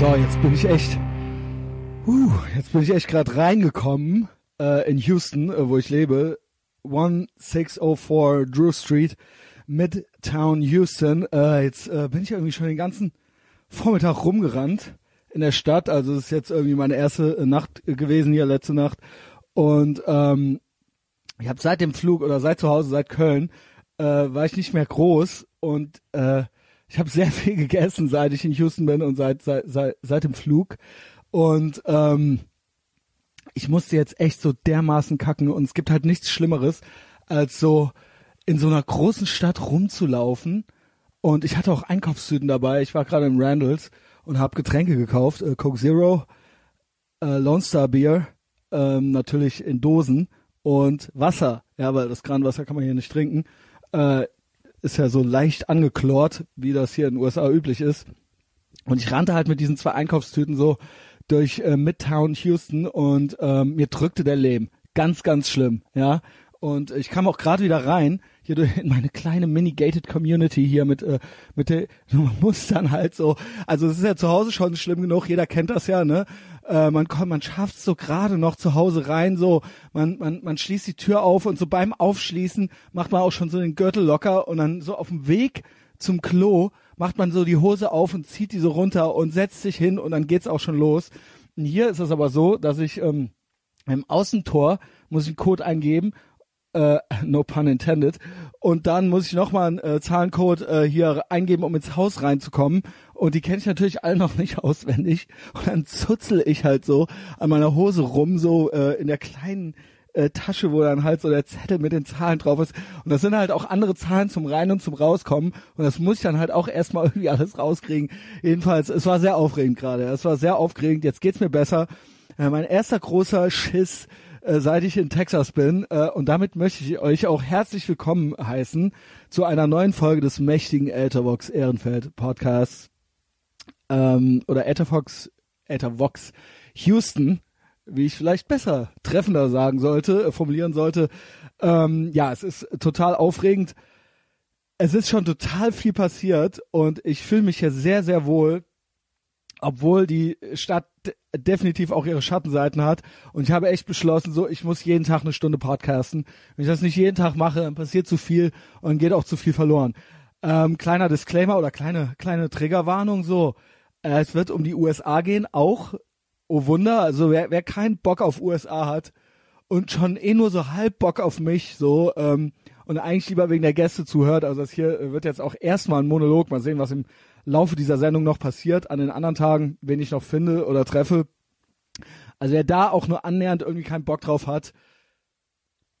So, jetzt bin ich echt, uh, jetzt bin ich echt gerade reingekommen äh, in Houston, äh, wo ich lebe. 1604 Drew Street, Midtown Houston. Äh, jetzt äh, bin ich irgendwie schon den ganzen Vormittag rumgerannt in der Stadt. Also es ist jetzt irgendwie meine erste äh, Nacht gewesen hier, letzte Nacht. Und ähm, ich habe seit dem Flug oder seit zu Hause, seit Köln, äh, war ich nicht mehr groß und äh, ich habe sehr viel gegessen, seit ich in Houston bin und seit seit, seit, seit dem Flug. Und ähm, ich musste jetzt echt so dermaßen kacken und es gibt halt nichts Schlimmeres, als so in so einer großen Stadt rumzulaufen. Und ich hatte auch Einkaufstüten dabei. Ich war gerade im Randalls und habe Getränke gekauft. Äh, Coke Zero, äh, Lone Star Beer, ähm, natürlich in Dosen und Wasser. Ja, weil das Kranwasser kann man hier nicht trinken. Äh, ist ja so leicht angeklort, wie das hier in den USA üblich ist. Und ich rannte halt mit diesen zwei Einkaufstüten so durch äh, Midtown Houston und ähm, mir drückte der Lehm. Ganz, ganz schlimm, ja. Und ich kam auch gerade wieder rein, hier durch in meine kleine mini-gated Community hier mit, äh, mit der, man muss dann halt so, also es ist ja zu Hause schon schlimm genug, jeder kennt das ja, ne? Äh, man kommt, man schafft so gerade noch zu Hause rein, so, man, man, man schließt die Tür auf und so beim Aufschließen macht man auch schon so den Gürtel locker und dann so auf dem Weg zum Klo macht man so die Hose auf und zieht die so runter und setzt sich hin und dann geht's auch schon los. Und hier ist es aber so, dass ich ähm, im Außentor muss ich einen Code eingeben äh, no pun intended. Und dann muss ich nochmal einen äh, Zahlencode äh, hier eingeben, um ins Haus reinzukommen. Und die kenne ich natürlich alle noch nicht auswendig. Und dann zuzel ich halt so an meiner Hose rum, so äh, in der kleinen äh, Tasche, wo dann halt so der Zettel mit den Zahlen drauf ist. Und das sind halt auch andere Zahlen zum Rein- und zum Rauskommen. Und das muss ich dann halt auch erstmal irgendwie alles rauskriegen. Jedenfalls, es war sehr aufregend gerade. Es war sehr aufregend. Jetzt geht's mir besser. Äh, mein erster großer Schiss, äh, seit ich in Texas bin. Äh, und damit möchte ich euch auch herzlich willkommen heißen zu einer neuen Folge des mächtigen Ethervox Ehrenfeld Podcasts. Ähm, oder Ethervox, Ethervox Houston wie ich vielleicht besser treffender sagen sollte, äh, formulieren sollte. Ähm, ja, es ist total aufregend. Es ist schon total viel passiert und ich fühle mich hier sehr, sehr wohl, obwohl die Stadt definitiv auch ihre Schattenseiten hat. Und ich habe echt beschlossen, so, ich muss jeden Tag eine Stunde podcasten. Wenn ich das nicht jeden Tag mache, dann passiert zu viel und geht auch zu viel verloren. Ähm, kleiner Disclaimer oder kleine, kleine Triggerwarnung, so. Äh, es wird um die USA gehen, auch oh Wunder, also wer, wer keinen Bock auf USA hat und schon eh nur so halb Bock auf mich, so, ähm, und eigentlich lieber wegen der Gäste zuhört, also das hier wird jetzt auch erstmal ein Monolog, mal sehen, was im Laufe dieser Sendung noch passiert, an den anderen Tagen, wen ich noch finde oder treffe. Also wer da auch nur annähernd irgendwie keinen Bock drauf hat,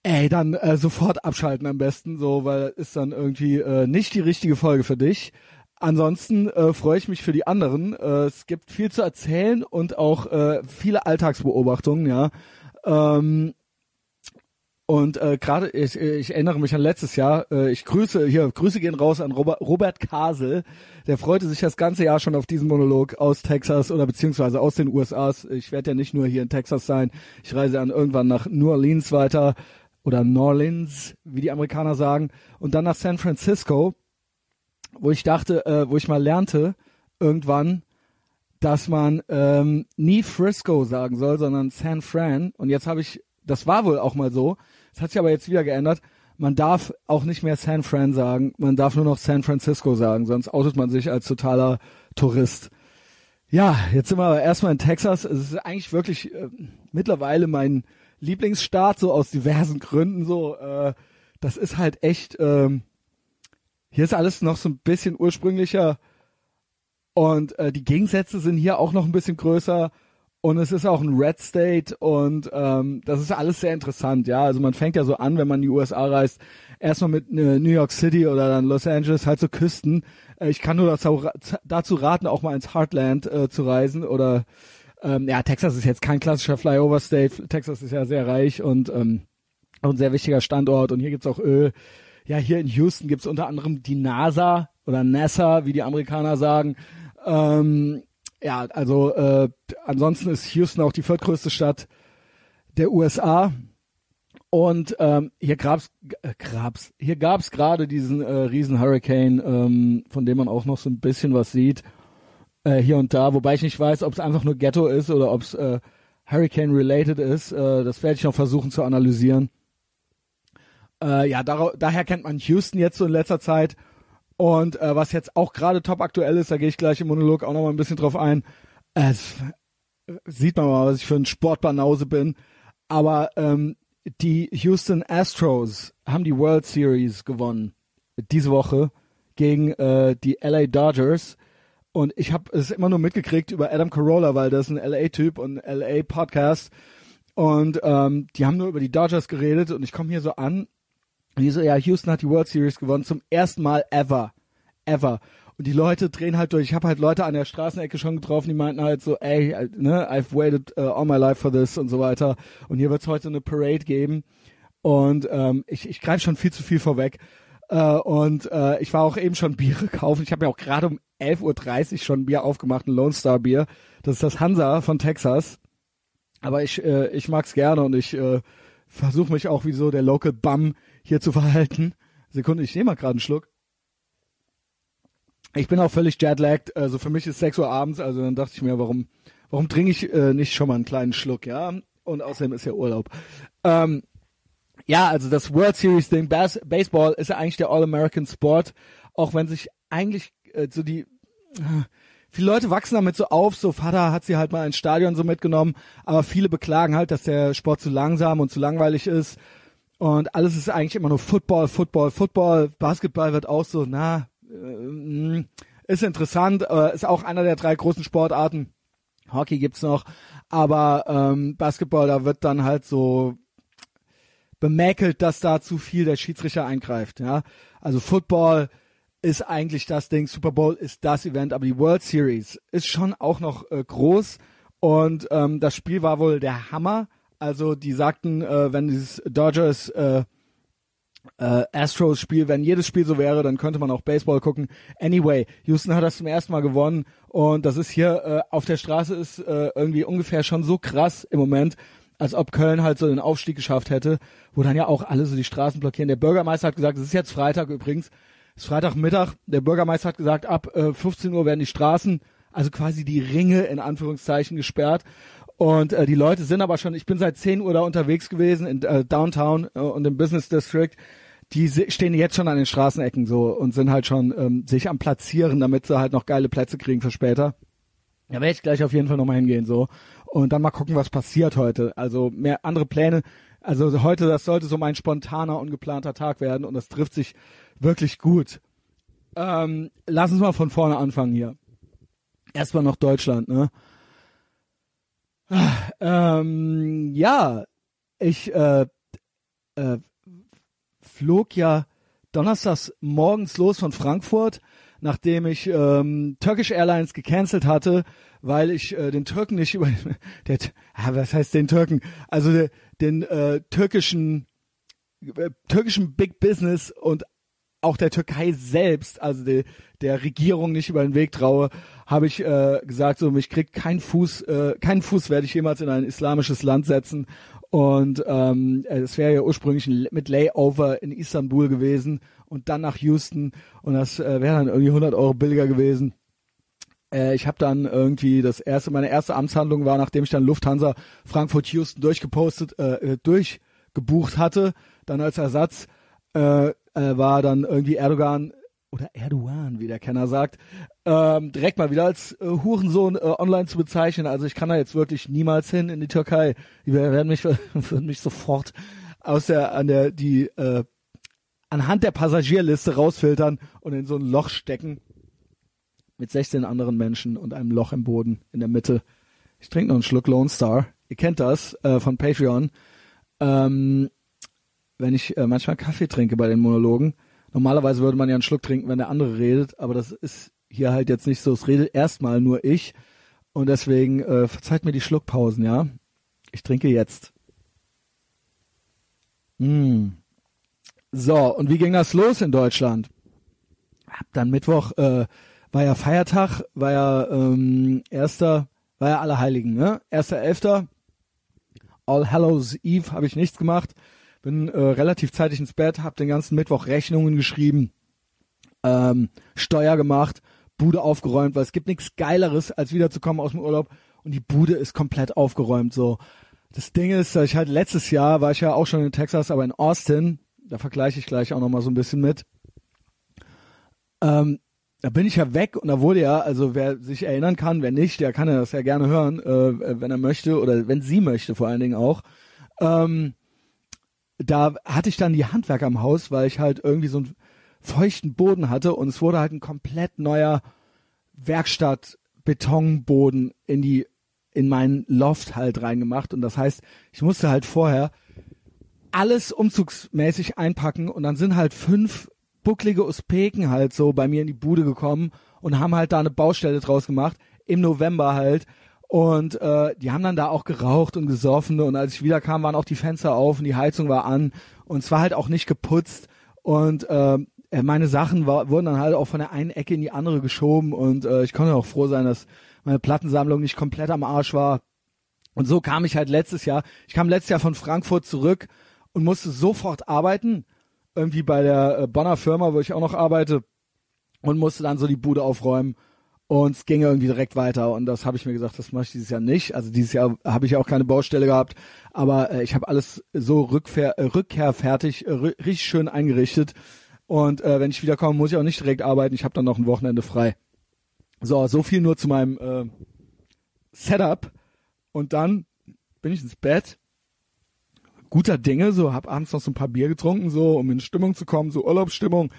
ey, dann äh, sofort abschalten am besten, so, weil ist dann irgendwie äh, nicht die richtige Folge für dich. Ansonsten äh, freue ich mich für die anderen. Äh, es gibt viel zu erzählen und auch äh, viele Alltagsbeobachtungen, ja. Ähm, und äh, gerade ich, ich erinnere mich an letztes Jahr. Äh, ich grüße hier Grüße gehen raus an Robert, Robert Kasel. Der freute sich das ganze Jahr schon auf diesen Monolog aus Texas oder beziehungsweise aus den USAs. Ich werde ja nicht nur hier in Texas sein. Ich reise dann irgendwann nach New Orleans weiter oder New Orleans, wie die Amerikaner sagen, und dann nach San Francisco wo ich dachte, äh, wo ich mal lernte irgendwann, dass man ähm, nie Frisco sagen soll, sondern San Fran. Und jetzt habe ich, das war wohl auch mal so, das hat sich aber jetzt wieder geändert. Man darf auch nicht mehr San Fran sagen, man darf nur noch San Francisco sagen, sonst outet man sich als totaler Tourist. Ja, jetzt sind wir aber erstmal in Texas. Es ist eigentlich wirklich äh, mittlerweile mein Lieblingsstaat, so aus diversen Gründen. So, äh, das ist halt echt ähm, hier ist alles noch so ein bisschen ursprünglicher und äh, die Gegensätze sind hier auch noch ein bisschen größer und es ist auch ein Red State und ähm, das ist alles sehr interessant, ja. Also man fängt ja so an, wenn man in die USA reist, erstmal mit äh, New York City oder dann Los Angeles, halt so Küsten. Äh, ich kann nur dazu, dazu raten, auch mal ins Heartland äh, zu reisen oder ähm, ja, Texas ist jetzt kein klassischer Flyover State. Texas ist ja sehr reich und ähm, ein sehr wichtiger Standort und hier gibt's auch Öl ja, hier in Houston gibt's unter anderem die NASA oder NASA, wie die Amerikaner sagen. Ähm, ja, also äh, ansonsten ist Houston auch die viertgrößte Stadt der USA. Und ähm, hier gab's, äh, gab's, hier gab's gerade diesen äh, riesen Hurricane, ähm, von dem man auch noch so ein bisschen was sieht. äh, hier und da, wobei ich nicht weiß, ob es einfach nur Ghetto ist oder ob es äh, Hurricane-related ist. Äh, das werde ich noch versuchen zu analysieren. Äh, ja, da, daher kennt man Houston jetzt so in letzter Zeit. Und äh, was jetzt auch gerade top aktuell ist, da gehe ich gleich im Monolog auch noch mal ein bisschen drauf ein. Es sieht man mal, was ich für ein Sportbanause bin. Aber ähm, die Houston Astros haben die World Series gewonnen diese Woche gegen äh, die LA Dodgers. Und ich habe es immer nur mitgekriegt über Adam Carolla, weil das ist ein LA-Typ und LA-Podcast. Und ähm, die haben nur über die Dodgers geredet und ich komme hier so an. Die so, ja, Houston hat die World Series gewonnen zum ersten Mal ever. Ever. Und die Leute drehen halt durch. Ich habe halt Leute an der Straßenecke schon getroffen, die meinten halt so, ey, ne, I've waited uh, all my life for this und so weiter. Und hier wird es heute eine Parade geben. Und ähm, ich, ich greife schon viel zu viel vorweg. Äh, und äh, ich war auch eben schon Biere kaufen. Ich habe ja auch gerade um 11.30 Uhr schon Bier aufgemacht, ein Lone Star Bier. Das ist das Hansa von Texas. Aber ich, äh, ich mag's gerne und ich äh, versuche mich auch wie so der Local Bum hier zu verhalten. Sekunde, ich nehme mal gerade einen Schluck. Ich bin auch völlig jetlagged. Also für mich ist 6 Uhr abends, also dann dachte ich mir, warum, warum trinke ich äh, nicht schon mal einen kleinen Schluck, ja? Und außerdem ist ja Urlaub. Ähm, ja, also das World Series Ding, Bas Baseball ist ja eigentlich der All-American Sport, auch wenn sich eigentlich äh, so die äh, viele Leute wachsen damit so auf, so Vater hat sie halt mal ins Stadion so mitgenommen, aber viele beklagen halt, dass der Sport zu langsam und zu langweilig ist und alles ist eigentlich immer nur Football, Football, Football, Basketball wird auch so, na, äh, ist interessant, äh, ist auch einer der drei großen Sportarten. Hockey gibt's noch, aber ähm, Basketball, da wird dann halt so bemäkelt, dass da zu viel der Schiedsrichter eingreift. Ja, also Football ist eigentlich das Ding, Super Bowl ist das Event, aber die World Series ist schon auch noch äh, groß und ähm, das Spiel war wohl der Hammer. Also die sagten, äh, wenn dieses Dodgers äh, äh, Astros Spiel, wenn jedes Spiel so wäre, dann könnte man auch Baseball gucken. Anyway, Houston hat das zum ersten Mal gewonnen und das ist hier äh, auf der Straße ist äh, irgendwie ungefähr schon so krass im Moment, als ob Köln halt so den Aufstieg geschafft hätte, wo dann ja auch alle so die Straßen blockieren. Der Bürgermeister hat gesagt, es ist jetzt Freitag übrigens, es ist Freitagmittag, der Bürgermeister hat gesagt, ab äh, 15 Uhr werden die Straßen, also quasi die Ringe in Anführungszeichen gesperrt. Und äh, die Leute sind aber schon, ich bin seit 10 Uhr da unterwegs gewesen in äh, Downtown äh, und im Business District. Die stehen jetzt schon an den Straßenecken so und sind halt schon ähm, sich am Platzieren, damit sie halt noch geile Plätze kriegen für später. Da werde ich gleich auf jeden Fall nochmal hingehen so und dann mal gucken, was passiert heute. Also mehr andere Pläne. Also heute, das sollte so mein spontaner, ungeplanter Tag werden und das trifft sich wirklich gut. Ähm, lass uns mal von vorne anfangen hier. Erstmal noch Deutschland, ne? Ähm, ja, ich äh, äh, flog ja donnerstags morgens los von Frankfurt, nachdem ich ähm, Turkish Airlines gecancelt hatte weil ich äh, den Türken nicht über der ja, was heißt den Türken? Also de, den äh, türkischen äh, türkischen Big Business und auch der Türkei selbst, also de, der Regierung nicht über den Weg traue, habe ich äh, gesagt, so mich kriegt kein Fuß, äh, keinen Fuß werde ich jemals in ein islamisches Land setzen. Und ähm, es wäre ja ursprünglich mit Layover in Istanbul gewesen und dann nach Houston und das äh, wäre dann irgendwie 100 Euro billiger gewesen. Äh, ich habe dann irgendwie das erste, meine erste Amtshandlung war, nachdem ich dann Lufthansa Frankfurt Houston durchgepostet, äh, durchgebucht hatte, dann als Ersatz äh, äh, war dann irgendwie Erdogan oder Erdogan, wie der Kenner sagt, ähm, direkt mal wieder als äh, Hurensohn äh, online zu bezeichnen. Also ich kann da jetzt wirklich niemals hin in die Türkei. Die werden mich, würden mich sofort aus der, an der, die, äh, anhand der Passagierliste rausfiltern und in so ein Loch stecken mit 16 anderen Menschen und einem Loch im Boden in der Mitte. Ich trinke noch einen Schluck Lone Star. Ihr kennt das äh, von Patreon. Ähm, wenn ich äh, manchmal Kaffee trinke bei den Monologen. Normalerweise würde man ja einen Schluck trinken, wenn der andere redet, aber das ist hier halt jetzt nicht so. Es redet erstmal nur ich und deswegen äh, verzeiht mir die Schluckpausen, ja. Ich trinke jetzt. Mm. So, und wie ging das los in Deutschland? Hab dann Mittwoch äh, war ja Feiertag, war ja ähm, erster, war ja Allerheiligen, ne? Erster Elfter, All Hallows Eve habe ich nichts gemacht, bin äh, relativ zeitig ins Bett, habe den ganzen Mittwoch Rechnungen geschrieben, ähm, Steuer gemacht, Bude aufgeräumt, weil es gibt nichts Geileres, als wiederzukommen aus dem Urlaub und die Bude ist komplett aufgeräumt. So, das Ding ist, ich halt letztes Jahr war ich ja auch schon in Texas, aber in Austin, da vergleiche ich gleich auch noch mal so ein bisschen mit. Ähm, da bin ich ja weg und da wurde ja, also wer sich erinnern kann, wer nicht, der kann ja das ja gerne hören, äh, wenn er möchte oder wenn sie möchte vor allen Dingen auch. Ähm, da hatte ich dann die Handwerker im Haus, weil ich halt irgendwie so einen feuchten Boden hatte und es wurde halt ein komplett neuer Werkstatt Betonboden in die in meinen Loft halt reingemacht und das heißt, ich musste halt vorher alles umzugsmäßig einpacken und dann sind halt fünf bucklige Usbeken halt so bei mir in die Bude gekommen und haben halt da eine Baustelle draus gemacht, im November halt. Und äh, die haben dann da auch geraucht und gesoffen. Und als ich wiederkam, waren auch die Fenster auf und die Heizung war an. Und es war halt auch nicht geputzt. Und äh, meine Sachen war, wurden dann halt auch von der einen Ecke in die andere geschoben. Und äh, ich konnte auch froh sein, dass meine Plattensammlung nicht komplett am Arsch war. Und so kam ich halt letztes Jahr, ich kam letztes Jahr von Frankfurt zurück und musste sofort arbeiten. Irgendwie bei der äh, Bonner Firma, wo ich auch noch arbeite. Und musste dann so die Bude aufräumen und es ging irgendwie direkt weiter und das habe ich mir gesagt, das mache ich dieses Jahr nicht. Also dieses Jahr habe ich auch keine Baustelle gehabt, aber äh, ich habe alles so rückkehr, äh, rückkehrfertig, äh, richtig schön eingerichtet und äh, wenn ich wiederkomme, muss ich auch nicht direkt arbeiten. Ich habe dann noch ein Wochenende frei. So, so viel nur zu meinem äh, Setup und dann bin ich ins Bett guter Dinge, so hab abends noch so ein paar Bier getrunken, so um in Stimmung zu kommen, so Urlaubsstimmung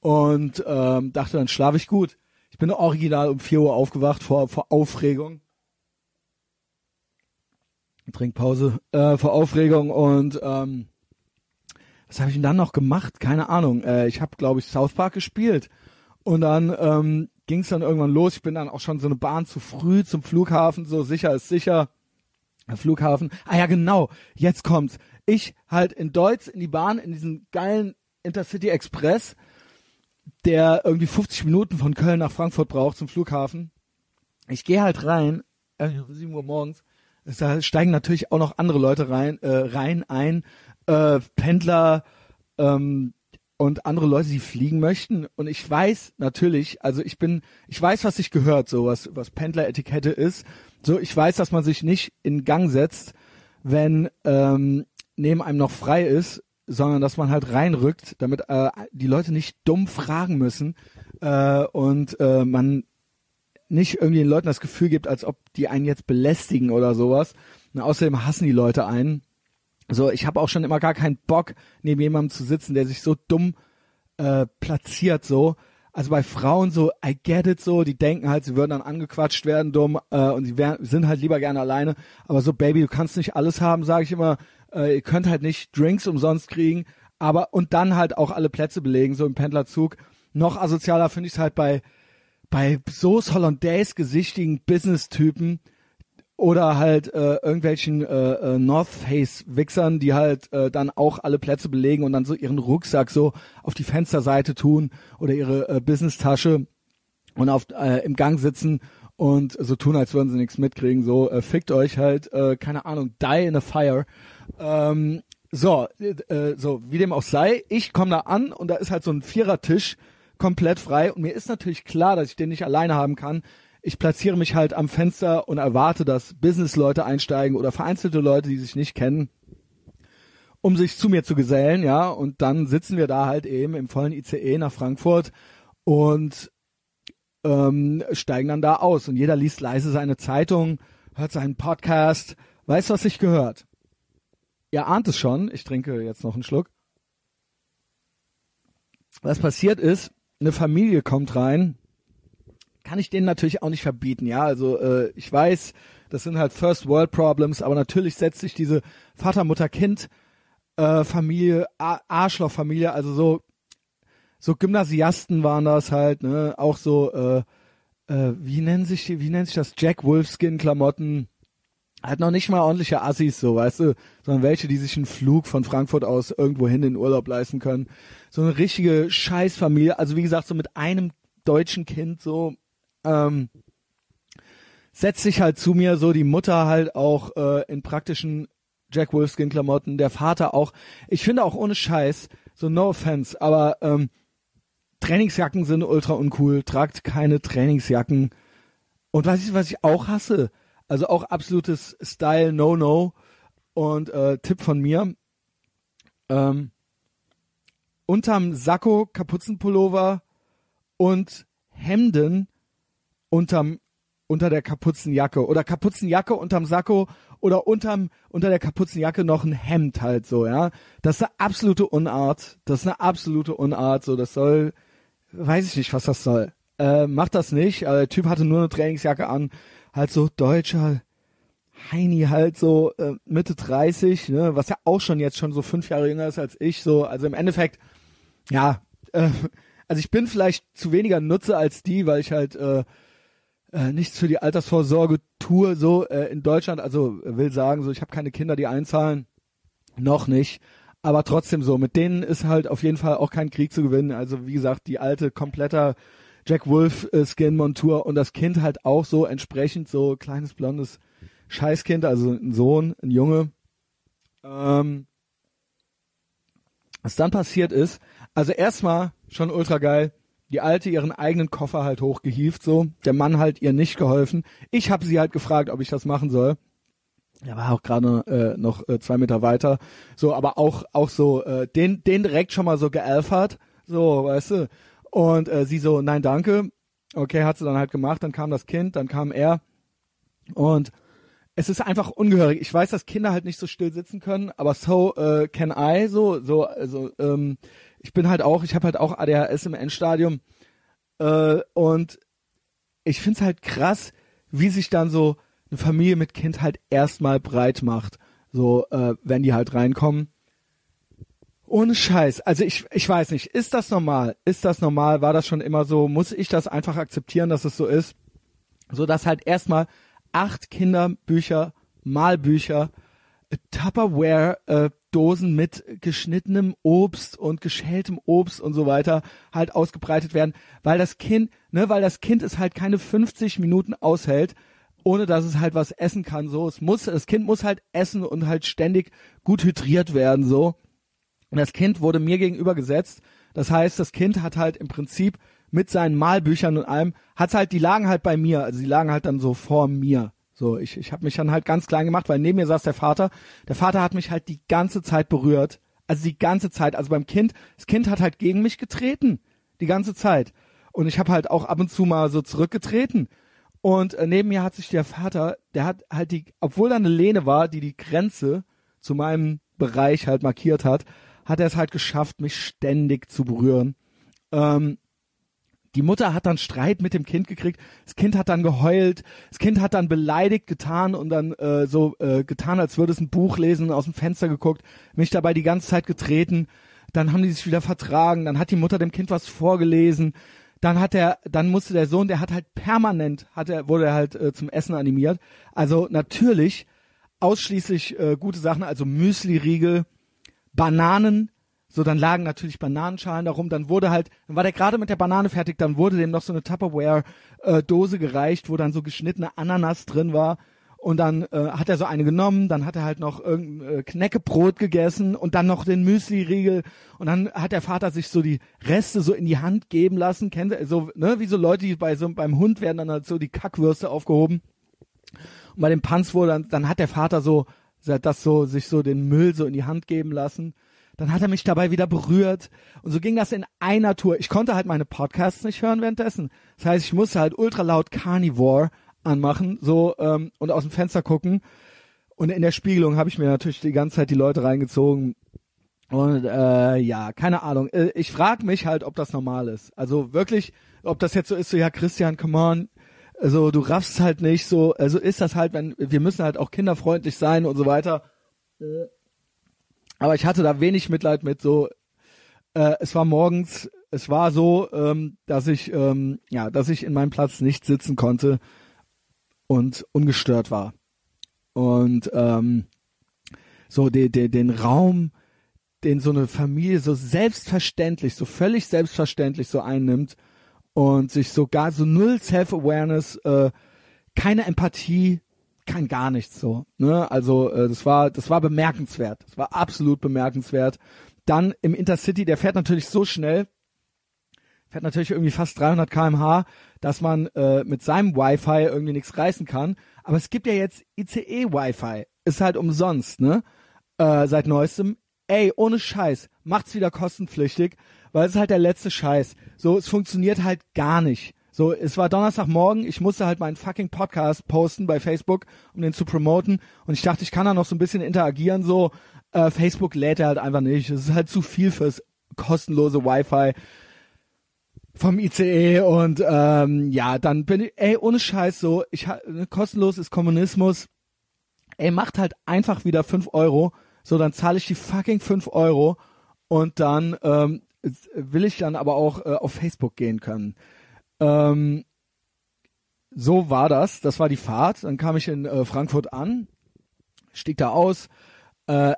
und ähm, dachte, dann schlafe ich gut. Ich bin original um 4 Uhr aufgewacht vor, vor Aufregung. Trinkpause, äh, vor Aufregung und ähm, was habe ich denn dann noch gemacht? Keine Ahnung. Äh, ich habe, glaube ich, South Park gespielt und dann ähm, ging es dann irgendwann los. Ich bin dann auch schon so eine Bahn zu früh zum Flughafen, so sicher ist sicher. Flughafen. Ah ja, genau. Jetzt kommt's ich halt in Deutsch in die Bahn, in diesen geilen Intercity Express, der irgendwie 50 Minuten von Köln nach Frankfurt braucht zum Flughafen. Ich gehe halt rein, äh, 7 Uhr morgens, da steigen natürlich auch noch andere Leute rein, äh, rein ein, äh, Pendler ähm, und andere Leute, die fliegen möchten. Und ich weiß natürlich, also ich bin, ich weiß, was sich gehört, so was, was Pendler-Etikette ist. So, ich weiß, dass man sich nicht in Gang setzt, wenn ähm, neben einem noch frei ist, sondern dass man halt reinrückt, damit äh, die Leute nicht dumm fragen müssen äh, und äh, man nicht irgendwie den Leuten das Gefühl gibt, als ob die einen jetzt belästigen oder sowas. Und außerdem hassen die Leute einen. So, ich habe auch schon immer gar keinen Bock, neben jemandem zu sitzen, der sich so dumm äh, platziert so. Also bei Frauen so, I get it so, die denken halt, sie würden dann angequatscht werden, dumm, äh, und sie wär, sind halt lieber gerne alleine. Aber so, Baby, du kannst nicht alles haben, sage ich immer. Äh, ihr könnt halt nicht Drinks umsonst kriegen, aber und dann halt auch alle Plätze belegen, so im Pendlerzug. Noch asozialer finde ich es halt bei bei Sauce Hollandaise gesichtigen Business-Typen oder halt äh, irgendwelchen äh, äh, North Face Wichsern, die halt äh, dann auch alle Plätze belegen und dann so ihren Rucksack so auf die Fensterseite tun oder ihre äh, Business Tasche und auf äh, im Gang sitzen und so tun, als würden sie nichts mitkriegen. So äh, fickt euch halt, äh, keine Ahnung, die in a fire. Ähm, so, äh, so, wie dem auch sei, ich komme da an und da ist halt so ein Vierertisch komplett frei und mir ist natürlich klar, dass ich den nicht alleine haben kann. Ich platziere mich halt am Fenster und erwarte, dass Business-Leute einsteigen oder vereinzelte Leute, die sich nicht kennen, um sich zu mir zu gesellen, ja, und dann sitzen wir da halt eben im vollen ICE nach Frankfurt und ähm, steigen dann da aus und jeder liest leise seine Zeitung, hört seinen Podcast, weiß, was sich gehört. Ihr ahnt es schon, ich trinke jetzt noch einen Schluck. Was passiert ist, eine Familie kommt rein, kann ich denen natürlich auch nicht verbieten, ja. Also äh, ich weiß, das sind halt First World Problems, aber natürlich setzt sich diese Vater, Mutter, Kind äh, Familie, Arschlochfamilie, also so so Gymnasiasten waren das halt, ne, auch so äh, äh, wie nennen sich die, wie nennt sich das Jack Wolfskin Klamotten, hat noch nicht mal ordentliche Assis, so, weißt du, sondern welche, die sich einen Flug von Frankfurt aus irgendwo hin in Urlaub leisten können. So eine richtige Scheißfamilie, also wie gesagt, so mit einem deutschen Kind, so, ähm, setzt sich halt zu mir, so die Mutter halt auch äh, in praktischen Jack Wolfskin Klamotten, der Vater auch. Ich finde auch ohne Scheiß, so no offense, aber ähm, Trainingsjacken sind ultra uncool, tragt keine Trainingsjacken. Und was ich, was ich auch hasse, also auch absolutes Style No-No und äh, Tipp von mir, ähm, unterm Sakko Kapuzenpullover und Hemden unterm unter der Kapuzenjacke oder Kapuzenjacke unterm Sakko oder unterm unter der Kapuzenjacke noch ein Hemd halt so, ja. Das ist eine absolute Unart. Das ist eine absolute Unart. So, das soll, weiß ich nicht, was das soll. Äh, macht das nicht. Äh, der Typ hatte nur eine Trainingsjacke an, halt so deutscher Heini halt so äh, Mitte 30, ne, was ja auch schon jetzt schon so fünf Jahre jünger ist als ich. So, also im Endeffekt, ja, äh, also ich bin vielleicht zu weniger Nutze als die, weil ich halt äh, äh, nichts für die Altersvorsorge tue, so äh, in Deutschland. Also will sagen, so ich habe keine Kinder, die einzahlen, noch nicht. Aber trotzdem so, mit denen ist halt auf jeden Fall auch kein Krieg zu gewinnen. Also wie gesagt, die alte kompletter Jack Wolf äh, Skin Montur und das Kind halt auch so entsprechend so kleines blondes Scheißkind, also ein Sohn, ein Junge. Ähm, was dann passiert ist, also erstmal schon ultra geil die Alte ihren eigenen Koffer halt hochgehieft, so. Der Mann halt ihr nicht geholfen. Ich habe sie halt gefragt, ob ich das machen soll. Er war auch gerade äh, noch äh, zwei Meter weiter. So, aber auch auch so äh, den den direkt schon mal so gealfert, so, weißt du. Und äh, sie so, nein, danke. Okay, hat sie dann halt gemacht. Dann kam das Kind, dann kam er und es ist einfach ungehörig. Ich weiß, dass Kinder halt nicht so still sitzen können, aber so äh, can I so so also ähm, ich bin halt auch, ich habe halt auch ADHS im Endstadium äh, und ich find's halt krass, wie sich dann so eine Familie mit Kind halt erstmal breit macht, so äh, wenn die halt reinkommen. Ohne Scheiß. Also ich, ich weiß nicht, ist das normal? Ist das normal? War das schon immer so? Muss ich das einfach akzeptieren, dass es so ist? So dass halt erstmal acht Kinderbücher, Malbücher, Tupperware äh, Dosen mit geschnittenem Obst und geschältem Obst und so weiter halt ausgebreitet werden, weil das Kind, ne, weil das Kind es halt keine 50 Minuten aushält, ohne dass es halt was essen kann, so. Es muss, das Kind muss halt essen und halt ständig gut hydriert werden, so. Und das Kind wurde mir gegenüber gesetzt. Das heißt, das Kind hat halt im Prinzip mit seinen Malbüchern und allem, hat's halt, die lagen halt bei mir, also die lagen halt dann so vor mir. So, ich, ich habe mich dann halt ganz klein gemacht, weil neben mir saß der Vater. Der Vater hat mich halt die ganze Zeit berührt. Also die ganze Zeit. Also beim Kind, das Kind hat halt gegen mich getreten. Die ganze Zeit. Und ich habe halt auch ab und zu mal so zurückgetreten. Und äh, neben mir hat sich der Vater, der hat halt die, obwohl da eine Lehne war, die die Grenze zu meinem Bereich halt markiert hat, hat er es halt geschafft, mich ständig zu berühren. Ähm, die Mutter hat dann Streit mit dem Kind gekriegt. Das Kind hat dann geheult. Das Kind hat dann beleidigt getan und dann äh, so äh, getan, als würde es ein Buch lesen, aus dem Fenster geguckt, mich dabei die ganze Zeit getreten. Dann haben die sich wieder vertragen. Dann hat die Mutter dem Kind was vorgelesen. Dann hat er, dann musste der Sohn, der hat halt permanent, hat er, wurde er halt äh, zum Essen animiert. Also natürlich ausschließlich äh, gute Sachen, also Müsli-Riegel, Bananen, so, dann lagen natürlich Bananenschalen darum. Dann wurde halt, dann war der gerade mit der Banane fertig, dann wurde dem noch so eine Tupperware-Dose äh, gereicht, wo dann so geschnittene Ananas drin war. Und dann äh, hat er so eine genommen, dann hat er halt noch irgendein äh, Knäckebrot gegessen und dann noch den Müsli-Riegel. Und dann hat der Vater sich so die Reste so in die Hand geben lassen. Kennt ihr, so, ne, wie so Leute, die bei so, beim Hund werden dann halt so die Kackwürste aufgehoben. Und bei dem Panz wurde dann, dann hat der Vater so, das so, sich so den Müll so in die Hand geben lassen dann hat er mich dabei wieder berührt. Und so ging das in einer Tour. Ich konnte halt meine Podcasts nicht hören währenddessen. Das heißt, ich musste halt ultra laut Carnivore anmachen, so ähm, und aus dem Fenster gucken. Und in der Spiegelung habe ich mir natürlich die ganze Zeit die Leute reingezogen. Und äh, ja, keine Ahnung. Äh, ich frage mich halt, ob das normal ist. Also wirklich, ob das jetzt so ist, so ja, Christian, come on, also du raffst halt nicht so, also ist das halt, wenn wir müssen halt auch kinderfreundlich sein und so weiter. Aber ich hatte da wenig Mitleid mit so. Äh, es war morgens, es war so, ähm, dass ich, ähm, ja, dass ich in meinem Platz nicht sitzen konnte und ungestört war. Und ähm, so de, de, den Raum, den so eine Familie so selbstverständlich, so völlig selbstverständlich so einnimmt und sich sogar so null Self-Awareness, äh, keine Empathie, kein gar nichts so. Ne? Also äh, das war das war bemerkenswert. Das war absolut bemerkenswert. Dann im Intercity, der fährt natürlich so schnell. fährt natürlich irgendwie fast 300 km/h, dass man äh, mit seinem Wi-Fi irgendwie nichts reißen kann. Aber es gibt ja jetzt ICE-Wi-Fi. Ist halt umsonst, ne? Äh, seit neuestem. Ey, ohne Scheiß, macht's wieder kostenpflichtig, weil es ist halt der letzte Scheiß. So, es funktioniert halt gar nicht. So, es war Donnerstagmorgen, ich musste halt meinen fucking Podcast posten bei Facebook, um den zu promoten. Und ich dachte, ich kann da noch so ein bisschen interagieren, so. Äh, Facebook lädt er halt einfach nicht. Es ist halt zu viel fürs kostenlose Wi-Fi vom ICE und ähm, ja, dann bin ich, ey, ohne Scheiß so, ich ne, kostenlos ist Kommunismus. Ey, macht halt einfach wieder fünf Euro. So, dann zahle ich die fucking fünf Euro und dann ähm, will ich dann aber auch äh, auf Facebook gehen können. Ähm, so war das. Das war die Fahrt. Dann kam ich in äh, Frankfurt an, stieg da aus. Äh,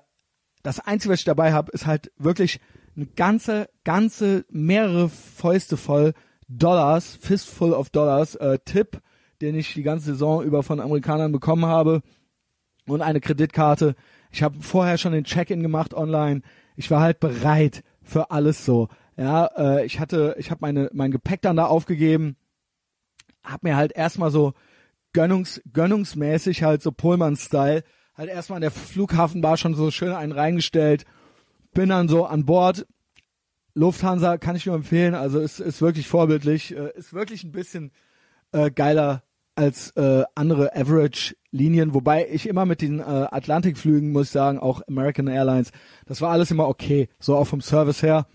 das Einzige, was ich dabei habe, ist halt wirklich eine ganze, ganze, mehrere Fäuste voll Dollars, Fistful of Dollars, äh, Tipp, den ich die ganze Saison über von Amerikanern bekommen habe und eine Kreditkarte. Ich habe vorher schon den Check-in gemacht online. Ich war halt bereit für alles so. Ja, äh, ich hatte, ich habe meine mein Gepäck dann da aufgegeben, hab mir halt erstmal so gönnungs gönnungsmäßig halt so Pullman-Style halt erstmal an der Flughafenbar schon so schön einen reingestellt bin dann so an Bord. Lufthansa kann ich nur empfehlen, also ist, ist wirklich vorbildlich, äh, ist wirklich ein bisschen äh, geiler als äh, andere Average-Linien, wobei ich immer mit den äh, Atlantikflügen, muss ich sagen, auch American Airlines, das war alles immer okay, so auch vom Service her.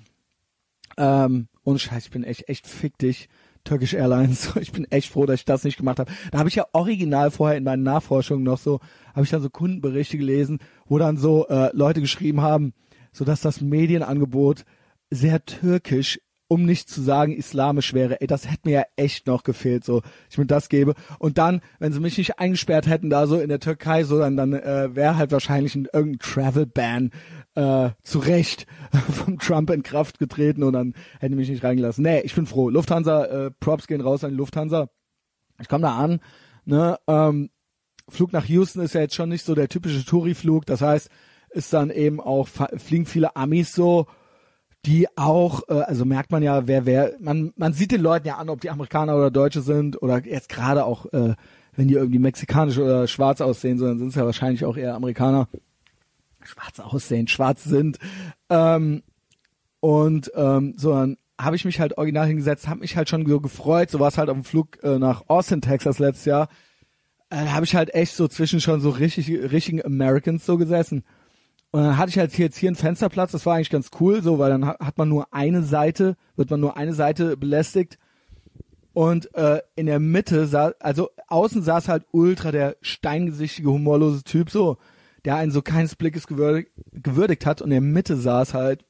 Ähm, und Scheiß, ich bin echt, echt fick dich. Turkish Airlines. Ich bin echt froh, dass ich das nicht gemacht habe. Da habe ich ja original vorher in meinen Nachforschungen noch so, habe ich dann so Kundenberichte gelesen, wo dann so äh, Leute geschrieben haben, so dass das Medienangebot sehr türkisch, um nicht zu sagen islamisch wäre. Ey, das hätte mir ja echt noch gefehlt, so ich mir das gebe. Und dann, wenn sie mich nicht eingesperrt hätten da so in der Türkei, so dann dann äh, wäre halt wahrscheinlich ein, irgendein Travel Ban äh, zu Recht vom Trump in Kraft getreten und dann hätte mich nicht reingelassen. Nee, ich bin froh. Lufthansa, äh, Props gehen raus an die Lufthansa. Ich komme da an, ne, ähm, Flug nach Houston ist ja jetzt schon nicht so der typische Touri-Flug. Das heißt, ist dann eben auch, fliegen viele Amis so, die auch, äh, also merkt man ja, wer, wer, man, man sieht den Leuten ja an, ob die Amerikaner oder Deutsche sind oder jetzt gerade auch, äh, wenn die irgendwie mexikanisch oder schwarz aussehen, sondern sind es ja wahrscheinlich auch eher Amerikaner. Schwarz aussehen, schwarz sind. Ähm, und ähm, so dann habe ich mich halt original hingesetzt, habe mich halt schon so gefreut. So war es halt auf dem Flug äh, nach Austin, Texas letztes Jahr. Äh, habe ich halt echt so zwischen schon so richtig richtigen Americans so gesessen. Und dann hatte ich halt jetzt hier einen Fensterplatz, das war eigentlich ganz cool, so, weil dann hat man nur eine Seite, wird man nur eine Seite belästigt. Und äh, in der Mitte sah, also außen saß halt ultra der steingesichtige, humorlose Typ, so, der einen so keines Blickes gewürdigt, gewürdigt hat. Und in der Mitte saß halt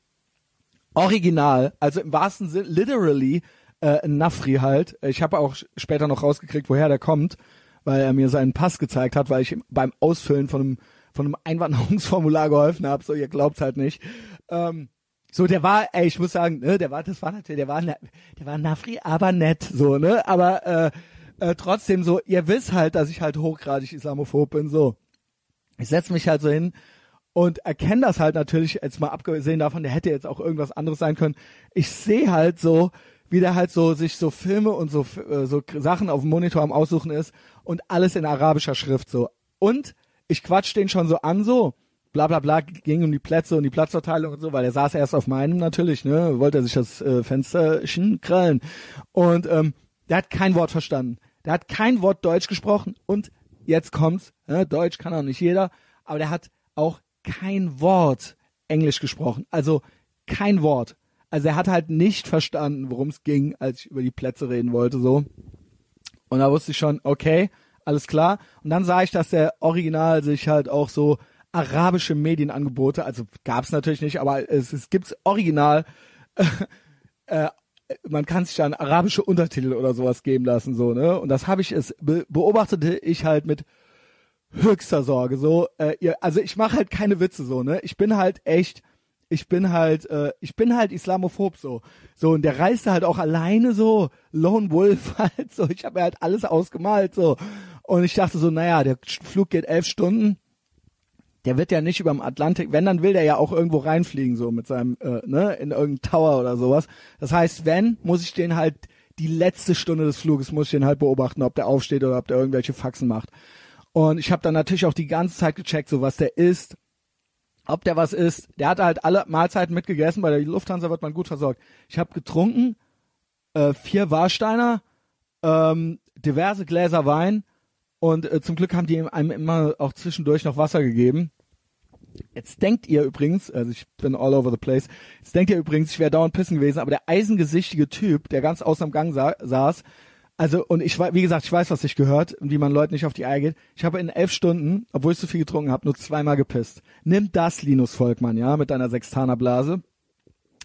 original, also im wahrsten Sinne, literally, äh, Nafri halt. Ich habe auch später noch rausgekriegt, woher der kommt, weil er mir seinen Pass gezeigt hat, weil ich beim Ausfüllen von einem von einem Einwanderungsformular geholfen habe, so ihr glaubt's halt nicht. Ähm, so, der war, ey, ich muss sagen, ne, der war, das war natürlich, der war, der war Nafri, aber nett, so, ne, aber äh, äh, trotzdem so, ihr wisst halt, dass ich halt hochgradig islamophob bin, so. Ich setz mich halt so hin und erkenne das halt natürlich, jetzt mal abgesehen davon, der hätte jetzt auch irgendwas anderes sein können. Ich sehe halt so, wie der halt so sich so Filme und so äh, so Sachen auf dem Monitor am aussuchen ist und alles in arabischer Schrift so. Und ich quatsch den schon so an, so, bla bla bla, ging um die Plätze und die Platzverteilung und so, weil er saß erst auf meinem natürlich, ne, wollte er sich das äh, Fensterchen krallen. Und ähm, der hat kein Wort verstanden. Der hat kein Wort Deutsch gesprochen und jetzt kommt's, ne, Deutsch kann auch nicht jeder, aber der hat auch kein Wort Englisch gesprochen. Also kein Wort. Also er hat halt nicht verstanden, worum es ging, als ich über die Plätze reden wollte, so. Und da wusste ich schon, okay, alles klar. Und dann sah ich, dass der Original sich halt auch so arabische Medienangebote, also gab es natürlich nicht, aber es, es gibt's original, äh, äh, man kann sich dann arabische Untertitel oder sowas geben lassen, so, ne? Und das habe ich, es be beobachtete ich halt mit höchster Sorge, so, äh, ihr, also ich mache halt keine Witze, so, ne? Ich bin halt echt, ich bin halt, äh, ich bin halt Islamophob so. So, und der reiste halt auch alleine so, Lone Wolf halt so. Ich habe mir halt alles ausgemalt so. Und ich dachte so, naja, der Flug geht elf Stunden. der wird ja nicht über dem Atlantik, wenn, dann will der ja auch irgendwo reinfliegen, so mit seinem, äh, ne, in irgendeinen Tower oder sowas. Das heißt, wenn, muss ich den halt die letzte Stunde des Fluges muss ich den halt beobachten, ob der aufsteht oder ob der irgendwelche Faxen macht. Und ich habe dann natürlich auch die ganze Zeit gecheckt, so was der isst, ob der was isst. Der hat halt alle Mahlzeiten mitgegessen, bei der Lufthansa wird man gut versorgt. Ich habe getrunken, äh, vier Warsteiner, ähm, diverse Gläser Wein und äh, zum Glück haben die einem immer auch zwischendurch noch Wasser gegeben. Jetzt denkt ihr übrigens, also ich bin all over the place, jetzt denkt ihr übrigens, ich wäre dauernd pissen gewesen, aber der eisengesichtige Typ, der ganz außen am Gang sa saß, also und ich wie gesagt, ich weiß, was sich gehört und wie man Leuten nicht auf die Eier geht. Ich habe in elf Stunden, obwohl ich so viel getrunken habe, nur zweimal gepisst. Nimm das, Linus Volkmann, ja, mit deiner Sextanerblase.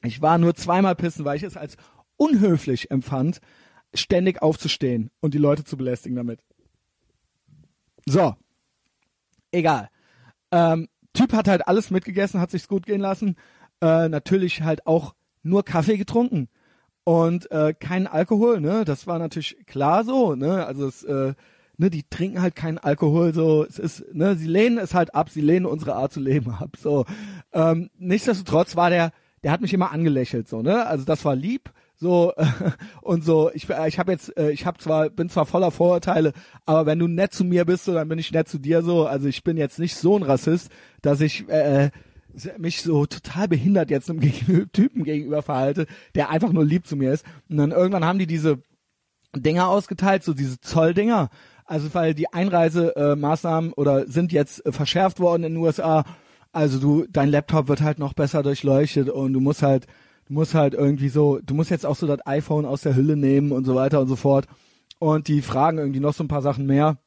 Ich war nur zweimal pissen, weil ich es als unhöflich empfand, ständig aufzustehen und die Leute zu belästigen damit. So. Egal. Ähm, Typ hat halt alles mitgegessen, hat sich's gut gehen lassen. Äh, natürlich halt auch nur Kaffee getrunken und äh, keinen Alkohol, ne? Das war natürlich klar so, ne? Also es, äh, ne, die trinken halt keinen Alkohol, so es ist, ne, sie lehnen es halt ab, sie lehnen unsere Art zu leben ab. So. Ähm, nichtsdestotrotz war der, der hat mich immer angelächelt, so, ne? Also das war lieb so äh, und so ich ich habe jetzt äh, ich habe zwar bin zwar voller Vorurteile aber wenn du nett zu mir bist so dann bin ich nett zu dir so also ich bin jetzt nicht so ein Rassist dass ich äh, mich so total behindert jetzt einem Typen gegenüber verhalte der einfach nur lieb zu mir ist und dann irgendwann haben die diese Dinger ausgeteilt so diese Zolldinger also weil die Einreisemaßnahmen äh, oder sind jetzt äh, verschärft worden in den USA also du dein Laptop wird halt noch besser durchleuchtet und du musst halt du musst halt irgendwie so, du musst jetzt auch so das iPhone aus der Hülle nehmen und so weiter und so fort. Und die fragen irgendwie noch so ein paar Sachen mehr.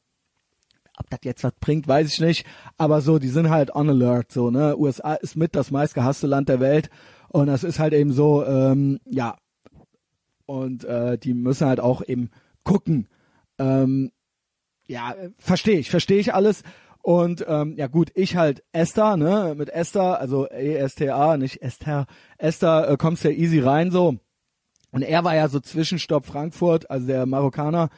Ob das jetzt was bringt, weiß ich nicht. Aber so, die sind halt on alert, so, ne? USA ist mit das meistgehasste Land der Welt. Und das ist halt eben so, ähm, ja. Und äh, die müssen halt auch eben gucken. Ähm, ja, verstehe ich, verstehe ich alles. Und ähm, ja gut, ich halt Esther, ne, mit Esther, also E-S-T-A, nicht Esther, Esther, äh, kommst ja easy rein so. Und er war ja so Zwischenstopp Frankfurt, also der Marokkaner,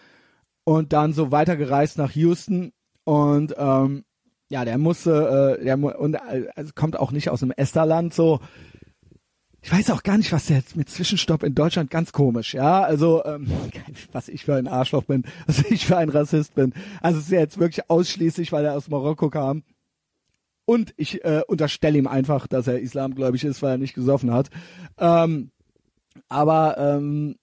und dann so weitergereist nach Houston und ähm, ja, der musste, äh, der und äh, kommt auch nicht aus dem Estherland so ich weiß auch gar nicht, was der jetzt mit Zwischenstopp in Deutschland ganz komisch, ja. Also, ähm, was ich für ein Arschloch bin, was ich für ein Rassist bin. Also es ist ja jetzt wirklich ausschließlich, weil er aus Marokko kam. Und ich äh, unterstelle ihm einfach, dass er islamgläubig ist, weil er nicht gesoffen hat. Ähm, aber ähm,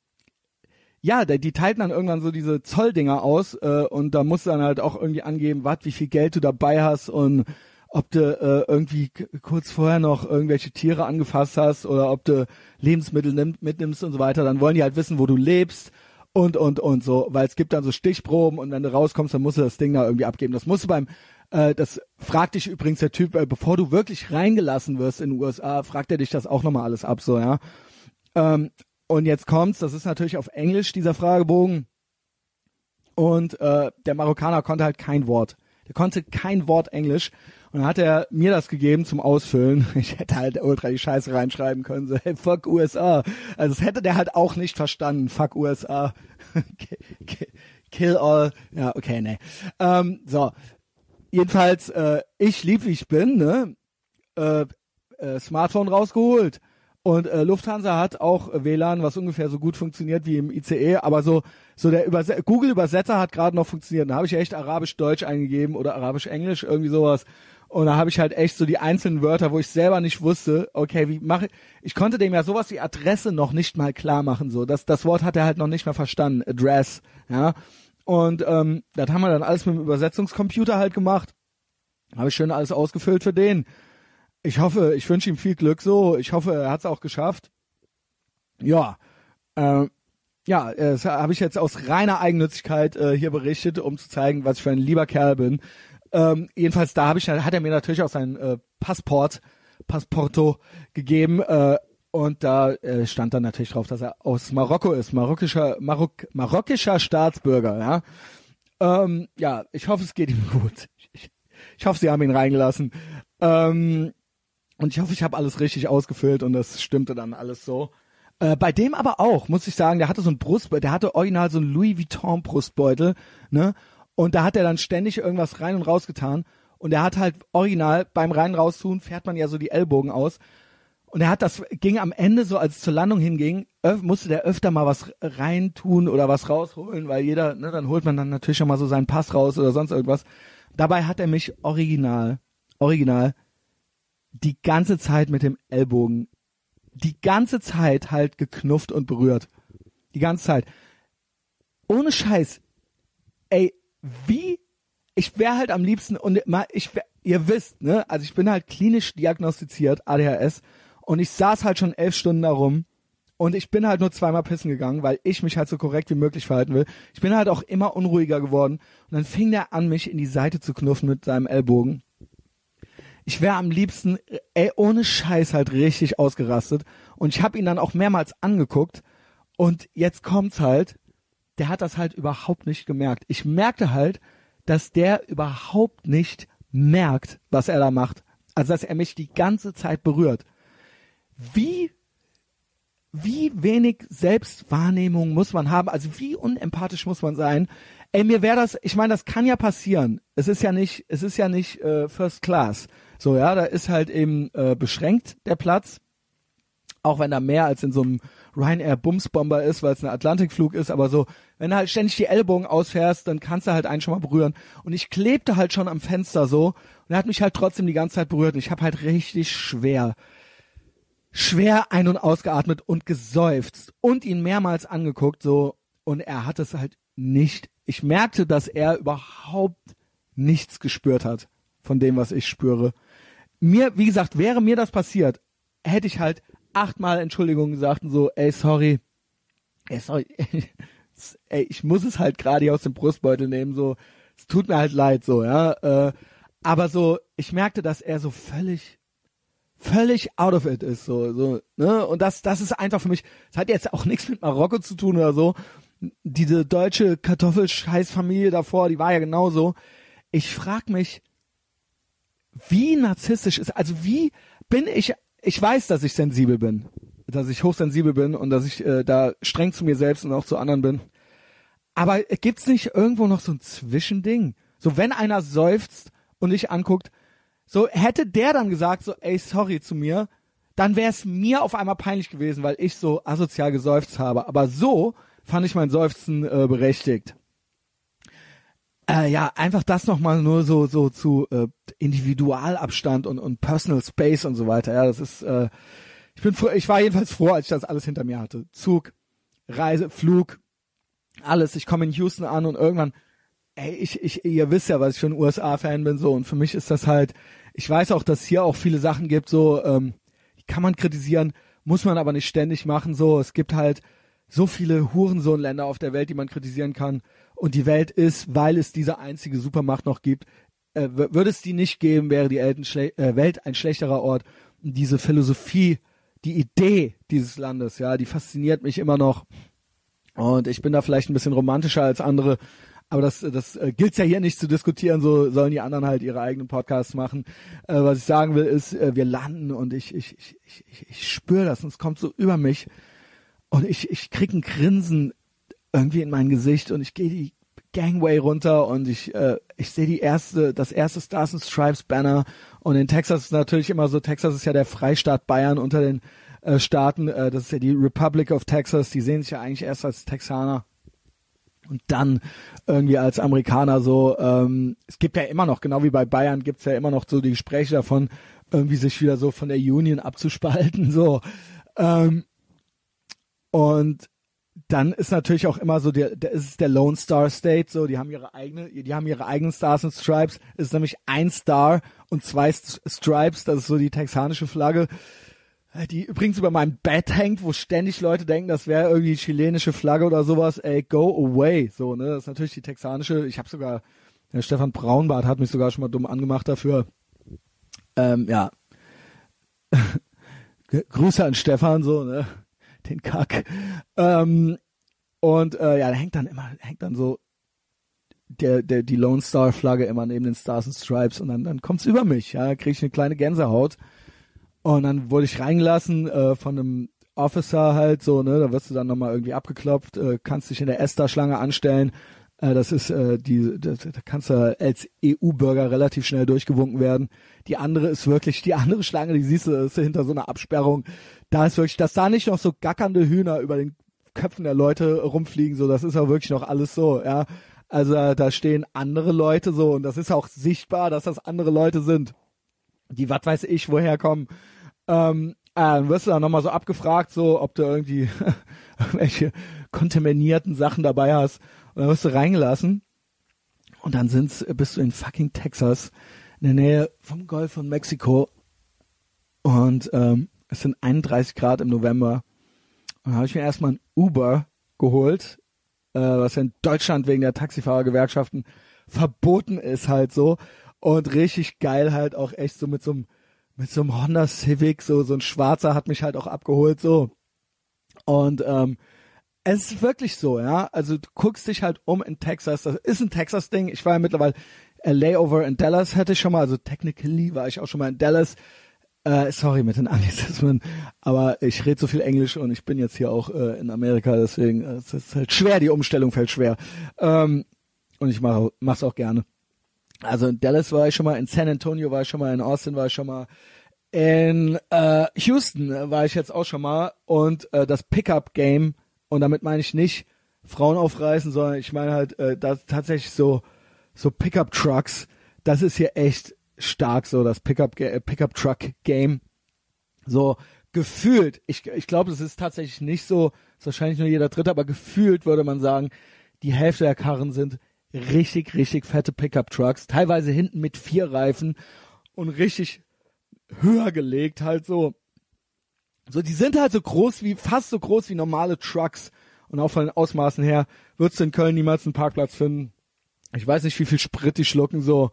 ja, die, teilten dann irgendwann so diese Zolldinger aus äh, und da musst du dann halt auch irgendwie angeben, was, wie viel Geld du dabei hast und ob du äh, irgendwie kurz vorher noch irgendwelche Tiere angefasst hast oder ob du Lebensmittel nimm, mitnimmst und so weiter, dann wollen die halt wissen, wo du lebst und und und so, weil es gibt dann so Stichproben und wenn du rauskommst, dann musst du das Ding da irgendwie abgeben. Das musst du beim äh, das fragt dich übrigens der Typ, äh, bevor du wirklich reingelassen wirst in den USA, fragt er dich das auch nochmal alles ab, so, ja. Ähm, und jetzt kommt's, das ist natürlich auf Englisch, dieser Fragebogen. Und äh, der Marokkaner konnte halt kein Wort. Der konnte kein Wort Englisch. Und dann hat er mir das gegeben zum Ausfüllen. Ich hätte halt ultra die Scheiße reinschreiben können, so, hey, fuck USA. Also das hätte der halt auch nicht verstanden, fuck USA. Kill all. Ja, okay, nee. Ähm, so. Jedenfalls, äh, ich lieb wie ich bin, ne? Äh, äh, Smartphone rausgeholt. Und äh, Lufthansa hat auch WLAN, was ungefähr so gut funktioniert wie im ICE, aber so so der Überse Google Übersetzer hat gerade noch funktioniert. Da habe ich echt Arabisch-Deutsch eingegeben oder Arabisch-Englisch, irgendwie sowas. Und da habe ich halt echt so die einzelnen Wörter, wo ich selber nicht wusste, okay, wie mache ich. Ich konnte dem ja sowas wie Adresse noch nicht mal klar machen. So, das, das Wort hat er halt noch nicht mal verstanden. Address, ja. Und ähm, das haben wir dann alles mit dem Übersetzungscomputer halt gemacht. Habe ich schön alles ausgefüllt für den. Ich hoffe, ich wünsche ihm viel Glück so. Ich hoffe, er hat es auch geschafft. Ja, äh, ja, das habe ich jetzt aus reiner Eigennützigkeit äh, hier berichtet, um zu zeigen, was ich für ein lieber Kerl bin. Ähm, jedenfalls da habe ich, hat er mir natürlich auch sein äh, Passport, Passporto gegeben äh, und da äh, stand dann natürlich drauf, dass er aus Marokko ist, marokkischer, Marok, marokkischer Staatsbürger. Ja, ähm, ja, ich hoffe, es geht ihm gut. Ich, ich hoffe, sie haben ihn reingelassen. Ähm, und ich hoffe, ich habe alles richtig ausgefüllt und das stimmte dann alles so. Äh, bei dem aber auch, muss ich sagen, der hatte so ein Brustbeutel, der hatte original so ein Louis Vuitton Brustbeutel, ne? Und da hat er dann ständig irgendwas rein und raus getan. Und er hat halt original beim rein raus tun, fährt man ja so die Ellbogen aus. Und er hat das, ging am Ende so, als es zur Landung hinging, öf, musste der öfter mal was reintun oder was rausholen, weil jeder, ne, dann holt man dann natürlich schon mal so seinen Pass raus oder sonst irgendwas. Dabei hat er mich original, original, die ganze Zeit mit dem Ellbogen, die ganze Zeit halt geknufft und berührt. Die ganze Zeit. Ohne Scheiß. Ey, wie, ich wäre halt am liebsten, und ich, wär, ihr wisst, ne, also ich bin halt klinisch diagnostiziert, ADHS, und ich saß halt schon elf Stunden da rum und ich bin halt nur zweimal pissen gegangen, weil ich mich halt so korrekt wie möglich verhalten will. Ich bin halt auch immer unruhiger geworden. Und dann fing der an, mich in die Seite zu knuffen mit seinem Ellbogen. Ich wäre am liebsten, ey, ohne Scheiß halt richtig ausgerastet. Und ich habe ihn dann auch mehrmals angeguckt. Und jetzt kommt's halt, der hat das halt überhaupt nicht gemerkt. Ich merkte halt, dass der überhaupt nicht merkt, was er da macht. Also, dass er mich die ganze Zeit berührt wie wie wenig Selbstwahrnehmung muss man haben, also wie unempathisch muss man sein. Ey, mir wäre das, ich meine, das kann ja passieren. Es ist ja nicht, es ist ja nicht äh, First Class. So, ja, da ist halt eben äh, beschränkt der Platz, auch wenn da mehr als in so einem Ryanair Bumsbomber ist, weil es ein Atlantikflug ist, aber so, wenn du halt ständig die Ellbogen ausfährst, dann kannst du halt einen schon mal berühren. Und ich klebte halt schon am Fenster so und er hat mich halt trotzdem die ganze Zeit berührt und ich habe halt richtig schwer schwer ein- und ausgeatmet und geseufzt und ihn mehrmals angeguckt, so, und er hat es halt nicht. Ich merkte, dass er überhaupt nichts gespürt hat von dem, was ich spüre. Mir, wie gesagt, wäre mir das passiert, hätte ich halt achtmal Entschuldigung gesagt und so, ey, sorry, ey, sorry, ey, ich muss es halt gerade aus dem Brustbeutel nehmen, so, es tut mir halt leid, so, ja, äh, aber so, ich merkte, dass er so völlig völlig out of it ist, so, so, ne? Und das, das ist einfach für mich, das hat jetzt auch nichts mit Marokko zu tun oder so. Diese deutsche Kartoffelscheißfamilie davor, die war ja genauso. Ich frag mich, wie narzisstisch ist, also wie bin ich, ich weiß, dass ich sensibel bin, dass ich hochsensibel bin und dass ich äh, da streng zu mir selbst und auch zu anderen bin. Aber gibt's nicht irgendwo noch so ein Zwischending? So, wenn einer seufzt und dich anguckt, so hätte der dann gesagt, so, ey, sorry zu mir, dann wäre es mir auf einmal peinlich gewesen, weil ich so asozial geseufzt habe. Aber so fand ich mein Seufzen äh, berechtigt. Äh, ja, einfach das nochmal nur so so zu äh, Individualabstand und und Personal Space und so weiter. Ja, das ist. Äh, ich bin froh, ich war jedenfalls froh, als ich das alles hinter mir hatte. Zug, Reise, Flug, alles. Ich komme in Houston an und irgendwann ey, ich, ich, ihr wisst ja, was ich für ein USA-Fan bin, so, und für mich ist das halt, ich weiß auch, dass hier auch viele Sachen gibt, so, ähm, kann man kritisieren, muss man aber nicht ständig machen, so, es gibt halt so viele Hurensohnländer auf der Welt, die man kritisieren kann, und die Welt ist, weil es diese einzige Supermacht noch gibt, äh, würde es die nicht geben, wäre die äh, Welt ein schlechterer Ort. Und diese Philosophie, die Idee dieses Landes, ja, die fasziniert mich immer noch. Und ich bin da vielleicht ein bisschen romantischer als andere, aber das, das äh, gilt ja hier nicht zu diskutieren, so sollen die anderen halt ihre eigenen Podcasts machen. Äh, was ich sagen will, ist, äh, wir landen und ich, ich, ich, ich, ich spüre das und es kommt so über mich. Und ich, ich krieg ein Grinsen irgendwie in mein Gesicht und ich gehe die Gangway runter und ich, äh, ich sehe die erste, das erste Stars and Stripes Banner und in Texas ist natürlich immer so, Texas ist ja der Freistaat Bayern unter den äh, Staaten, äh, das ist ja die Republic of Texas, die sehen sich ja eigentlich erst als Texaner und dann irgendwie als Amerikaner so, ähm, es gibt ja immer noch, genau wie bei Bayern, gibt's ja immer noch so die Gespräche davon, irgendwie sich wieder so von der Union abzuspalten, so. Ähm, und dann ist natürlich auch immer so der, der ist der Lone Star State, so, die haben ihre eigene, die haben ihre eigenen Stars und Stripes. Es ist nämlich ein Star und zwei Stripes, das ist so die texanische Flagge die übrigens über meinem Bett hängt, wo ständig Leute denken, das wäre irgendwie chilenische Flagge oder sowas. Ey, go away. So, ne? Das ist natürlich die texanische. Ich habe sogar, der Stefan Braunbart hat mich sogar schon mal dumm angemacht dafür. Ähm, ja. Grüße an Stefan, so, ne? Den Kack. Ähm, und äh, ja, da hängt dann immer, hängt dann so der, der, die Lone Star Flagge immer neben den Stars and Stripes und dann, dann kommt's über mich, ja, kriege ich eine kleine Gänsehaut. Und dann wurde ich reingelassen äh, von einem Officer halt so, ne, da wirst du dann nochmal irgendwie abgeklopft, äh, kannst dich in der Esther-Schlange anstellen. Äh, das ist äh, die, da, da kannst du als EU-Bürger relativ schnell durchgewunken werden. Die andere ist wirklich, die andere Schlange, die siehst du, ist hinter so einer Absperrung. Da ist wirklich, dass da nicht noch so gackernde Hühner über den Köpfen der Leute rumfliegen, so, das ist auch wirklich noch alles so, ja. Also da stehen andere Leute so und das ist auch sichtbar, dass das andere Leute sind, die was weiß ich woher kommen. Ähm, äh, dann wirst du dann nochmal so abgefragt, so ob du irgendwie irgendwelche kontaminierten Sachen dabei hast. Und dann wirst du reingelassen. Und dann sind's, bist du in fucking Texas, in der Nähe vom Golf von Mexiko. Und ähm, es sind 31 Grad im November. Und dann habe ich mir erstmal ein Uber geholt, äh, was ja in Deutschland wegen der Taxifahrergewerkschaften verboten ist halt so. Und richtig geil halt auch echt so mit so einem mit so einem Honda Civic, so, so ein Schwarzer hat mich halt auch abgeholt, so. Und ähm, es ist wirklich so, ja. Also du guckst dich halt um in Texas. Das ist ein Texas-Ding. Ich war ja mittlerweile äh, Layover in Dallas hatte ich schon mal, also technically war ich auch schon mal in Dallas. Äh, sorry mit den Anglizismen, aber ich rede so viel Englisch und ich bin jetzt hier auch äh, in Amerika, deswegen äh, es ist halt schwer, die Umstellung fällt schwer. Ähm, und ich mache mach's auch gerne. Also in Dallas war ich schon mal, in San Antonio war ich schon mal, in Austin war ich schon mal, in äh, Houston war ich jetzt auch schon mal und äh, das Pickup Game und damit meine ich nicht Frauen aufreißen, sondern ich meine halt äh, das tatsächlich so so Pickup Trucks. Das ist hier echt stark so das Pickup äh, Pickup Truck Game. So gefühlt, ich ich glaube, das ist tatsächlich nicht so, ist wahrscheinlich nur jeder dritte, aber gefühlt würde man sagen, die Hälfte der Karren sind richtig richtig fette Pickup Trucks, teilweise hinten mit vier Reifen und richtig höher gelegt halt so so, die sind halt so groß wie, fast so groß wie normale Trucks. Und auch von den Ausmaßen her würdest du in Köln niemals einen Parkplatz finden. Ich weiß nicht, wie viel Sprit die schlucken, so.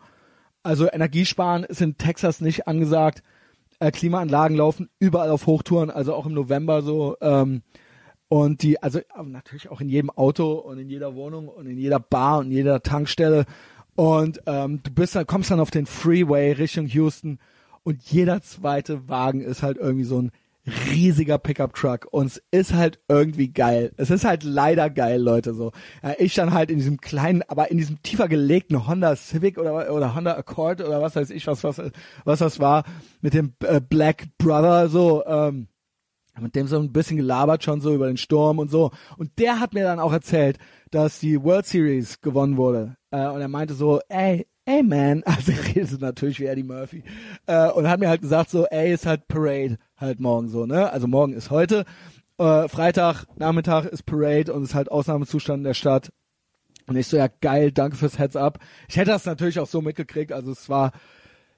Also Energiesparen ist in Texas nicht angesagt. Äh, Klimaanlagen laufen überall auf Hochtouren, also auch im November so. Ähm, und die, also natürlich auch in jedem Auto und in jeder Wohnung und in jeder Bar und in jeder Tankstelle. Und ähm, du bist dann, kommst dann auf den Freeway Richtung Houston und jeder zweite Wagen ist halt irgendwie so ein riesiger Pickup-Truck und es ist halt irgendwie geil. Es ist halt leider geil, Leute, so. Ich dann halt in diesem kleinen, aber in diesem tiefer gelegten Honda Civic oder, oder Honda Accord oder was weiß ich, was, was, was das war, mit dem äh, Black Brother, so, ähm, mit dem so ein bisschen gelabert schon so über den Sturm und so. Und der hat mir dann auch erzählt, dass die World Series gewonnen wurde. Äh, und er meinte so, ey, ey man, also er redet natürlich wie Eddie Murphy. Äh, und hat mir halt gesagt so, ey, ist halt Parade halt morgen so, ne? Also morgen ist heute. Äh, Freitag, Nachmittag ist Parade und ist halt Ausnahmezustand in der Stadt. Und ich so, ja geil, danke fürs Heads up. Ich hätte das natürlich auch so mitgekriegt, also es war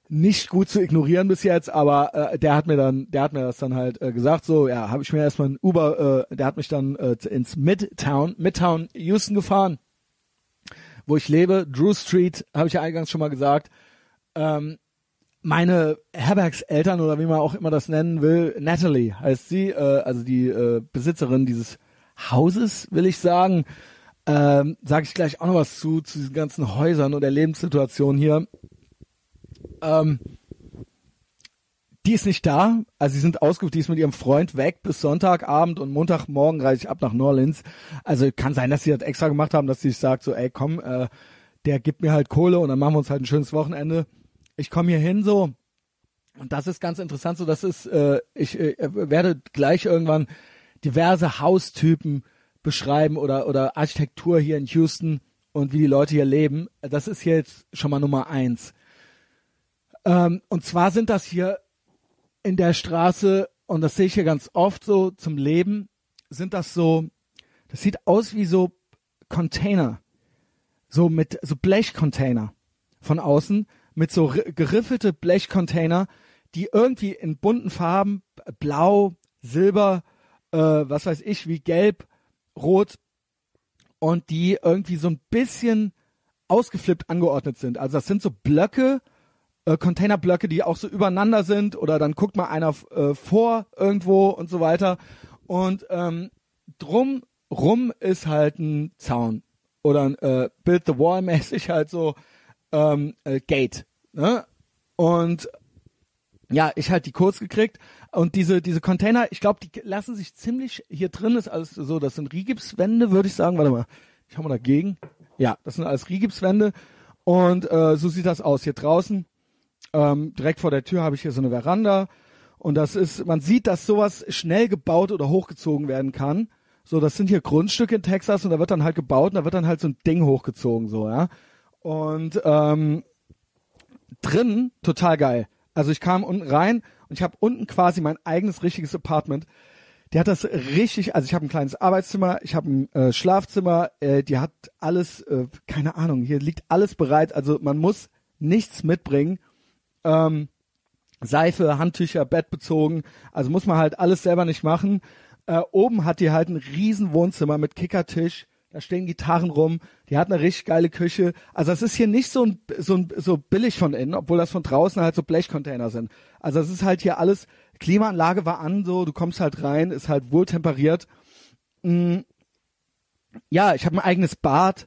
nicht gut zu ignorieren bis jetzt, aber äh, der hat mir dann, der hat mir das dann halt äh, gesagt, so, ja, habe ich mir erstmal ein Uber, äh, der hat mich dann äh, ins Midtown, Midtown Houston gefahren, wo ich lebe, Drew Street, habe ich ja eingangs schon mal gesagt. Ähm, meine Herbergseltern oder wie man auch immer das nennen will, Natalie heißt sie, äh, also die äh, Besitzerin dieses Hauses, will ich sagen, ähm, sage ich gleich auch noch was zu, zu diesen ganzen Häusern und der Lebenssituation hier. Ähm, die ist nicht da, also sie sind ausgerufen, die ist mit ihrem Freund weg bis Sonntagabend und Montagmorgen reise ich ab nach New Orleans. Also kann sein, dass sie das extra gemacht haben, dass sie sich sagt so, ey komm, äh, der gibt mir halt Kohle und dann machen wir uns halt ein schönes Wochenende ich komme hier hin so und das ist ganz interessant so, das ist äh, ich äh, werde gleich irgendwann diverse Haustypen beschreiben oder oder Architektur hier in Houston und wie die Leute hier leben. Das ist hier jetzt schon mal Nummer eins. Ähm, und zwar sind das hier in der Straße und das sehe ich hier ganz oft so zum Leben sind das so, das sieht aus wie so Container, so mit so Blechcontainer von außen mit so geriffelte Blechcontainer, die irgendwie in bunten Farben, blau, silber, äh, was weiß ich, wie gelb, rot und die irgendwie so ein bisschen ausgeflippt angeordnet sind. Also das sind so Blöcke, äh, Containerblöcke, die auch so übereinander sind oder dann guckt mal einer äh, vor irgendwo und so weiter. Und ähm, drum rum ist halt ein Zaun oder ein äh, Build the Wall mäßig halt so ähm, äh, Gate. Ne? Und ja, ich halt die kurz gekriegt und diese diese Container, ich glaube, die lassen sich ziemlich hier drin ist alles so, das sind Rigipswände, würde ich sagen. Warte mal, ich hau mal dagegen. Ja, das sind alles Rigipswände und äh, so sieht das aus hier draußen. Ähm, direkt vor der Tür habe ich hier so eine Veranda und das ist, man sieht, dass sowas schnell gebaut oder hochgezogen werden kann. So, das sind hier Grundstücke in Texas und da wird dann halt gebaut und da wird dann halt so ein Ding hochgezogen, so, ja. Und ähm, drin total geil. Also ich kam unten rein und ich habe unten quasi mein eigenes richtiges Apartment. Die hat das richtig, also ich habe ein kleines Arbeitszimmer, ich habe ein äh, Schlafzimmer, äh, die hat alles, äh, keine Ahnung, hier liegt alles bereit, also man muss nichts mitbringen. Ähm, Seife, Handtücher, Bett bezogen, also muss man halt alles selber nicht machen. Äh, oben hat die halt ein riesen Wohnzimmer mit Kickertisch, da stehen Gitarren rum, die hat eine richtig geile Küche. Also es ist hier nicht so ein, so ein, so billig von innen, obwohl das von draußen halt so Blechcontainer sind. Also es ist halt hier alles Klimaanlage war an, so, du kommst halt rein, ist halt wohl temperiert. Mm, ja, ich habe ein eigenes Bad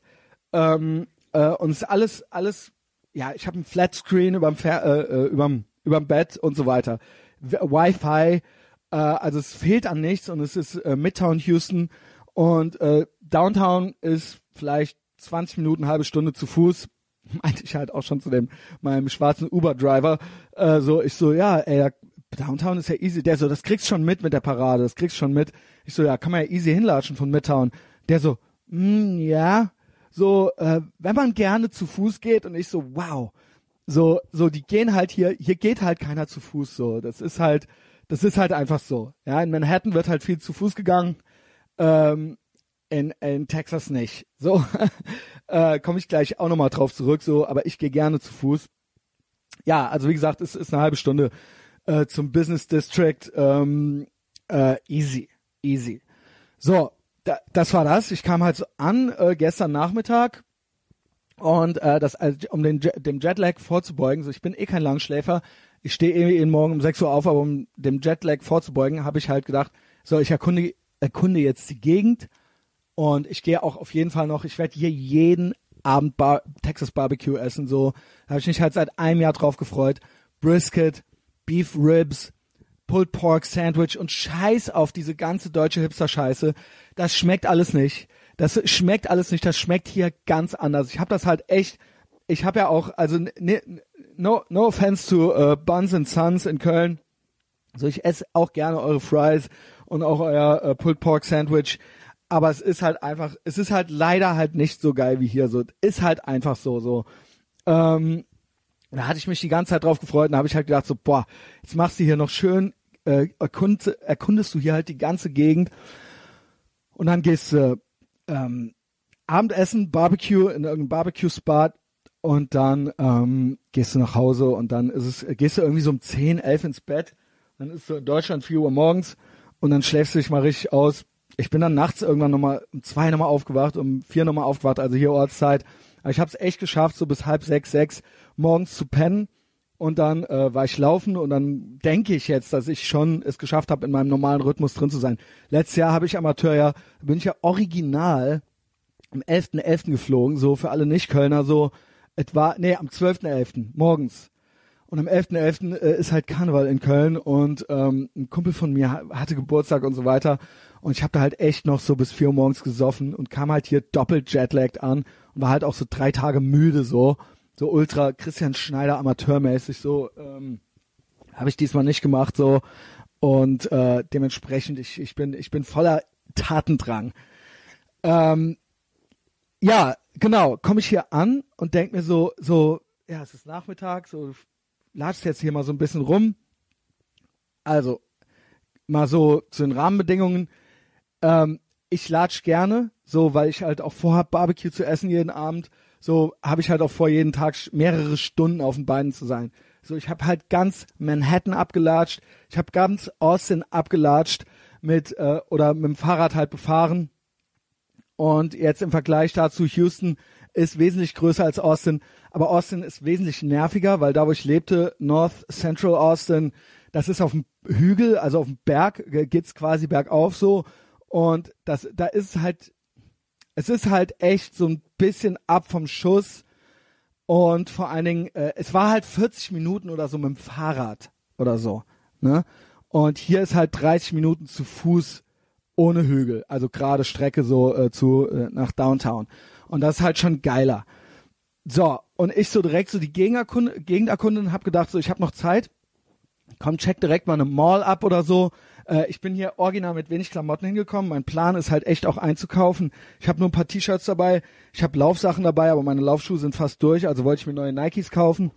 ähm, äh, und es ist alles, alles, ja, ich habe ein Flatscreen überm, äh, äh, überm, überm Bett und so weiter. Wi-Fi, äh, also es fehlt an nichts und es ist äh, Midtown Houston und äh, Downtown ist vielleicht 20 Minuten, halbe Stunde zu Fuß. Meinte ich halt auch schon zu dem meinem schwarzen Uber-Driver. Äh, so, ich so, ja, ey, Downtown ist ja easy. Der so, das kriegst schon mit mit der Parade, das kriegst schon mit. Ich so, ja, kann man ja easy hinlatschen von Midtown. Der so, mm, ja, so, äh, wenn man gerne zu Fuß geht und ich so, wow. So, so, die gehen halt hier, hier geht halt keiner zu Fuß so. Das ist halt, das ist halt einfach so. Ja, in Manhattan wird halt viel zu Fuß gegangen. Ähm, in, in Texas nicht. So, äh, komme ich gleich auch nochmal drauf zurück, so, aber ich gehe gerne zu Fuß. Ja, also wie gesagt, es ist eine halbe Stunde äh, zum Business District. Ähm, äh, easy, easy. So, da, das war das. Ich kam halt so an äh, gestern Nachmittag und äh, das, also, um den, dem Jetlag vorzubeugen, so ich bin eh kein Langschläfer, ich stehe eh jeden Morgen um 6 Uhr auf, aber um dem Jetlag vorzubeugen, habe ich halt gedacht, so ich erkunde, erkunde jetzt die Gegend und ich gehe auch auf jeden Fall noch, ich werde hier jeden Abend Bar Texas Barbecue essen, so. Da habe ich mich halt seit einem Jahr drauf gefreut. Brisket, Beef Ribs, Pulled Pork Sandwich und Scheiß auf diese ganze deutsche Hipster-Scheiße. Das schmeckt alles nicht. Das schmeckt alles nicht. Das schmeckt hier ganz anders. Ich habe das halt echt. Ich habe ja auch, also ne, no, no offense to uh, Buns and Sons in Köln. So, ich esse auch gerne eure Fries und auch euer uh, Pulled Pork Sandwich. Aber es ist halt einfach, es ist halt leider halt nicht so geil wie hier. So, ist halt einfach so, so. Ähm, da hatte ich mich die ganze Zeit drauf gefreut und da habe ich halt gedacht so, boah, jetzt machst du hier noch schön, äh, erkund, erkundest du hier halt die ganze Gegend und dann gehst du ähm, Abendessen, Barbecue in irgendeinem Barbecue-Spot und dann ähm, gehst du nach Hause und dann ist es, gehst du irgendwie so um 10, 11 ins Bett, dann ist so in Deutschland 4 Uhr morgens und dann schläfst du dich mal richtig aus. Ich bin dann nachts irgendwann nochmal um zwei nochmal aufgewacht, um vier nochmal aufgewacht, also hier Ortszeit. Aber ich habe es echt geschafft, so bis halb sechs, sechs morgens zu pennen und dann äh, war ich laufen und dann denke ich jetzt, dass ich schon es geschafft habe, in meinem normalen Rhythmus drin zu sein. Letztes Jahr habe ich Amateur ja, bin ich ja original am 11.11. .11. geflogen, so für alle Nicht-Kölner, so etwa, nee, am 12.11. morgens. Und am 11.11. .11. Äh, ist halt Karneval in Köln und ähm, ein Kumpel von mir hatte Geburtstag und so weiter. Und ich habe da halt echt noch so bis vier Uhr morgens gesoffen und kam halt hier doppelt jetlagged an und war halt auch so drei Tage müde so so ultra Christian Schneider amateurmäßig so ähm, habe ich diesmal nicht gemacht so und äh, dementsprechend ich ich bin ich bin voller Tatendrang. Ähm, ja, genau, komme ich hier an und denk mir so so ja, es ist Nachmittag, so latschst jetzt hier mal so ein bisschen rum. Also mal so zu den Rahmenbedingungen. Ähm, ich latsch gerne, so weil ich halt auch vorhab, Barbecue zu essen jeden Abend so habe ich halt auch vor, jeden Tag mehrere Stunden auf den Beinen zu sein. So, ich habe halt ganz Manhattan abgelatscht, ich habe ganz Austin abgelatscht mit äh, oder mit dem Fahrrad halt befahren. Und jetzt im Vergleich dazu Houston ist wesentlich größer als Austin, aber Austin ist wesentlich nerviger, weil da wo ich lebte, North Central Austin, das ist auf dem Hügel, also auf dem Berg geht's quasi bergauf so und das da ist halt es ist halt echt so ein bisschen ab vom Schuss. Und vor allen Dingen, äh, es war halt 40 Minuten oder so mit dem Fahrrad oder so. Ne? Und hier ist halt 30 Minuten zu Fuß ohne Hügel, also gerade Strecke so äh, zu äh, nach Downtown. Und das ist halt schon geiler. So, und ich so direkt so die Gegend erkunden und hab gedacht, so, ich habe noch Zeit. Komm, check direkt mal eine Mall ab oder so. Äh, ich bin hier original mit wenig Klamotten hingekommen. Mein Plan ist halt echt auch einzukaufen. Ich habe nur ein paar T-Shirts dabei. Ich habe Laufsachen dabei, aber meine Laufschuhe sind fast durch. Also wollte ich mir neue Nikes kaufen.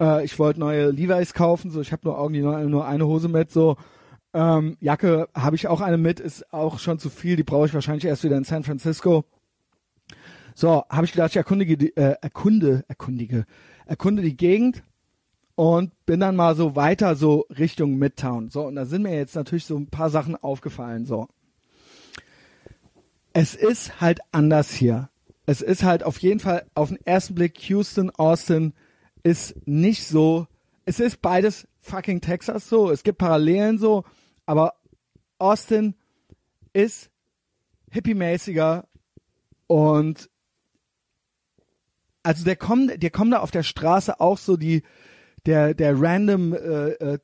Äh, ich wollte neue Levi's kaufen. So, ich habe nur irgendwie nur, eine Hose mit. So, ähm, Jacke habe ich auch eine mit. Ist auch schon zu viel. Die brauche ich wahrscheinlich erst wieder in San Francisco. So, habe ich gedacht, ich erkundige, die, äh, erkunde, erkundige, erkunde die Gegend und bin dann mal so weiter so Richtung Midtown. So, und da sind mir jetzt natürlich so ein paar Sachen aufgefallen. So, es ist halt anders hier. Es ist halt auf jeden Fall auf den ersten Blick Houston, Austin ist nicht so. Es ist beides fucking Texas so. Es gibt Parallelen so, aber Austin ist hippie-mäßiger und also der kommt, der kommt da auf der Straße auch so die, der, der random äh, äh,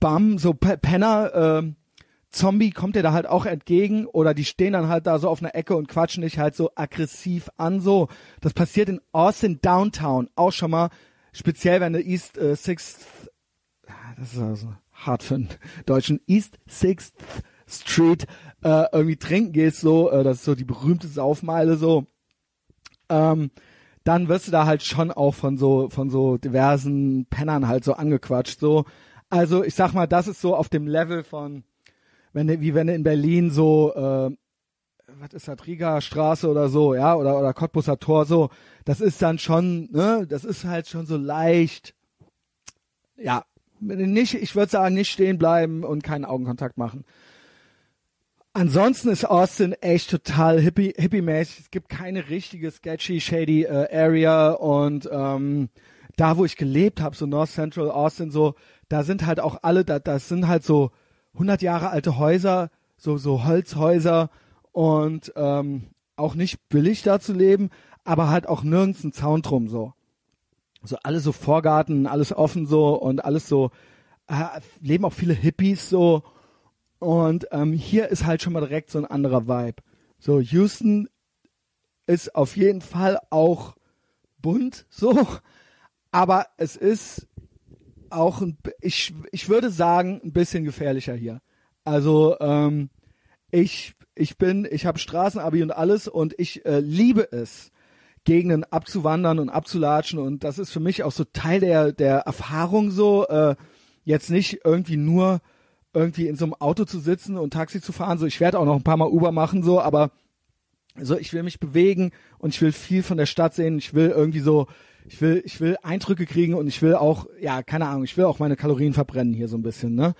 Bum, so Penner, äh, Zombie kommt dir da halt auch entgegen oder die stehen dann halt da so auf einer Ecke und quatschen dich halt so aggressiv an, so. Das passiert in Austin Downtown auch schon mal, speziell wenn du East äh, Sixth, das ist also hart für einen Deutschen, East Sixth Street äh, irgendwie trinken gehst, so, äh, das ist so die berühmte Saufmeile, so ähm, dann wirst du da halt schon auch von so von so diversen Pennern halt so angequatscht so. Also ich sag mal das ist so auf dem Level von wenn du, wie wenn du in Berlin so äh, was ist das Riga Straße oder so ja oder oder Cottbusser Tor so. Das ist dann schon ne das ist halt schon so leicht ja. Nicht ich würde sagen nicht stehen bleiben und keinen Augenkontakt machen Ansonsten ist Austin echt total hippie, hippie-mäßig. Es gibt keine richtige sketchy, shady äh, Area und ähm, da, wo ich gelebt habe, so North Central Austin, so, da sind halt auch alle, da, das sind halt so 100 Jahre alte Häuser, so so Holzhäuser und ähm, auch nicht billig da zu leben, aber halt auch nirgends ein Zaun drum so. So alles so Vorgarten, alles offen so und alles so äh, leben auch viele Hippies so und ähm, hier ist halt schon mal direkt so ein anderer Vibe. So, Houston ist auf jeden Fall auch bunt, so, aber es ist auch, ein, ich, ich würde sagen, ein bisschen gefährlicher hier. Also, ähm, ich, ich bin, ich habe Straßenabi und alles und ich äh, liebe es, Gegenden abzuwandern und abzulatschen und das ist für mich auch so Teil der, der Erfahrung so, äh, jetzt nicht irgendwie nur irgendwie in so einem Auto zu sitzen und Taxi zu fahren. So, ich werde auch noch ein paar Mal Uber machen, so, aber so, ich will mich bewegen und ich will viel von der Stadt sehen. Ich will irgendwie so, ich will, ich will Eindrücke kriegen und ich will auch, ja, keine Ahnung, ich will auch meine Kalorien verbrennen hier so ein bisschen, ne?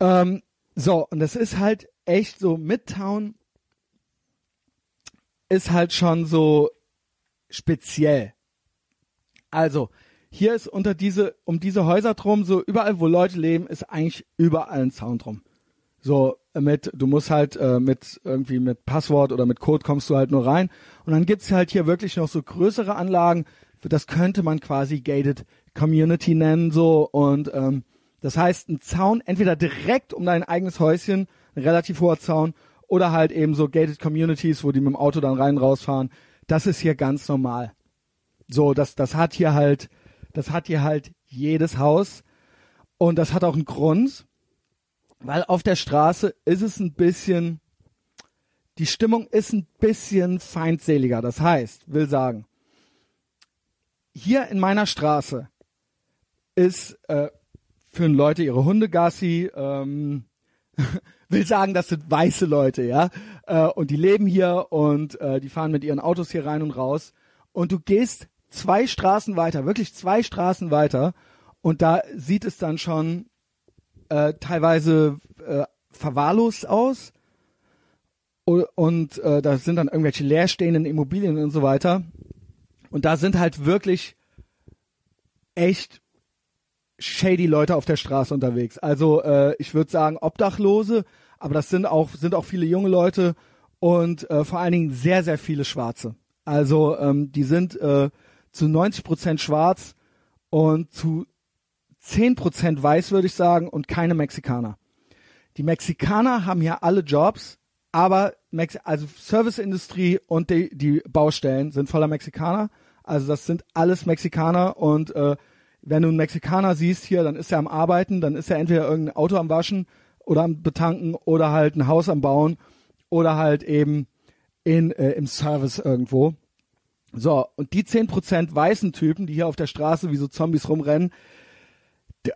Ähm, so, und das ist halt echt so, Midtown ist halt schon so speziell. Also, hier ist unter diese, um diese Häuser drum, so überall, wo Leute leben, ist eigentlich überall ein Zaun drum. So mit, du musst halt äh, mit irgendwie mit Passwort oder mit Code kommst du halt nur rein. Und dann gibt's halt hier wirklich noch so größere Anlagen. Das könnte man quasi gated Community nennen so. Und ähm, das heißt, ein Zaun entweder direkt um dein eigenes Häuschen, ein relativ hoher Zaun, oder halt eben so gated Communities, wo die mit dem Auto dann rein rausfahren. Das ist hier ganz normal. So, das, das hat hier halt das hat hier halt jedes Haus. Und das hat auch einen Grund, weil auf der Straße ist es ein bisschen, die Stimmung ist ein bisschen feindseliger. Das heißt, will sagen, hier in meiner Straße ist, äh, führen Leute ihre Hunde Gassi, ähm, will sagen, das sind weiße Leute, ja, äh, und die leben hier und äh, die fahren mit ihren Autos hier rein und raus. Und du gehst zwei Straßen weiter, wirklich zwei Straßen weiter, und da sieht es dann schon äh, teilweise äh, verwahrlost aus. Und, und äh, da sind dann irgendwelche leerstehenden Immobilien und so weiter. Und da sind halt wirklich echt shady Leute auf der Straße unterwegs. Also äh, ich würde sagen Obdachlose, aber das sind auch sind auch viele junge Leute und äh, vor allen Dingen sehr sehr viele Schwarze. Also ähm, die sind äh, zu 90 Prozent schwarz und zu 10 Prozent weiß, würde ich sagen, und keine Mexikaner. Die Mexikaner haben ja alle Jobs, aber Mex also Serviceindustrie und die, die Baustellen sind voller Mexikaner. Also das sind alles Mexikaner und äh, wenn du einen Mexikaner siehst hier, dann ist er am Arbeiten, dann ist er entweder irgendein Auto am Waschen oder am Betanken oder halt ein Haus am Bauen oder halt eben in, äh, im Service irgendwo. So, und die 10% weißen Typen, die hier auf der Straße wie so Zombies rumrennen,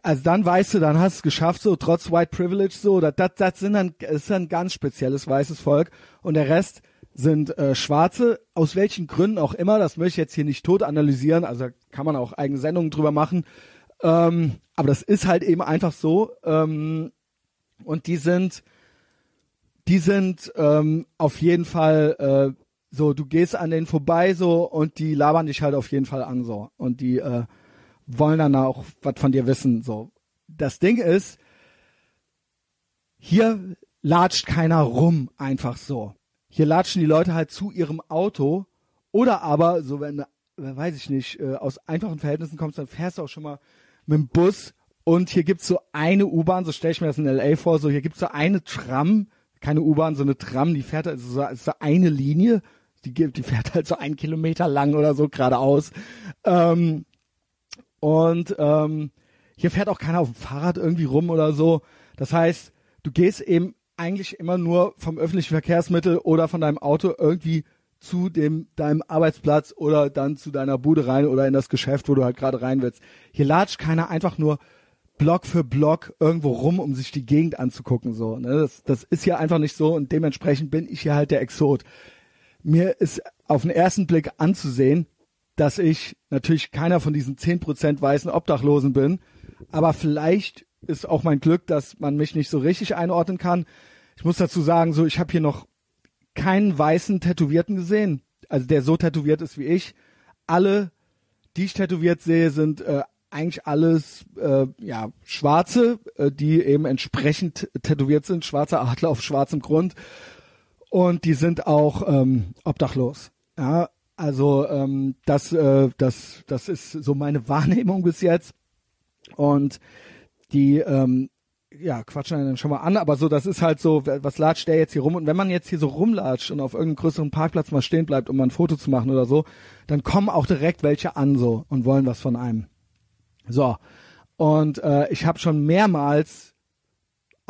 also dann weißt du, dann hast du es geschafft, so trotz White Privilege, so, das, das, das sind dann, das ist ein ganz spezielles weißes Volk. Und der Rest sind äh, Schwarze, aus welchen Gründen auch immer, das möchte ich jetzt hier nicht tot analysieren, also kann man auch eigene Sendungen drüber machen, ähm, aber das ist halt eben einfach so ähm, und die sind, die sind ähm, auf jeden Fall äh, so, du gehst an denen vorbei so und die labern dich halt auf jeden Fall an so und die äh, wollen dann auch was von dir wissen so. Das Ding ist, hier latscht keiner rum einfach so. Hier latschen die Leute halt zu ihrem Auto oder aber so wenn weiß ich nicht äh, aus einfachen Verhältnissen kommst, dann fährst du auch schon mal mit dem Bus und hier gibt's so eine U-Bahn, so stelle ich mir das in LA vor, so hier gibt's so eine Tram, keine U-Bahn, so eine Tram, die fährt also so, so eine Linie die, die fährt halt so einen Kilometer lang oder so geradeaus. Ähm, und ähm, hier fährt auch keiner auf dem Fahrrad irgendwie rum oder so. Das heißt, du gehst eben eigentlich immer nur vom öffentlichen Verkehrsmittel oder von deinem Auto irgendwie zu dem deinem Arbeitsplatz oder dann zu deiner Bude rein oder in das Geschäft, wo du halt gerade rein willst. Hier latscht keiner einfach nur Block für Block irgendwo rum, um sich die Gegend anzugucken. So, ne? das, das ist hier einfach nicht so und dementsprechend bin ich hier halt der Exot mir ist auf den ersten Blick anzusehen, dass ich natürlich keiner von diesen zehn Prozent weißen Obdachlosen bin, aber vielleicht ist auch mein Glück, dass man mich nicht so richtig einordnen kann. Ich muss dazu sagen, so ich habe hier noch keinen weißen Tätowierten gesehen, also der so tätowiert ist wie ich. Alle, die ich tätowiert sehe, sind äh, eigentlich alles äh, ja Schwarze, äh, die eben entsprechend tätowiert sind, schwarzer Adler auf schwarzem Grund und die sind auch ähm, obdachlos. Ja, also ähm, das, äh, das, das ist so meine Wahrnehmung bis jetzt. Und die, ähm, ja, quatschen dann schon mal an, aber so, das ist halt so, was latscht der jetzt hier rum? Und wenn man jetzt hier so rumlatscht und auf irgendeinem größeren Parkplatz mal stehen bleibt, um mal ein Foto zu machen oder so, dann kommen auch direkt welche an so und wollen was von einem. So. Und äh, ich habe schon mehrmals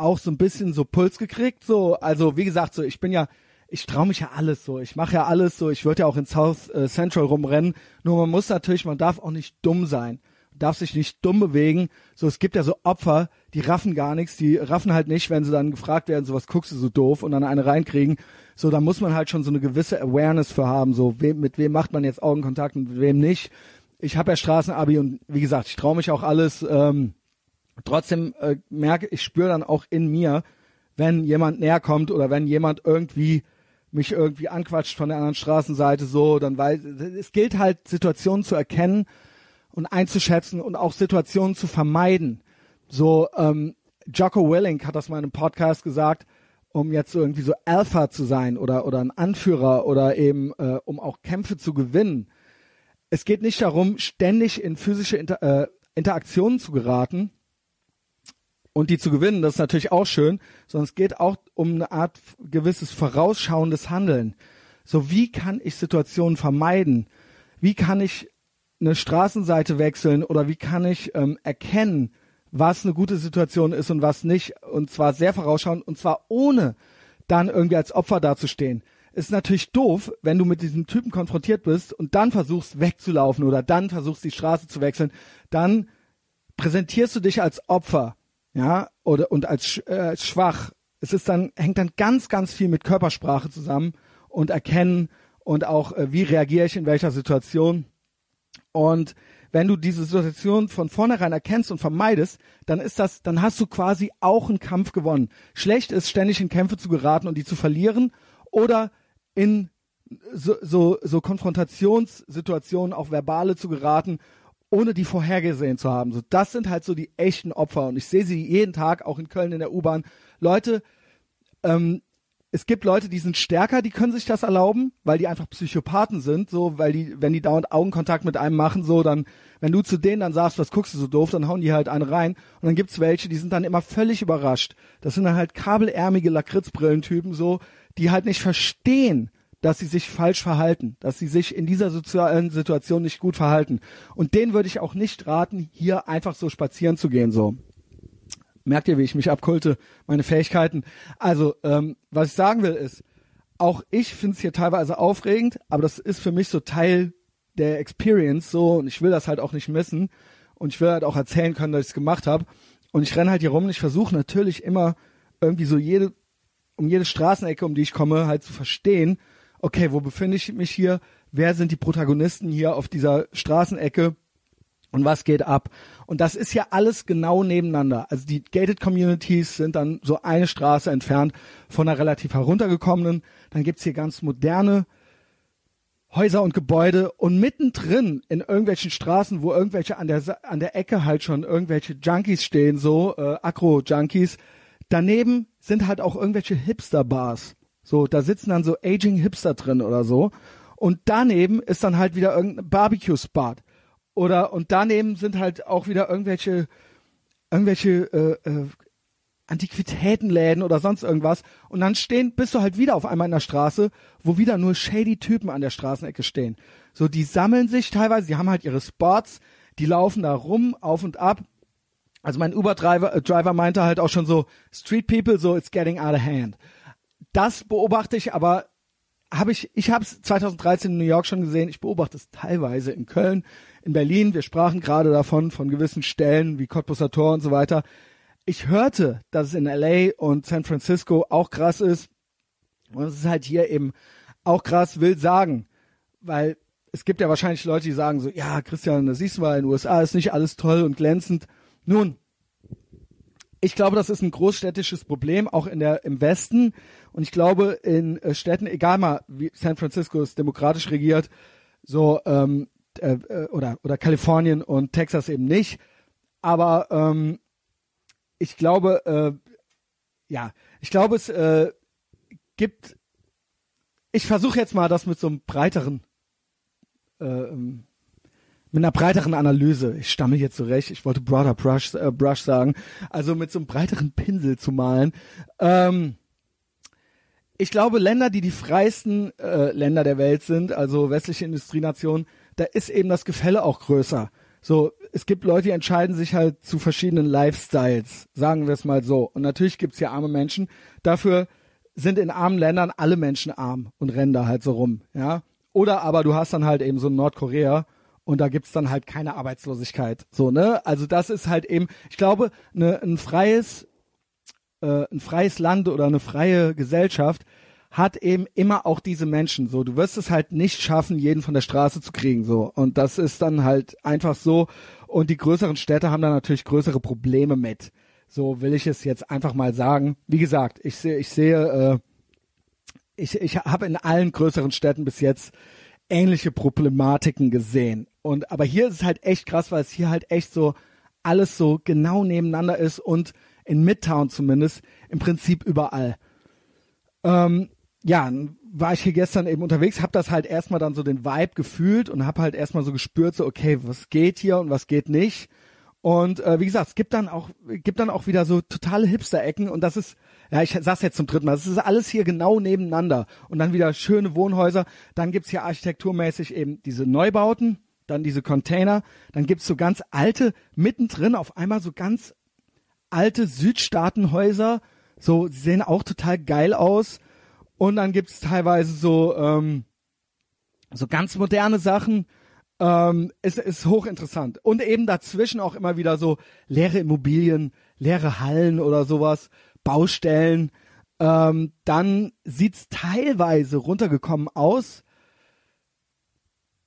auch so ein bisschen so Puls gekriegt. So, also wie gesagt, so ich bin ja, ich traue mich ja alles so. Ich mache ja alles so. Ich würde ja auch in South äh, Central rumrennen. Nur man muss natürlich, man darf auch nicht dumm sein. Darf sich nicht dumm bewegen. So, es gibt ja so Opfer, die raffen gar nichts. Die raffen halt nicht, wenn sie dann gefragt werden, so was guckst du so doof und dann eine reinkriegen. So, da muss man halt schon so eine gewisse Awareness für haben. So, wem, mit wem macht man jetzt Augenkontakt und mit wem nicht. Ich habe ja Straßenabi und wie gesagt, ich traue mich auch alles. Ähm, trotzdem äh, merke ich spüre dann auch in mir, wenn jemand näher kommt oder wenn jemand irgendwie mich irgendwie anquatscht von der anderen Straßenseite so, dann weiß es gilt halt Situationen zu erkennen und einzuschätzen und auch Situationen zu vermeiden. So ähm, Jocko Willing hat das mal in einem Podcast gesagt, um jetzt irgendwie so Alpha zu sein oder oder ein Anführer oder eben äh, um auch Kämpfe zu gewinnen. Es geht nicht darum, ständig in physische Inter äh, Interaktionen zu geraten, und die zu gewinnen, das ist natürlich auch schön, sondern es geht auch um eine Art gewisses vorausschauendes Handeln. So wie kann ich Situationen vermeiden? Wie kann ich eine Straßenseite wechseln oder wie kann ich ähm, erkennen, was eine gute Situation ist und was nicht und zwar sehr vorausschauend und zwar ohne dann irgendwie als Opfer dazustehen. Ist natürlich doof, wenn du mit diesem Typen konfrontiert bist und dann versuchst wegzulaufen oder dann versuchst die Straße zu wechseln, dann präsentierst du dich als Opfer ja, oder und als äh, schwach. Es ist dann hängt dann ganz ganz viel mit Körpersprache zusammen und erkennen und auch äh, wie reagiere ich in welcher Situation. Und wenn du diese Situation von vornherein erkennst und vermeidest, dann ist das, dann hast du quasi auch einen Kampf gewonnen. Schlecht ist, ständig in Kämpfe zu geraten und die zu verlieren oder in so, so, so Konfrontationssituationen, auch verbale zu geraten ohne die vorhergesehen zu haben. So, das sind halt so die echten Opfer und ich sehe sie jeden Tag, auch in Köln in der U-Bahn. Leute, ähm, es gibt Leute, die sind stärker, die können sich das erlauben, weil die einfach Psychopathen sind, so, weil die, wenn die dauernd Augenkontakt mit einem machen, so, dann, wenn du zu denen dann sagst, was guckst du so doof, dann hauen die halt einen rein. Und dann gibt's welche, die sind dann immer völlig überrascht. Das sind dann halt kabelärmige Lakritzbrillentypen, so, die halt nicht verstehen, dass sie sich falsch verhalten, dass sie sich in dieser sozialen Situation nicht gut verhalten. Und denen würde ich auch nicht raten, hier einfach so spazieren zu gehen, so. Merkt ihr, wie ich mich abkulte, meine Fähigkeiten? Also, ähm, was ich sagen will ist, auch ich finde es hier teilweise aufregend, aber das ist für mich so Teil der Experience so und ich will das halt auch nicht missen und ich will halt auch erzählen können, dass ich es gemacht habe und ich renne halt hier rum und ich versuche natürlich immer irgendwie so jede um jede Straßenecke, um die ich komme, halt zu verstehen, okay, wo befinde ich mich hier? Wer sind die Protagonisten hier auf dieser Straßenecke? Und was geht ab? Und das ist ja alles genau nebeneinander. Also die Gated Communities sind dann so eine Straße entfernt von einer relativ heruntergekommenen. Dann gibt's hier ganz moderne Häuser und Gebäude und mittendrin in irgendwelchen Straßen, wo irgendwelche an der an der Ecke halt schon irgendwelche Junkies stehen, so äh, Akro-Junkies. Daneben sind halt auch irgendwelche Hipster-Bars. So, da sitzen dann so Aging Hipster drin oder so. Und daneben ist dann halt wieder irgendein Barbecue-Spot. Oder, und daneben sind halt auch wieder irgendwelche, irgendwelche, äh, äh, Antiquitätenläden oder sonst irgendwas. Und dann stehen, bist du halt wieder auf einmal in der Straße, wo wieder nur shady Typen an der Straßenecke stehen. So, die sammeln sich teilweise, die haben halt ihre Spots, die laufen da rum, auf und ab. Also mein Uber-Driver äh, Driver meinte halt auch schon so, Street People, so it's getting out of hand das beobachte ich, aber habe ich, ich habe es 2013 in New York schon gesehen. Ich beobachte es teilweise in Köln, in Berlin. Wir sprachen gerade davon, von gewissen Stellen wie Cottbusser Tor und so weiter. Ich hörte, dass es in LA und San Francisco auch krass ist. Und es ist halt hier eben auch krass, will sagen, weil es gibt ja wahrscheinlich Leute, die sagen so, ja, Christian, das siehst du mal, in den USA ist nicht alles toll und glänzend. Nun, ich glaube, das ist ein großstädtisches Problem, auch in der, im Westen. Und ich glaube, in äh, Städten, egal mal, wie San Francisco ist demokratisch regiert, so, ähm, äh, äh, oder, oder Kalifornien und Texas eben nicht. Aber ähm, ich glaube, äh, ja, ich glaube, es äh, gibt, ich versuche jetzt mal das mit so einem breiteren äh, ähm, mit einer breiteren Analyse, ich stamme jetzt zurecht, ich wollte broader brush, äh, brush sagen, also mit so einem breiteren Pinsel zu malen. Ähm, ich glaube, Länder, die die freiesten äh, Länder der Welt sind, also westliche Industrienationen, da ist eben das Gefälle auch größer. So, es gibt Leute, die entscheiden sich halt zu verschiedenen Lifestyles, sagen wir es mal so. Und natürlich gibt's hier arme Menschen. Dafür sind in armen Ländern alle Menschen arm und rennen da halt so rum, ja. Oder aber du hast dann halt eben so Nordkorea, und da gibt's dann halt keine Arbeitslosigkeit. So, ne? Also das ist halt eben, ich glaube, ne, ein freies, äh, ein freies Land oder eine freie Gesellschaft hat eben immer auch diese Menschen. So, du wirst es halt nicht schaffen, jeden von der Straße zu kriegen. So. Und das ist dann halt einfach so. Und die größeren Städte haben da natürlich größere Probleme mit. So will ich es jetzt einfach mal sagen. Wie gesagt, ich sehe, ich sehe, äh, ich, ich habe in allen größeren Städten bis jetzt ähnliche Problematiken gesehen. Und aber hier ist es halt echt krass, weil es hier halt echt so alles so genau nebeneinander ist und in Midtown zumindest im Prinzip überall. Ähm, ja, war ich hier gestern eben unterwegs, habe das halt erstmal dann so den Vibe gefühlt und habe halt erstmal so gespürt, so okay, was geht hier und was geht nicht. Und äh, wie gesagt, es gibt dann auch gibt dann auch wieder so totale Hipster-Ecken und das ist ja, ich sag's jetzt zum dritten Mal, es ist alles hier genau nebeneinander und dann wieder schöne Wohnhäuser, dann gibt's hier architekturmäßig eben diese Neubauten, dann diese Container, dann gibt's so ganz alte, mittendrin auf einmal so ganz alte Südstaatenhäuser, so sie sehen auch total geil aus. Und dann gibt's teilweise so, ähm, so ganz moderne Sachen. Ähm, es ist hochinteressant. Und eben dazwischen auch immer wieder so leere Immobilien, leere Hallen oder sowas, Baustellen. Ähm, dann sieht's teilweise runtergekommen aus.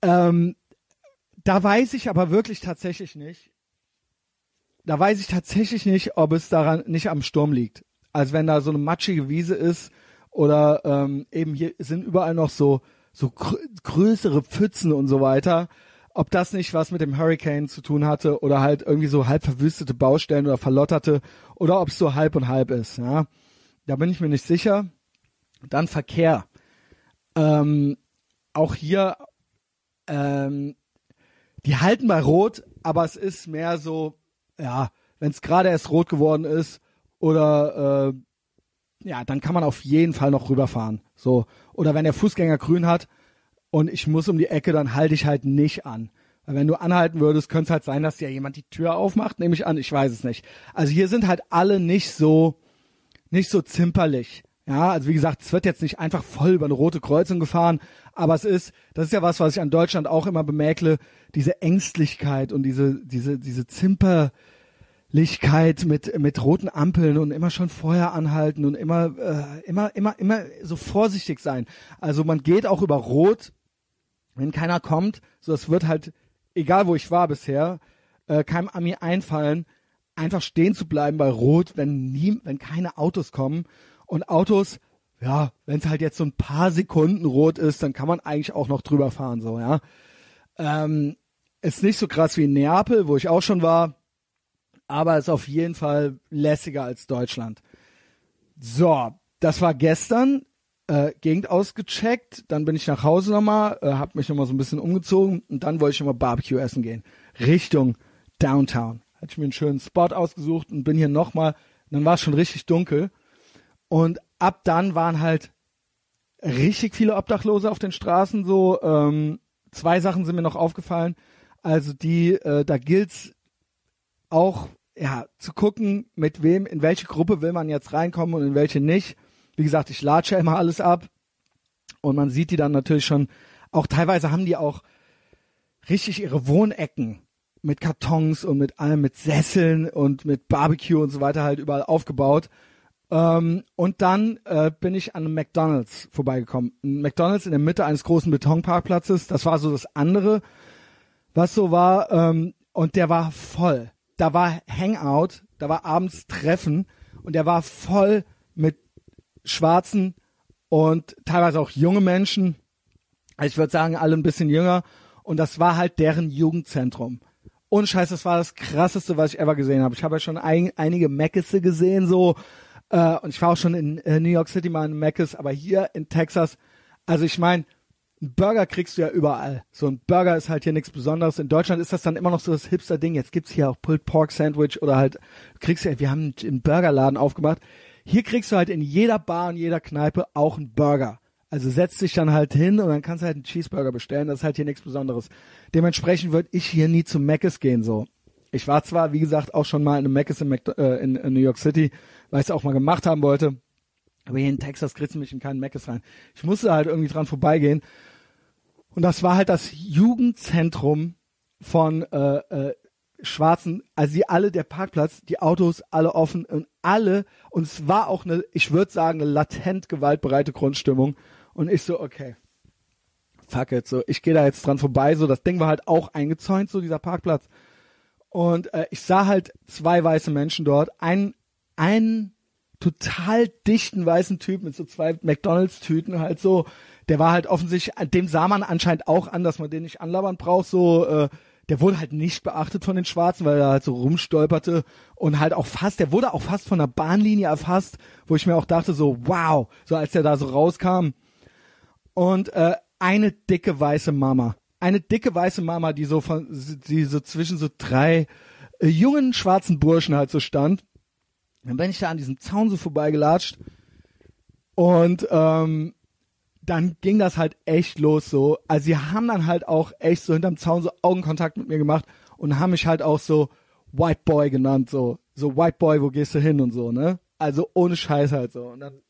Ähm, da weiß ich aber wirklich tatsächlich nicht. Da weiß ich tatsächlich nicht, ob es daran nicht am Sturm liegt. Als wenn da so eine matschige Wiese ist oder ähm, eben hier sind überall noch so so gr größere Pfützen und so weiter. Ob das nicht was mit dem Hurricane zu tun hatte oder halt irgendwie so halb verwüstete Baustellen oder verlotterte oder ob es so halb und halb ist. Ja, da bin ich mir nicht sicher. Dann Verkehr. Ähm, auch hier ähm, die halten bei Rot, aber es ist mehr so, ja, wenn es gerade erst rot geworden ist oder äh, ja, dann kann man auf jeden Fall noch rüberfahren. So. Oder wenn der Fußgänger grün hat und ich muss um die Ecke, dann halte ich halt nicht an. Weil wenn du anhalten würdest, könnte es halt sein, dass dir jemand die Tür aufmacht, nehme ich an, ich weiß es nicht. Also hier sind halt alle nicht so, nicht so zimperlich. Ja, also wie gesagt, es wird jetzt nicht einfach voll über eine rote Kreuzung gefahren, aber es ist, das ist ja was, was ich an Deutschland auch immer bemäkle, diese Ängstlichkeit und diese, diese, diese Zimperlichkeit mit, mit roten Ampeln und immer schon vorher anhalten und immer, äh, immer, immer, immer so vorsichtig sein. Also man geht auch über Rot, wenn keiner kommt, so es wird halt, egal wo ich war bisher, äh, keinem Ami einfallen, einfach stehen zu bleiben bei Rot, wenn nie, wenn keine Autos kommen und Autos, ja, wenn es halt jetzt so ein paar Sekunden rot ist, dann kann man eigentlich auch noch drüber fahren, so, ja. Ähm, ist nicht so krass wie in Neapel, wo ich auch schon war, aber ist auf jeden Fall lässiger als Deutschland. So, das war gestern. Äh, Gegend ausgecheckt, dann bin ich nach Hause nochmal, äh, hab mich nochmal so ein bisschen umgezogen und dann wollte ich nochmal Barbecue essen gehen. Richtung Downtown. Hatte ich mir einen schönen Spot ausgesucht und bin hier nochmal, dann war es schon richtig dunkel und ab dann waren halt richtig viele Obdachlose auf den Straßen. So ähm, zwei Sachen sind mir noch aufgefallen. Also die, äh, da gilt's auch ja zu gucken, mit wem, in welche Gruppe will man jetzt reinkommen und in welche nicht. Wie gesagt, ich latsche immer alles ab und man sieht die dann natürlich schon. Auch teilweise haben die auch richtig ihre Wohnecken mit Kartons und mit allem, mit Sesseln und mit Barbecue und so weiter halt überall aufgebaut. Ähm, und dann äh, bin ich an einem McDonalds vorbeigekommen. Ein McDonalds in der Mitte eines großen Betonparkplatzes. Das war so das andere, was so war. Ähm, und der war voll. Da war Hangout, da war abends Treffen und der war voll Schwarzen und teilweise auch junge Menschen. Ich würde sagen, alle ein bisschen jünger. Und das war halt deren Jugendzentrum. Und Scheiß, das war das krasseste, was ich ever gesehen habe. Ich habe ja schon ein, einige Meckese gesehen, so äh, und ich war auch schon in äh, New York City mal in Mc's, aber hier in Texas, also ich meine, einen Burger kriegst du ja überall. So ein Burger ist halt hier nichts Besonderes. In Deutschland ist das dann immer noch so das Hipster-Ding. Jetzt gibt's hier auch Pulled Pork Sandwich oder halt, kriegst ja, wir haben einen Burgerladen aufgemacht. Hier kriegst du halt in jeder Bar und jeder Kneipe auch einen Burger. Also setzt dich dann halt hin und dann kannst du halt einen Cheeseburger bestellen. Das ist halt hier nichts Besonderes. Dementsprechend würde ich hier nie zum Mc's gehen, so. Ich war zwar, wie gesagt, auch schon mal in einem Mc's in, äh, in, in New York City, weil ich es auch mal gemacht haben wollte. Aber hier in Texas kriegst du mich in keinen Mc's rein. Ich musste halt irgendwie dran vorbeigehen. Und das war halt das Jugendzentrum von äh, äh, Schwarzen, also die alle, der Parkplatz, die Autos alle offen und alle, und es war auch eine, ich würde sagen, eine latent gewaltbereite Grundstimmung. Und ich so, okay, fuck it, so, ich gehe da jetzt dran vorbei, so, das Ding war halt auch eingezäunt, so dieser Parkplatz. Und äh, ich sah halt zwei weiße Menschen dort. Ein, einen total dichten weißen Typ mit so zwei McDonalds-Tüten halt so. Der war halt offensichtlich, dem sah man anscheinend auch an, dass man den nicht anlabern braucht. So, äh, der wurde halt nicht beachtet von den Schwarzen, weil er halt so rumstolperte und halt auch fast, der wurde auch fast von der Bahnlinie erfasst, wo ich mir auch dachte so, wow, so als der da so rauskam. Und äh, eine dicke weiße Mama eine dicke weiße Mama, die so von, die so zwischen so drei äh, jungen schwarzen Burschen halt so stand. Dann bin ich da an diesem Zaun so vorbeigelatscht und ähm, dann ging das halt echt los so. Also sie haben dann halt auch echt so hinterm Zaun so Augenkontakt mit mir gemacht und haben mich halt auch so White Boy genannt, so. So White Boy, wo gehst du hin und so, ne? Also ohne Scheiß halt so. Und dann,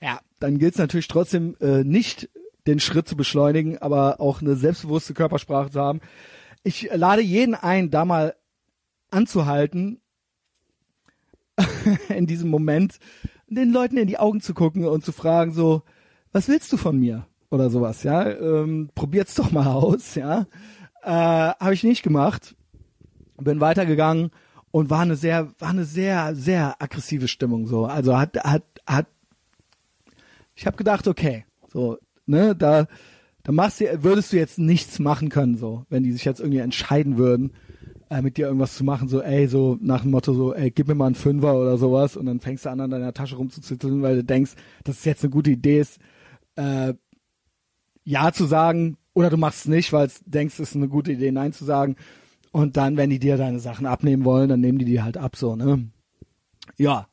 ja, dann gilt's natürlich trotzdem äh, nicht den Schritt zu beschleunigen, aber auch eine selbstbewusste Körpersprache zu haben. Ich lade jeden ein, da mal anzuhalten, in diesem Moment, den Leuten in die Augen zu gucken und zu fragen so, was willst du von mir? Oder sowas, ja. Ähm, probiert's doch mal aus, ja. Äh, Habe ich nicht gemacht. Bin weitergegangen und war eine sehr, war eine sehr, sehr aggressive Stimmung so. Also hat, hat, hat. Ich habe gedacht, okay, so ne, da, da machst du, würdest du jetzt nichts machen können, so, wenn die sich jetzt irgendwie entscheiden würden, äh, mit dir irgendwas zu machen, so, ey, so nach dem Motto, so, ey, gib mir mal einen Fünfer oder sowas und dann fängst du an, an deiner Tasche rumzuzitteln, weil du denkst, dass es jetzt eine gute Idee ist, äh, Ja zu sagen, oder du machst es nicht, weil du denkst, es ist eine gute Idee, Nein zu sagen. Und dann, wenn die dir deine Sachen abnehmen wollen, dann nehmen die die halt ab, so, ne? Ja.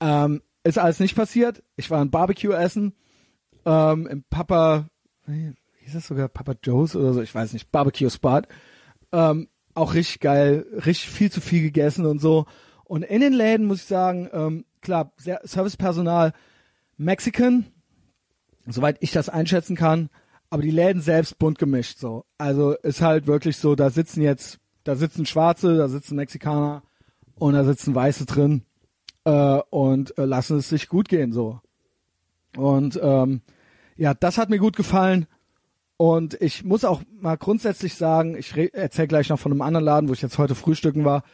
Ähm, ist alles nicht passiert. Ich war ein Barbecue essen ähm, im Papa, wie hieß das sogar Papa Joe's oder so, ich weiß nicht, Barbecue Spot. Ähm, auch richtig geil, richtig viel zu viel gegessen und so. Und in den Läden muss ich sagen, ähm, klar, Servicepersonal Mexican, soweit ich das einschätzen kann, aber die Läden selbst bunt gemischt so. Also ist halt wirklich so, da sitzen jetzt, da sitzen Schwarze, da sitzen Mexikaner und da sitzen Weiße drin äh, und äh, lassen es sich gut gehen so. Und ähm, ja, das hat mir gut gefallen. Und ich muss auch mal grundsätzlich sagen, ich erzähle gleich noch von einem anderen Laden, wo ich jetzt heute frühstücken war.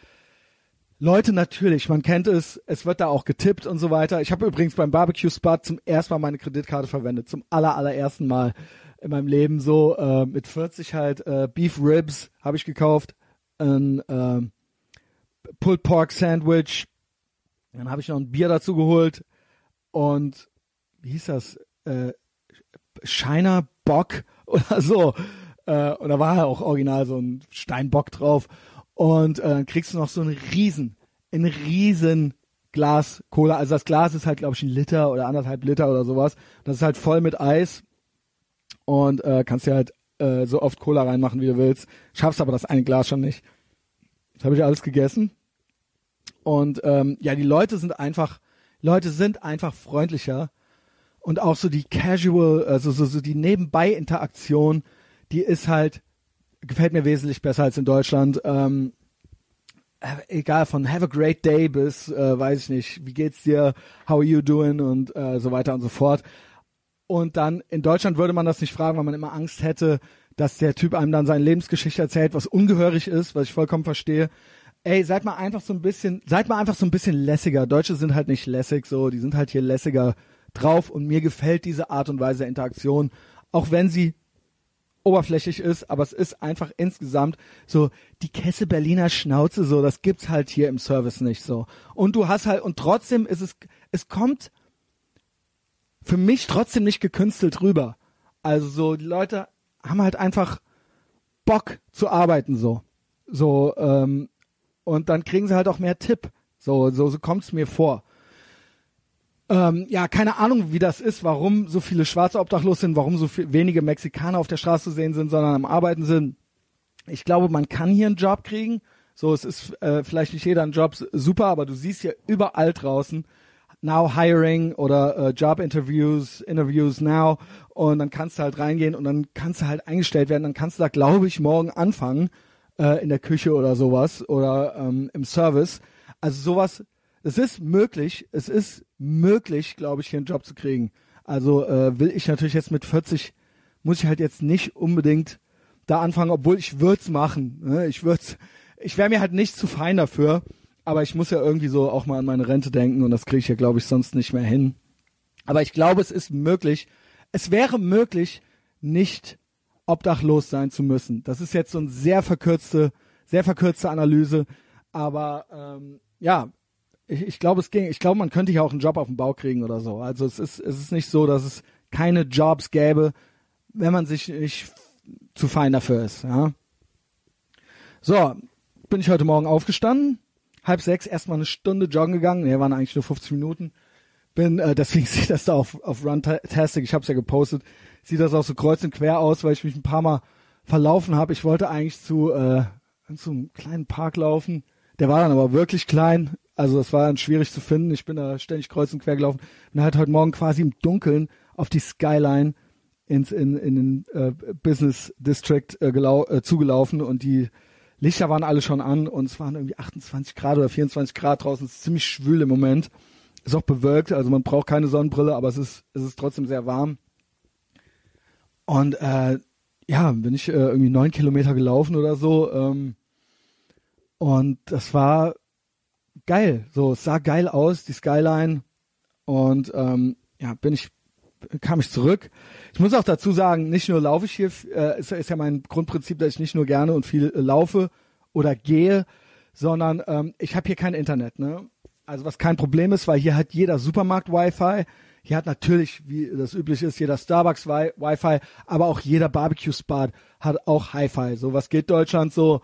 Leute, natürlich, man kennt es, es wird da auch getippt und so weiter. Ich habe übrigens beim Barbecue Spot zum ersten Mal meine Kreditkarte verwendet, zum aller allerersten Mal in meinem Leben so äh, mit 40 halt äh, Beef Ribs habe ich gekauft, ein äh, Pulled Pork Sandwich, dann habe ich noch ein Bier dazu geholt und wie hieß das? Äh, Shiner Bock oder so. Äh, und da war ja auch original so ein Steinbock drauf. Und äh, kriegst du noch so einen riesen, ein riesen Glas Cola. Also das Glas ist halt, glaube ich, ein Liter oder anderthalb Liter oder sowas. Das ist halt voll mit Eis und äh, kannst dir halt äh, so oft Cola reinmachen, wie du willst. Schaffst aber das eine Glas schon nicht. Das habe ich alles gegessen. Und ähm, ja, die Leute sind einfach, Leute sind einfach freundlicher. Und auch so die Casual, also so, so die Nebenbei-Interaktion, die ist halt, gefällt mir wesentlich besser als in Deutschland. Ähm, äh, egal, von have a great day bis, äh, weiß ich nicht, wie geht's dir, how are you doing und äh, so weiter und so fort. Und dann in Deutschland würde man das nicht fragen, weil man immer Angst hätte, dass der Typ einem dann seine Lebensgeschichte erzählt, was ungehörig ist, was ich vollkommen verstehe. Ey, seid mal einfach so ein bisschen, seid mal einfach so ein bisschen lässiger. Deutsche sind halt nicht lässig, so, die sind halt hier lässiger drauf und mir gefällt diese Art und Weise der Interaktion, auch wenn sie oberflächlich ist, aber es ist einfach insgesamt so die Kesse Berliner Schnauze so, das gibt's halt hier im Service nicht so. Und du hast halt und trotzdem ist es es kommt für mich trotzdem nicht gekünstelt rüber. Also so, die Leute haben halt einfach Bock zu arbeiten so. So, ähm, und dann kriegen sie halt auch mehr Tipp. So, so, so kommt's mir vor. Ähm, ja, keine Ahnung, wie das ist, warum so viele Schwarze obdachlos sind, warum so viel, wenige Mexikaner auf der Straße zu sehen sind, sondern am Arbeiten sind. Ich glaube, man kann hier einen Job kriegen. So, es ist äh, vielleicht nicht jeder ein Job super, aber du siehst hier überall draußen Now Hiring oder äh, Job Interviews, Interviews Now und dann kannst du halt reingehen und dann kannst du halt eingestellt werden. Dann kannst du da, glaube ich, morgen anfangen äh, in der Küche oder sowas oder ähm, im Service. Also sowas, es ist möglich, es ist möglich, glaube ich, hier einen Job zu kriegen. Also äh, will ich natürlich jetzt mit 40, muss ich halt jetzt nicht unbedingt da anfangen, obwohl ich würde es machen. Ne? Ich würde ich wäre mir halt nicht zu fein dafür. Aber ich muss ja irgendwie so auch mal an meine Rente denken und das kriege ich ja, glaube ich, sonst nicht mehr hin. Aber ich glaube, es ist möglich, es wäre möglich, nicht obdachlos sein zu müssen. Das ist jetzt so eine sehr verkürzte, sehr verkürzte Analyse. Aber ähm, ja, ich, ich glaube, es ging. Ich glaube, man könnte ja auch einen Job auf dem Bau kriegen oder so. Also es ist, es ist nicht so, dass es keine Jobs gäbe, wenn man sich nicht zu fein dafür ist. Ja. So, bin ich heute Morgen aufgestanden, halb sechs erstmal eine Stunde joggen gegangen. Nee, waren eigentlich nur 50 Minuten. Bin, äh, deswegen sieht das da auf, auf Runtastic, ich habe es ja gepostet, sieht das auch so kreuz und quer aus, weil ich mich ein paar Mal verlaufen habe. Ich wollte eigentlich zu, äh, zu einem kleinen Park laufen. Der war dann aber wirklich klein. Also es war dann schwierig zu finden. Ich bin da ständig kreuz und quer gelaufen. Bin halt heute Morgen quasi im Dunkeln auf die Skyline ins in, in den äh, Business District äh, äh, zugelaufen und die Lichter waren alle schon an und es waren irgendwie 28 Grad oder 24 Grad draußen. Es ist ziemlich schwül im Moment. Ist auch bewölkt, also man braucht keine Sonnenbrille, aber es ist, es ist trotzdem sehr warm. Und äh, ja, bin ich äh, irgendwie neun Kilometer gelaufen oder so. Ähm, und das war geil. So, es sah geil aus, die Skyline. Und ähm, ja, bin ich, kam ich zurück. Ich muss auch dazu sagen, nicht nur laufe ich hier, äh, ist, ist ja mein Grundprinzip, dass ich nicht nur gerne und viel äh, laufe oder gehe, sondern ähm, ich habe hier kein Internet. Ne? Also was kein Problem ist, weil hier hat jeder Supermarkt Wi-Fi. Hier hat natürlich, wie das üblich ist, jeder Starbucks Wi-Fi, aber auch jeder Barbecue-Spot hat auch Hi-Fi. So was geht Deutschland so.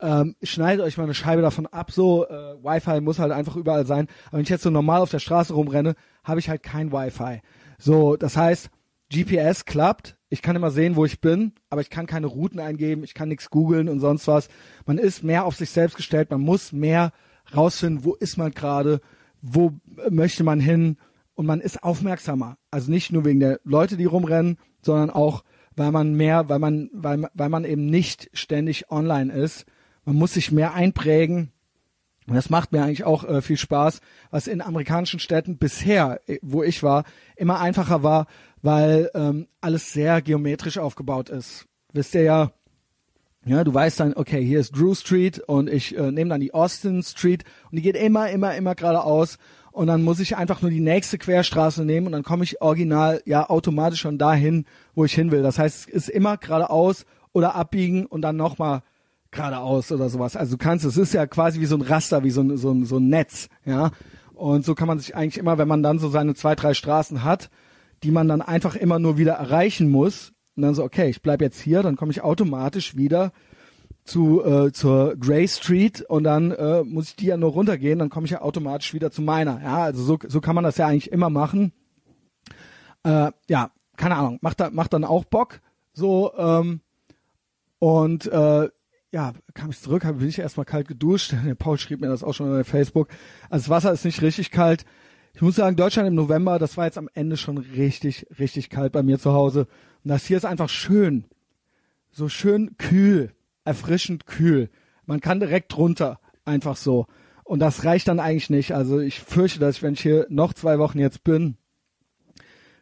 Ähm, schneidet euch mal eine Scheibe davon ab. So, äh, Wi-Fi muss halt einfach überall sein. Aber wenn ich jetzt so normal auf der Straße rumrenne, habe ich halt kein Wi-Fi. So, das heißt, GPS klappt. Ich kann immer sehen, wo ich bin, aber ich kann keine Routen eingeben, ich kann nichts googeln und sonst was. Man ist mehr auf sich selbst gestellt, man muss mehr rausfinden, wo ist man gerade, wo möchte man hin und man ist aufmerksamer. Also nicht nur wegen der Leute, die rumrennen, sondern auch, weil man mehr, weil man, weil, weil man eben nicht ständig online ist. Man muss sich mehr einprägen. Und das macht mir eigentlich auch äh, viel Spaß, was in amerikanischen Städten bisher, äh, wo ich war, immer einfacher war, weil ähm, alles sehr geometrisch aufgebaut ist. Wisst ihr ja, ja, du weißt dann, okay, hier ist Drew Street und ich äh, nehme dann die Austin Street und die geht immer, immer, immer geradeaus und dann muss ich einfach nur die nächste Querstraße nehmen und dann komme ich original ja automatisch schon dahin, wo ich hin will. Das heißt, es ist immer geradeaus oder abbiegen und dann nochmal geradeaus oder sowas. Also du kannst, es ist ja quasi wie so ein Raster, wie so ein, so ein, so ein Netz, ja. Und so kann man sich eigentlich immer, wenn man dann so seine zwei, drei Straßen hat, die man dann einfach immer nur wieder erreichen muss. Und dann so, okay, ich bleib jetzt hier, dann komme ich automatisch wieder zu äh, zur Gray Street und dann äh, muss ich die ja nur runtergehen, dann komme ich ja automatisch wieder zu meiner. Ja, also so, so kann man das ja eigentlich immer machen. Äh, ja, keine Ahnung, macht, da, macht dann auch Bock. So, ähm, und äh, ja, kam ich zurück, bin ich erstmal kalt geduscht. Der Paul schrieb mir das auch schon auf Facebook. Also das Wasser ist nicht richtig kalt. Ich muss sagen, Deutschland im November, das war jetzt am Ende schon richtig, richtig kalt bei mir zu Hause. Und das hier ist einfach schön. So schön kühl, erfrischend kühl. Man kann direkt runter, einfach so. Und das reicht dann eigentlich nicht. Also ich fürchte, dass ich, wenn ich hier noch zwei Wochen jetzt bin,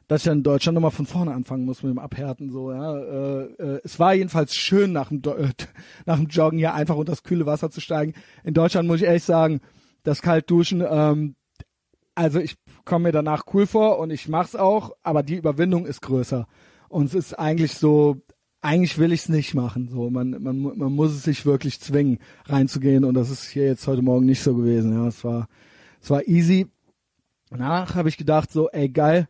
dass ich in Deutschland nochmal von vorne anfangen muss mit dem Abhärten. So, ja. Äh, äh, es war jedenfalls schön, nach dem, äh, nach dem Joggen hier einfach unter das kühle Wasser zu steigen. In Deutschland muss ich ehrlich sagen, das Kaltduschen, ähm, also ich komme mir danach cool vor und ich mach's auch, aber die Überwindung ist größer. Und es ist eigentlich so, eigentlich will ich es nicht machen. So, man, man, man muss es sich wirklich zwingen, reinzugehen. Und das ist hier jetzt heute Morgen nicht so gewesen. Ja, es war, es war easy. Danach habe ich gedacht, so, ey geil.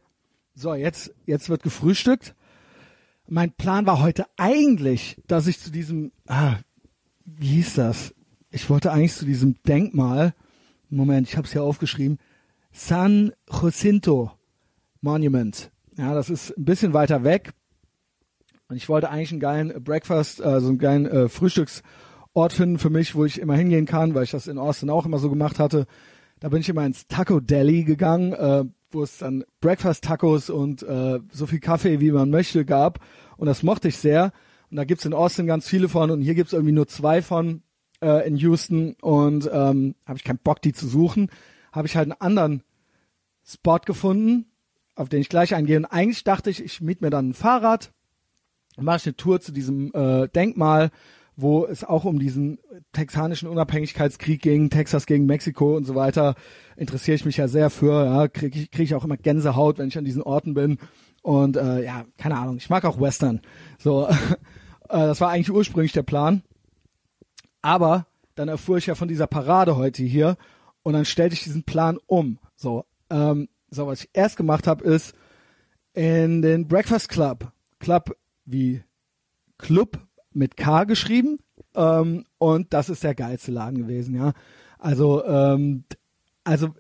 So, jetzt, jetzt wird gefrühstückt. Mein Plan war heute eigentlich, dass ich zu diesem, ah, wie hieß das? Ich wollte eigentlich zu diesem Denkmal. Moment, ich habe es hier aufgeschrieben San Jacinto Monument. Ja, das ist ein bisschen weiter weg. Und ich wollte eigentlich einen geilen Breakfast, also einen geilen äh, Frühstücksort finden für mich, wo ich immer hingehen kann, weil ich das in Austin auch immer so gemacht hatte. Da bin ich immer ins Taco Deli gegangen, äh, wo es dann Breakfast Tacos und äh, so viel Kaffee, wie man möchte, gab. Und das mochte ich sehr. Und da gibt's in Austin ganz viele von und hier gibt's irgendwie nur zwei von äh, in Houston und ähm, habe ich keinen Bock, die zu suchen habe ich halt einen anderen Spot gefunden, auf den ich gleich eingehe. Und eigentlich dachte ich, ich miete mir dann ein Fahrrad, mache ich eine Tour zu diesem äh, Denkmal, wo es auch um diesen texanischen Unabhängigkeitskrieg gegen Texas gegen Mexiko und so weiter interessiere ich mich ja sehr für. Ja, kriege ich, krieg ich auch immer Gänsehaut, wenn ich an diesen Orten bin. Und äh, ja, keine Ahnung, ich mag auch Western. So, äh, das war eigentlich ursprünglich der Plan. Aber dann erfuhr ich ja von dieser Parade heute hier und dann stellte ich diesen Plan um. So, ähm, so was ich erst gemacht habe, ist in den Breakfast Club, Club wie Club mit K geschrieben. Ähm, und das ist der geilste Laden gewesen, ja. Also, ähm, also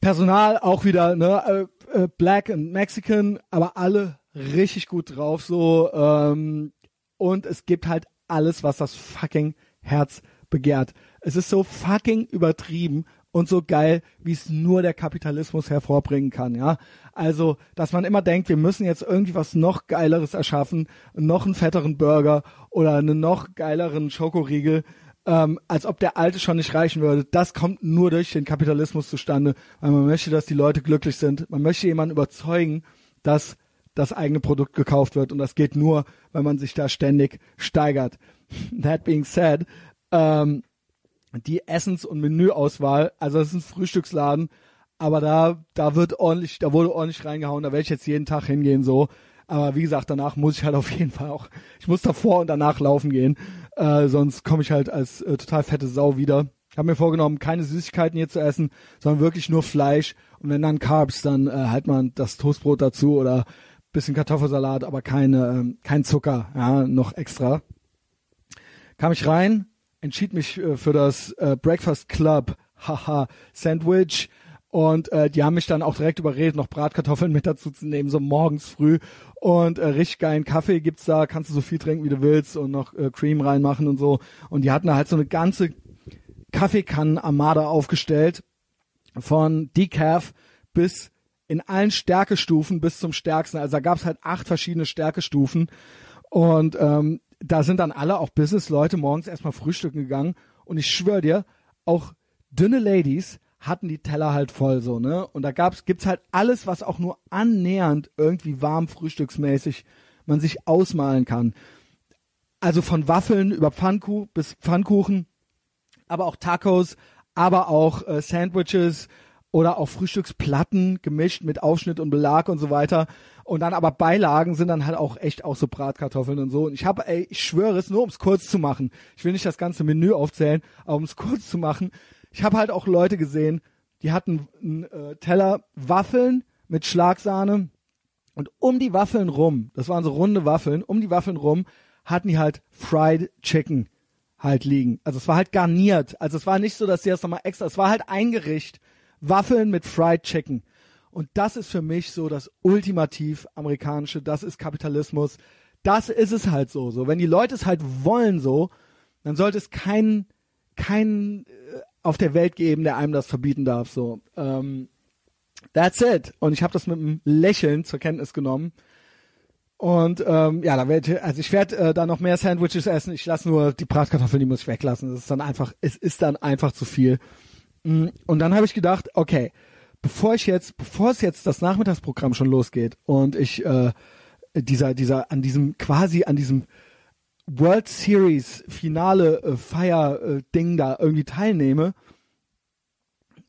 Personal auch wieder, ne, äh, äh, Black and Mexican, aber alle richtig gut drauf, so. Ähm, und es gibt halt alles, was das fucking Herz begehrt. Es ist so fucking übertrieben und so geil, wie es nur der Kapitalismus hervorbringen kann, ja. Also, dass man immer denkt, wir müssen jetzt irgendwie was noch geileres erschaffen, noch einen fetteren Burger oder einen noch geileren Schokoriegel, ähm, als ob der alte schon nicht reichen würde. Das kommt nur durch den Kapitalismus zustande, weil man möchte, dass die Leute glücklich sind. Man möchte jemanden überzeugen, dass das eigene Produkt gekauft wird und das geht nur, wenn man sich da ständig steigert. That being said, ähm, die Essens- und Menüauswahl, also es ist ein Frühstücksladen, aber da, da wird ordentlich, da wurde ordentlich reingehauen, da werde ich jetzt jeden Tag hingehen, so. Aber wie gesagt, danach muss ich halt auf jeden Fall auch, ich muss davor und danach laufen gehen, äh, sonst komme ich halt als äh, total fette Sau wieder. Ich habe mir vorgenommen, keine Süßigkeiten hier zu essen, sondern wirklich nur Fleisch und wenn dann Carbs, dann äh, halt man das Toastbrot dazu oder bisschen Kartoffelsalat, aber keine, ähm, kein Zucker, ja, noch extra. kam ich rein, entschied mich äh, für das äh, Breakfast Club, haha, Sandwich. Und äh, die haben mich dann auch direkt überredet, noch Bratkartoffeln mit dazu zu nehmen, so morgens früh. Und äh, richtig geilen Kaffee gibt's da, kannst du so viel trinken, wie du willst und noch äh, Cream reinmachen und so. Und die hatten da halt so eine ganze Kaffeekannen-Armada aufgestellt. Von Decaf bis in allen Stärkestufen bis zum stärksten. Also da gab's halt acht verschiedene Stärkestufen. Und ähm, da sind dann alle auch Business-Leute morgens erstmal frühstücken gegangen. Und ich schwöre dir, auch dünne Ladies hatten die Teller halt voll so, ne? Und da gab's, gibt's halt alles, was auch nur annähernd irgendwie warm frühstücksmäßig man sich ausmalen kann. Also von Waffeln über Pfannkuchen bis Pfannkuchen, aber auch Tacos, aber auch äh, Sandwiches oder auch Frühstücksplatten gemischt mit Aufschnitt und Belag und so weiter. Und dann aber Beilagen sind dann halt auch echt auch so Bratkartoffeln und so. Und ich habe, ey, ich schwöre es, nur ums kurz zu machen. Ich will nicht das ganze Menü aufzählen, aber ums kurz zu machen. Ich habe halt auch Leute gesehen, die hatten einen äh, Teller Waffeln mit Schlagsahne und um die Waffeln rum, das waren so runde Waffeln, um die Waffeln rum hatten die halt Fried Chicken halt liegen. Also es war halt garniert. Also es war nicht so, dass sie das nochmal extra, es war halt ein Gericht. Waffeln mit Fried Chicken. Und das ist für mich so das ultimativ amerikanische, das ist Kapitalismus. Das ist es halt so. So, wenn die Leute es halt wollen so, dann sollte es keinen keinen äh, auf der Welt geben, der einem das verbieten darf. So, ähm, that's it. Und ich habe das mit einem Lächeln zur Kenntnis genommen. Und ähm, ja, da werde also ich werde äh, da noch mehr Sandwiches essen. Ich lasse nur die Bratkartoffeln, die muss ich weglassen. Das ist dann einfach, es ist dann einfach zu viel. Mm, und dann habe ich gedacht, okay, bevor ich jetzt, bevor es jetzt das Nachmittagsprogramm schon losgeht und ich äh, dieser, dieser, an diesem, quasi an diesem World Series Finale äh, Feier äh, Ding da irgendwie teilnehme,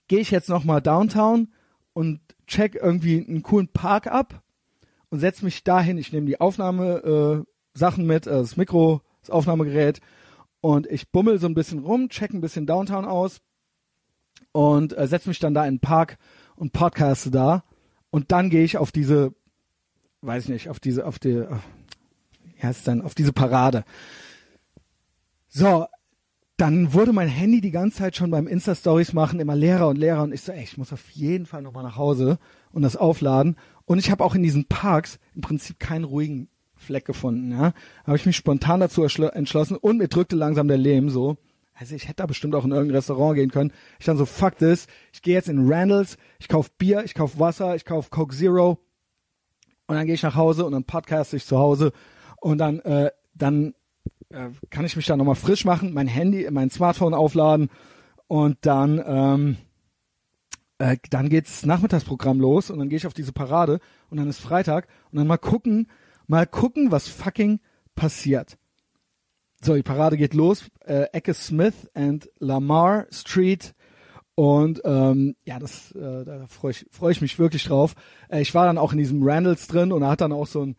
gehe ich jetzt nochmal Downtown und check irgendwie einen coolen Park ab und setz mich dahin. Ich nehme die Aufnahme äh, Sachen mit, äh, das Mikro, das Aufnahmegerät und ich bummel so ein bisschen rum, check ein bisschen Downtown aus und äh, setz mich dann da in den Park und podcaste da und dann gehe ich auf diese, weiß ich nicht, auf diese, auf die, wie heißt es dann, auf diese Parade. So, dann wurde mein Handy die ganze Zeit schon beim Insta-Stories machen immer leerer und leerer und ich so, ey, ich muss auf jeden Fall nochmal nach Hause und das aufladen. Und ich habe auch in diesen Parks im Prinzip keinen ruhigen Fleck gefunden. Ja, habe ich mich spontan dazu entschlossen und mir drückte langsam der Lehm so. Also ich hätte da bestimmt auch in irgendein Restaurant gehen können. Ich dann so, fuck this. Ich gehe jetzt in Randalls, ich kauf Bier, ich kauf Wasser, ich kauf Coke Zero und dann gehe ich nach Hause und dann podcast ich zu Hause und dann äh, dann äh, kann ich mich da nochmal frisch machen, mein Handy, mein Smartphone aufladen und dann ähm, äh, dann geht's Nachmittagsprogramm los und dann gehe ich auf diese Parade und dann ist Freitag und dann mal gucken, mal gucken, was fucking passiert. So, die Parade geht los. Äh, Ecke Smith and Lamar Street. Und ähm, ja, das äh, da freue ich, freu ich mich wirklich drauf. Äh, ich war dann auch in diesem Randalls drin und er hat dann auch so ein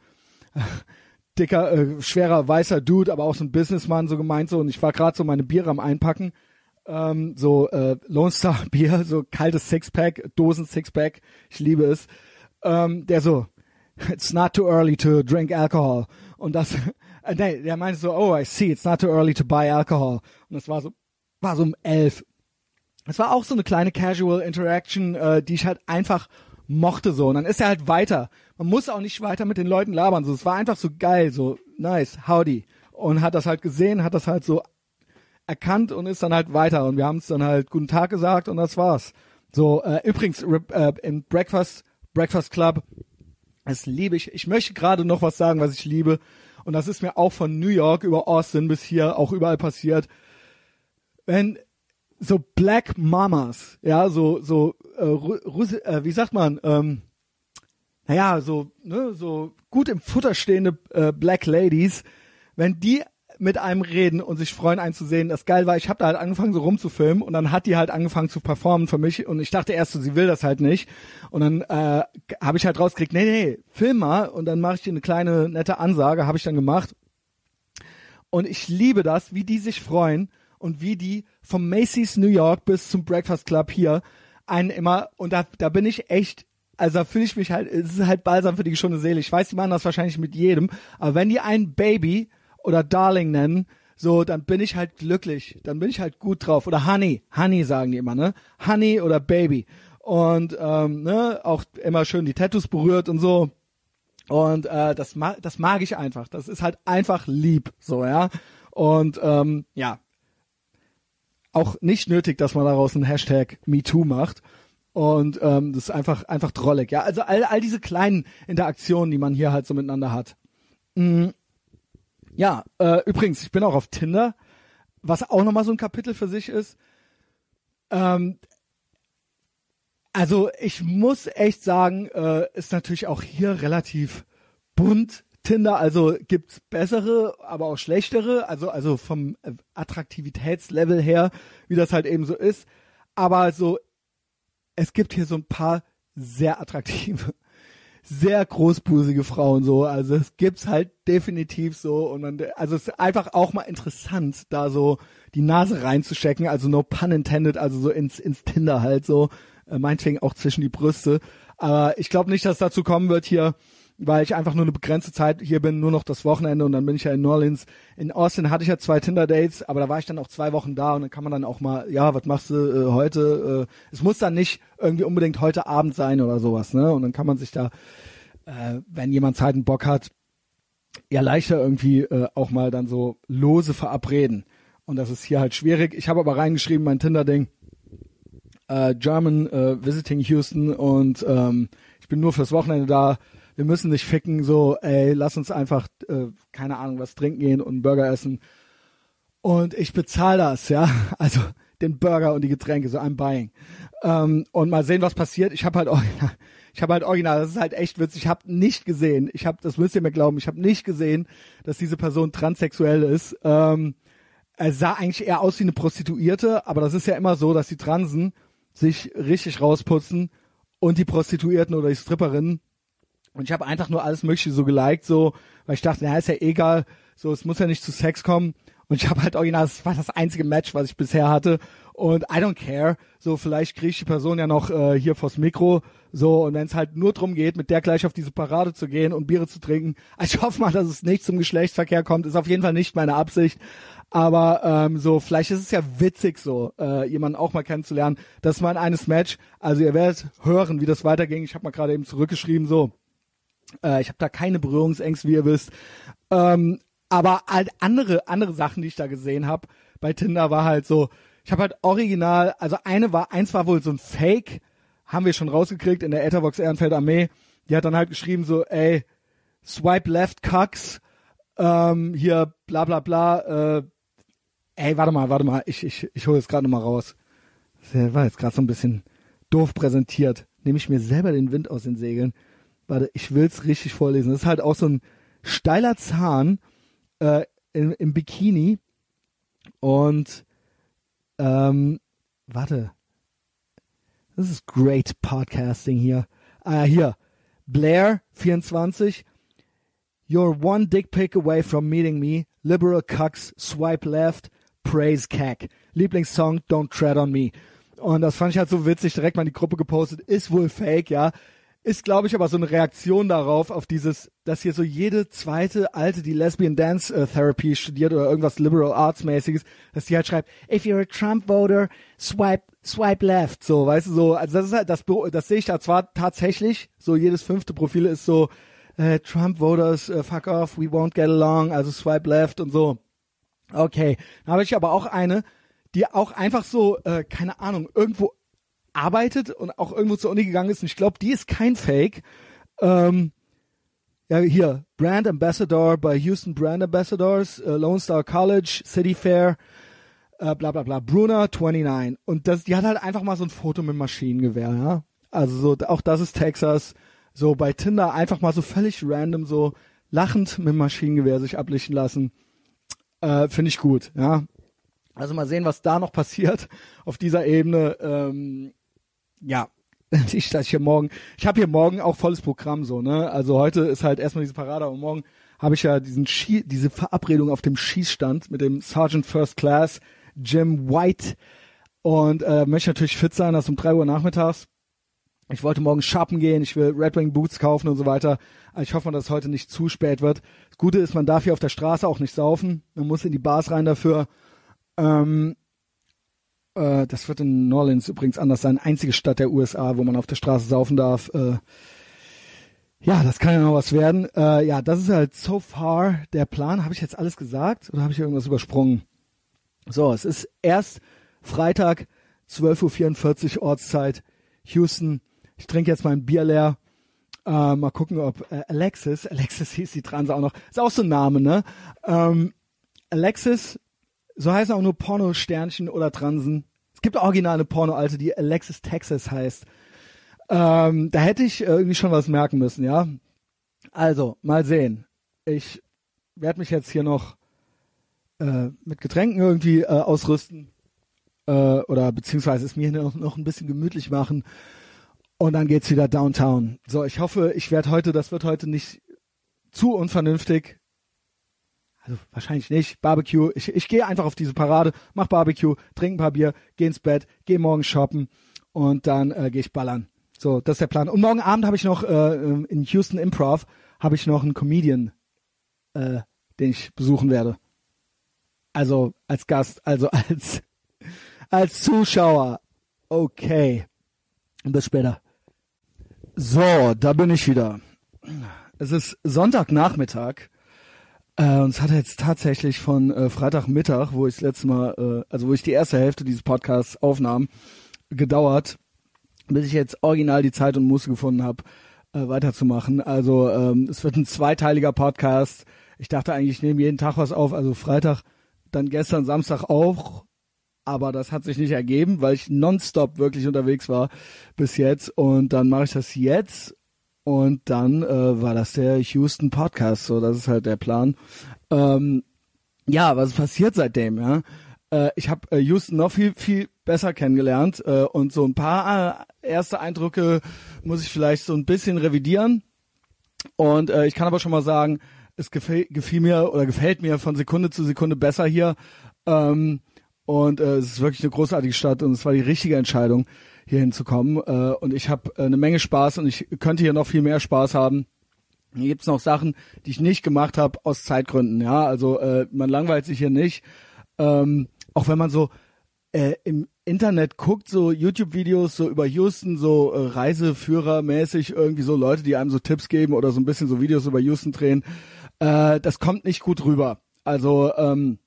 äh, dicker, äh, schwerer, weißer Dude, aber auch so ein Businessman so gemeint so. Und ich war gerade so meine Biere am Einpacken. Ähm, so äh, Lone Star Bier, so kaltes Sixpack, Dosen Sixpack. Ich liebe es. Ähm, der so, it's not too early to drink alcohol. Und das äh, nee, der meinte so, oh, I see, it's not too early to buy alcohol. Und das war so, war so um elf. Es war auch so eine kleine Casual Interaction, äh, die ich halt einfach mochte so. Und dann ist er halt weiter. Man muss auch nicht weiter mit den Leuten labern. So, es war einfach so geil, so nice, howdy. Und hat das halt gesehen, hat das halt so erkannt und ist dann halt weiter. Und wir haben es dann halt guten Tag gesagt und das war's. So, äh, übrigens, äh, im Breakfast, Breakfast Club, das liebe ich. Ich möchte gerade noch was sagen, was ich liebe. Und das ist mir auch von New York über Austin bis hier auch überall passiert. Wenn so Black Mamas, ja, so, so, äh, Russ äh, wie sagt man, ähm, naja, so, ne, so gut im Futter stehende äh, Black Ladies, wenn die mit einem reden und sich freuen, einen zu sehen. Das geil war, ich habe da halt angefangen so rumzufilmen und dann hat die halt angefangen zu performen für mich und ich dachte erst so, sie will das halt nicht und dann äh, habe ich halt rausgekriegt, nee, nee, film mal und dann mache ich dir eine kleine nette Ansage, habe ich dann gemacht und ich liebe das, wie die sich freuen und wie die vom Macy's New York bis zum Breakfast Club hier einen immer und da, da bin ich echt also da fühle ich mich halt, es ist halt balsam für die geschundene Seele. Ich weiß, die machen das wahrscheinlich mit jedem, aber wenn die ein Baby oder Darling nennen, so, dann bin ich halt glücklich, dann bin ich halt gut drauf. Oder Honey, Honey sagen die immer, ne? Honey oder Baby. Und ähm, ne, auch immer schön die Tattoos berührt und so. Und äh, das, ma das mag ich einfach. Das ist halt einfach lieb, so, ja. Und ähm, ja, auch nicht nötig, dass man daraus einen Hashtag MeToo macht. Und ähm, das ist einfach, einfach drollig. Ja, also all, all diese kleinen Interaktionen, die man hier halt so miteinander hat. Mhm. Ja, äh, übrigens, ich bin auch auf Tinder, was auch nochmal so ein Kapitel für sich ist. Ähm, also ich muss echt sagen, äh, ist natürlich auch hier relativ bunt. Tinder, also gibt's bessere, aber auch schlechtere, also also vom Attraktivitätslevel her, wie das halt eben so ist. Aber so, es gibt hier so ein paar sehr attraktive sehr großbusige Frauen so. Also es gibt's halt definitiv so und man, also es ist einfach auch mal interessant, da so die Nase reinzustecken, also no pun intended, also so ins, ins Tinder halt so, äh, meinetwegen auch zwischen die Brüste. Aber ich glaube nicht, dass dazu kommen wird hier, weil ich einfach nur eine begrenzte Zeit hier bin, nur noch das Wochenende und dann bin ich ja in New Orleans. In Austin hatte ich ja zwei Tinder-Dates, aber da war ich dann auch zwei Wochen da und dann kann man dann auch mal, ja, was machst du äh, heute? Äh, es muss dann nicht irgendwie unbedingt heute Abend sein oder sowas, ne? Und dann kann man sich da, äh, wenn jemand Zeit und Bock hat, ja leichter irgendwie äh, auch mal dann so lose verabreden. Und das ist hier halt schwierig. Ich habe aber reingeschrieben, mein Tinder-Ding, äh, German äh, Visiting Houston und ähm, ich bin nur fürs Wochenende da wir müssen nicht ficken, so, ey, lass uns einfach, äh, keine Ahnung, was trinken gehen und einen Burger essen. Und ich bezahle das, ja. Also den Burger und die Getränke, so I'm buying. Ähm, und mal sehen, was passiert. Ich habe halt original, ich habe halt original, das ist halt echt witzig. Ich habe nicht gesehen, ich habe, das müsst ihr mir glauben, ich habe nicht gesehen, dass diese Person transsexuell ist. Ähm, er sah eigentlich eher aus wie eine Prostituierte, aber das ist ja immer so, dass die Transen sich richtig rausputzen und die Prostituierten oder die Stripperinnen und ich habe einfach nur alles Mögliche so geliked, so, weil ich dachte, naja, ist ja egal, so, es muss ja nicht zu Sex kommen. Und ich habe halt original, das war das einzige Match, was ich bisher hatte. Und I don't care. So, vielleicht kriege ich die Person ja noch äh, hier vors Mikro. So, und wenn es halt nur drum geht, mit der gleich auf diese Parade zu gehen und Biere zu trinken. Also ich hoffe mal, dass es nicht zum Geschlechtsverkehr kommt. Ist auf jeden Fall nicht meine Absicht. Aber ähm, so, vielleicht ist es ja witzig so, äh, jemanden auch mal kennenzulernen. Das war ein eines Match. Also ihr werdet hören, wie das weiterging. Ich habe mal gerade eben zurückgeschrieben, so äh, ich habe da keine Berührungsängste, wie ihr wisst. Ähm, aber halt andere andere Sachen, die ich da gesehen habe bei Tinder, war halt so, ich habe halt original, also eine war, eins war wohl so ein Fake, haben wir schon rausgekriegt in der Etherbox Ehrenfeld Armee. Die hat dann halt geschrieben so, ey, swipe left cucks, ähm, hier bla bla bla, äh, ey, warte mal, warte mal, ich, ich, ich hole es gerade nochmal raus. Das war jetzt gerade so ein bisschen doof präsentiert. Nehme ich mir selber den Wind aus den Segeln. Warte, ich will's richtig vorlesen. Das ist halt auch so ein steiler Zahn äh, im, im Bikini. Und ähm, warte. Das ist great Podcasting hier. Ah, hier. Blair, 24. You're one dick pic away from meeting me. Liberal cucks, swipe left, praise cack. Lieblingssong, Don't Tread on Me. Und das fand ich halt so witzig, direkt mal in die Gruppe gepostet. Ist wohl fake, ja ist, glaube ich, aber so eine Reaktion darauf, auf dieses, dass hier so jede zweite Alte, die Lesbian Dance äh, Therapy studiert oder irgendwas Liberal Arts mäßiges, dass die halt schreibt, if you're a Trump voter, swipe, swipe left, so, weißt du, so, also das ist halt, das, das sehe ich da zwar tatsächlich, so jedes fünfte Profil ist so, äh, Trump voters, äh, fuck off, we won't get along, also swipe left und so. Okay, dann habe ich aber auch eine, die auch einfach so, äh, keine Ahnung, irgendwo arbeitet und auch irgendwo zur Uni gegangen ist. Und ich glaube, die ist kein Fake. Ähm, ja, hier, Brand Ambassador bei Houston Brand Ambassadors, äh, Lone Star College, City Fair, äh, bla bla bla, Bruna 29. Und das, die hat halt einfach mal so ein Foto mit Maschinengewehr, ja. Also so, auch das ist Texas. So bei Tinder einfach mal so völlig random so lachend mit Maschinengewehr sich ablichten lassen. Äh, Finde ich gut, ja. Also mal sehen, was da noch passiert auf dieser Ebene. Ähm, ja, ich, dass ich hier morgen, ich habe hier morgen auch volles Programm so, ne? Also heute ist halt erstmal diese Parade, aber morgen habe ich ja diesen Schie diese Verabredung auf dem Schießstand mit dem Sergeant First Class Jim White und äh, möchte natürlich fit sein, das um drei Uhr nachmittags. Ich wollte morgen shoppen gehen, ich will Red Wing Boots kaufen und so weiter. Ich hoffe, dass es heute nicht zu spät wird. Das Gute ist, man darf hier auf der Straße auch nicht saufen. Man muss in die Bars rein dafür. Ähm, äh, das wird in New Orleans übrigens anders sein. Einzige Stadt der USA, wo man auf der Straße saufen darf. Äh, ja, das kann ja noch was werden. Äh, ja, das ist halt so far der Plan. Habe ich jetzt alles gesagt oder habe ich irgendwas übersprungen? So, es ist erst Freitag, 12.44 Uhr Ortszeit, Houston. Ich trinke jetzt mein Bier leer. Äh, mal gucken, ob äh, Alexis, Alexis hieß die Transe auch noch, ist auch so ein Name, ne? Ähm, Alexis, so heißen auch nur Porno-Sternchen oder Transen. Es gibt original eine Porno-Alte, die Alexis Texas heißt. Ähm, da hätte ich irgendwie schon was merken müssen, ja. Also, mal sehen. Ich werde mich jetzt hier noch äh, mit Getränken irgendwie äh, ausrüsten äh, oder beziehungsweise es mir noch, noch ein bisschen gemütlich machen und dann geht's wieder downtown. So, ich hoffe, ich werde heute, das wird heute nicht zu unvernünftig. Also wahrscheinlich nicht. Barbecue. Ich, ich gehe einfach auf diese Parade, mach Barbecue, trinke ein paar Bier, geh ins Bett, geh morgen shoppen und dann äh, gehe ich ballern. So, das ist der Plan. Und morgen Abend habe ich noch äh, in Houston Improv habe ich noch einen Comedian, äh, den ich besuchen werde. Also als Gast, also als als Zuschauer. Okay. Bis später. So, da bin ich wieder. Es ist Sonntagnachmittag. Äh, und es hat jetzt tatsächlich von äh, Freitagmittag, wo ich das letzte Mal, äh, also wo ich die erste Hälfte dieses Podcasts aufnahm, gedauert, bis ich jetzt original die Zeit und Muße gefunden habe, äh, weiterzumachen. Also ähm, es wird ein zweiteiliger Podcast. Ich dachte eigentlich, ich nehme jeden Tag was auf, also Freitag, dann gestern Samstag auch, aber das hat sich nicht ergeben, weil ich nonstop wirklich unterwegs war bis jetzt und dann mache ich das jetzt und dann äh, war das der Houston Podcast, so das ist halt der Plan. Ähm, ja, was passiert seitdem, ja? Äh, ich habe äh, Houston noch viel viel besser kennengelernt äh, und so ein paar äh, erste Eindrücke muss ich vielleicht so ein bisschen revidieren und äh, ich kann aber schon mal sagen, es gefiel, gefiel mir oder gefällt mir von Sekunde zu Sekunde besser hier. Ähm, und äh, es ist wirklich eine großartige Stadt und es war die richtige Entscheidung, hier hinzukommen. Äh, und ich habe äh, eine Menge Spaß und ich könnte hier noch viel mehr Spaß haben. Hier gibt's noch Sachen, die ich nicht gemacht habe aus Zeitgründen. Ja, also äh, man langweilt sich hier nicht. Ähm, auch wenn man so äh, im Internet guckt, so YouTube-Videos so über Houston, so äh, Reiseführer-mäßig, irgendwie so Leute, die einem so Tipps geben oder so ein bisschen so Videos über Houston drehen, äh, das kommt nicht gut rüber. Also ähm,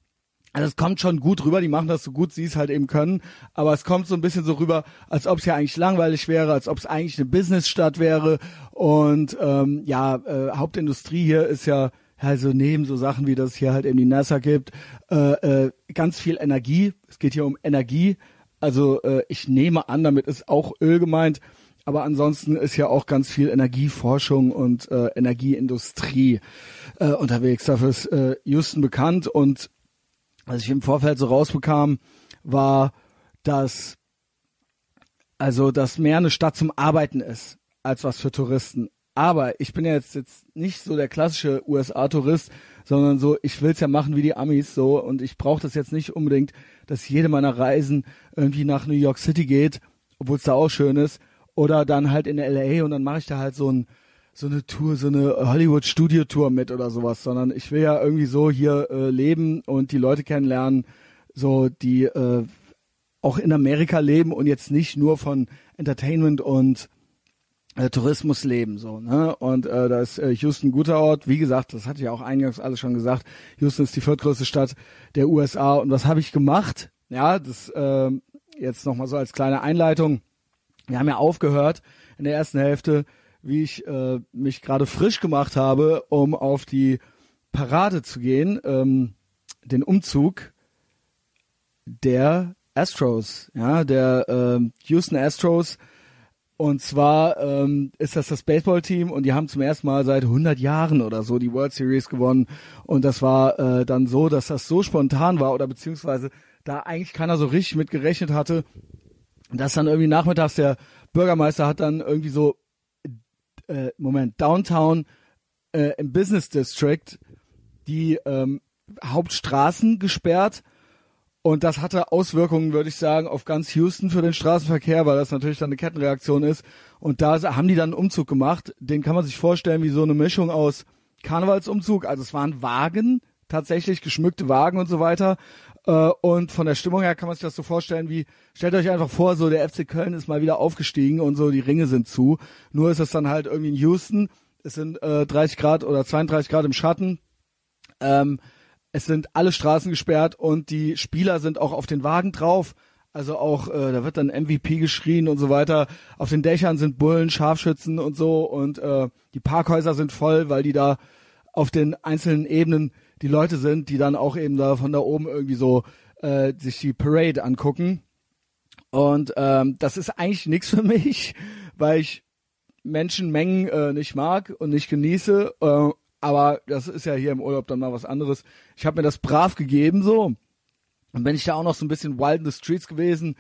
also es kommt schon gut rüber, die machen das so gut sie es halt eben können, aber es kommt so ein bisschen so rüber, als ob es ja eigentlich langweilig wäre, als ob es eigentlich eine Businessstadt wäre und ähm, ja, äh, Hauptindustrie hier ist ja also neben so Sachen wie das hier halt eben die NASA gibt, äh, äh, ganz viel Energie. Es geht hier um Energie. Also äh, ich nehme an, damit ist auch Öl gemeint. Aber ansonsten ist ja auch ganz viel Energieforschung und äh, Energieindustrie äh, unterwegs. Dafür ist äh, Houston bekannt und was ich im Vorfeld so rausbekam, war, dass also dass mehr eine Stadt zum Arbeiten ist als was für Touristen. Aber ich bin ja jetzt, jetzt nicht so der klassische USA-Tourist, sondern so, ich will's ja machen wie die Amis so und ich brauche das jetzt nicht unbedingt, dass jede meiner Reisen irgendwie nach New York City geht, obwohl es da auch schön ist, oder dann halt in LA und dann mache ich da halt so ein so eine Tour, so eine Hollywood-Studio-Tour mit oder sowas, sondern ich will ja irgendwie so hier äh, leben und die Leute kennenlernen, so die äh, auch in Amerika leben und jetzt nicht nur von Entertainment und äh, Tourismus leben so ne? Und äh, da ist äh, Houston ein guter Ort. Wie gesagt das hatte ich auch eingangs alles schon gesagt Houston ist die viertgrößte Stadt der USA und was habe ich gemacht? Ja das äh, jetzt noch mal so als kleine Einleitung. Wir haben ja aufgehört in der ersten Hälfte wie ich äh, mich gerade frisch gemacht habe, um auf die Parade zu gehen, ähm, den Umzug der Astros, ja, der äh, Houston Astros. Und zwar ähm, ist das das Baseballteam und die haben zum ersten Mal seit 100 Jahren oder so die World Series gewonnen. Und das war äh, dann so, dass das so spontan war oder beziehungsweise da eigentlich keiner so richtig mit gerechnet hatte, dass dann irgendwie nachmittags der Bürgermeister hat dann irgendwie so äh, Moment, Downtown äh, im Business District die ähm, Hauptstraßen gesperrt Und das hatte Auswirkungen, würde ich sagen, auf ganz Houston für den Straßenverkehr, weil das natürlich dann eine Kettenreaktion ist. Und da haben die dann einen Umzug gemacht. Den kann man sich vorstellen wie so eine Mischung aus Karnevalsumzug. Also es waren Wagen, tatsächlich geschmückte Wagen und so weiter. Äh, und von der Stimmung her kann man sich das so vorstellen wie, stellt euch einfach vor, so der FC Köln ist mal wieder aufgestiegen und so die Ringe sind zu. Nur ist es dann halt irgendwie in Houston. Es sind äh, 30 Grad oder 32 Grad im Schatten. Ähm, es sind alle Straßen gesperrt und die Spieler sind auch auf den Wagen drauf. Also auch, äh, da wird dann MVP geschrien und so weiter. Auf den Dächern sind Bullen, Scharfschützen und so und äh, die Parkhäuser sind voll, weil die da auf den einzelnen Ebenen die Leute sind, die dann auch eben da von da oben irgendwie so äh, sich die Parade angucken. Und ähm, das ist eigentlich nichts für mich, weil ich Menschenmengen äh, nicht mag und nicht genieße. Äh, aber das ist ja hier im Urlaub dann mal was anderes. Ich habe mir das brav gegeben so. Und bin ich da auch noch so ein bisschen wild in the streets gewesen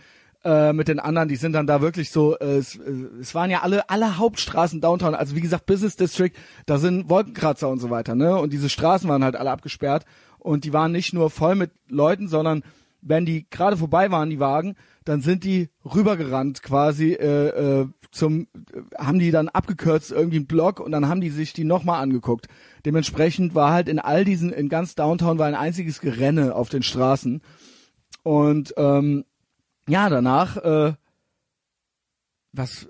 äh, mit den anderen, die sind dann da wirklich so, äh, es, äh, es waren ja alle, alle Hauptstraßen Downtown, also wie gesagt, Business District, da sind Wolkenkratzer und so weiter, ne? Und diese Straßen waren halt alle abgesperrt und die waren nicht nur voll mit Leuten, sondern wenn die gerade vorbei waren, die Wagen, dann sind die rübergerannt quasi äh, äh, zum, äh, haben die dann abgekürzt irgendwie einen Block und dann haben die sich die nochmal angeguckt. Dementsprechend war halt in all diesen, in ganz Downtown war ein einziges Gerenne auf den Straßen. Und ähm, ja, danach, äh, was,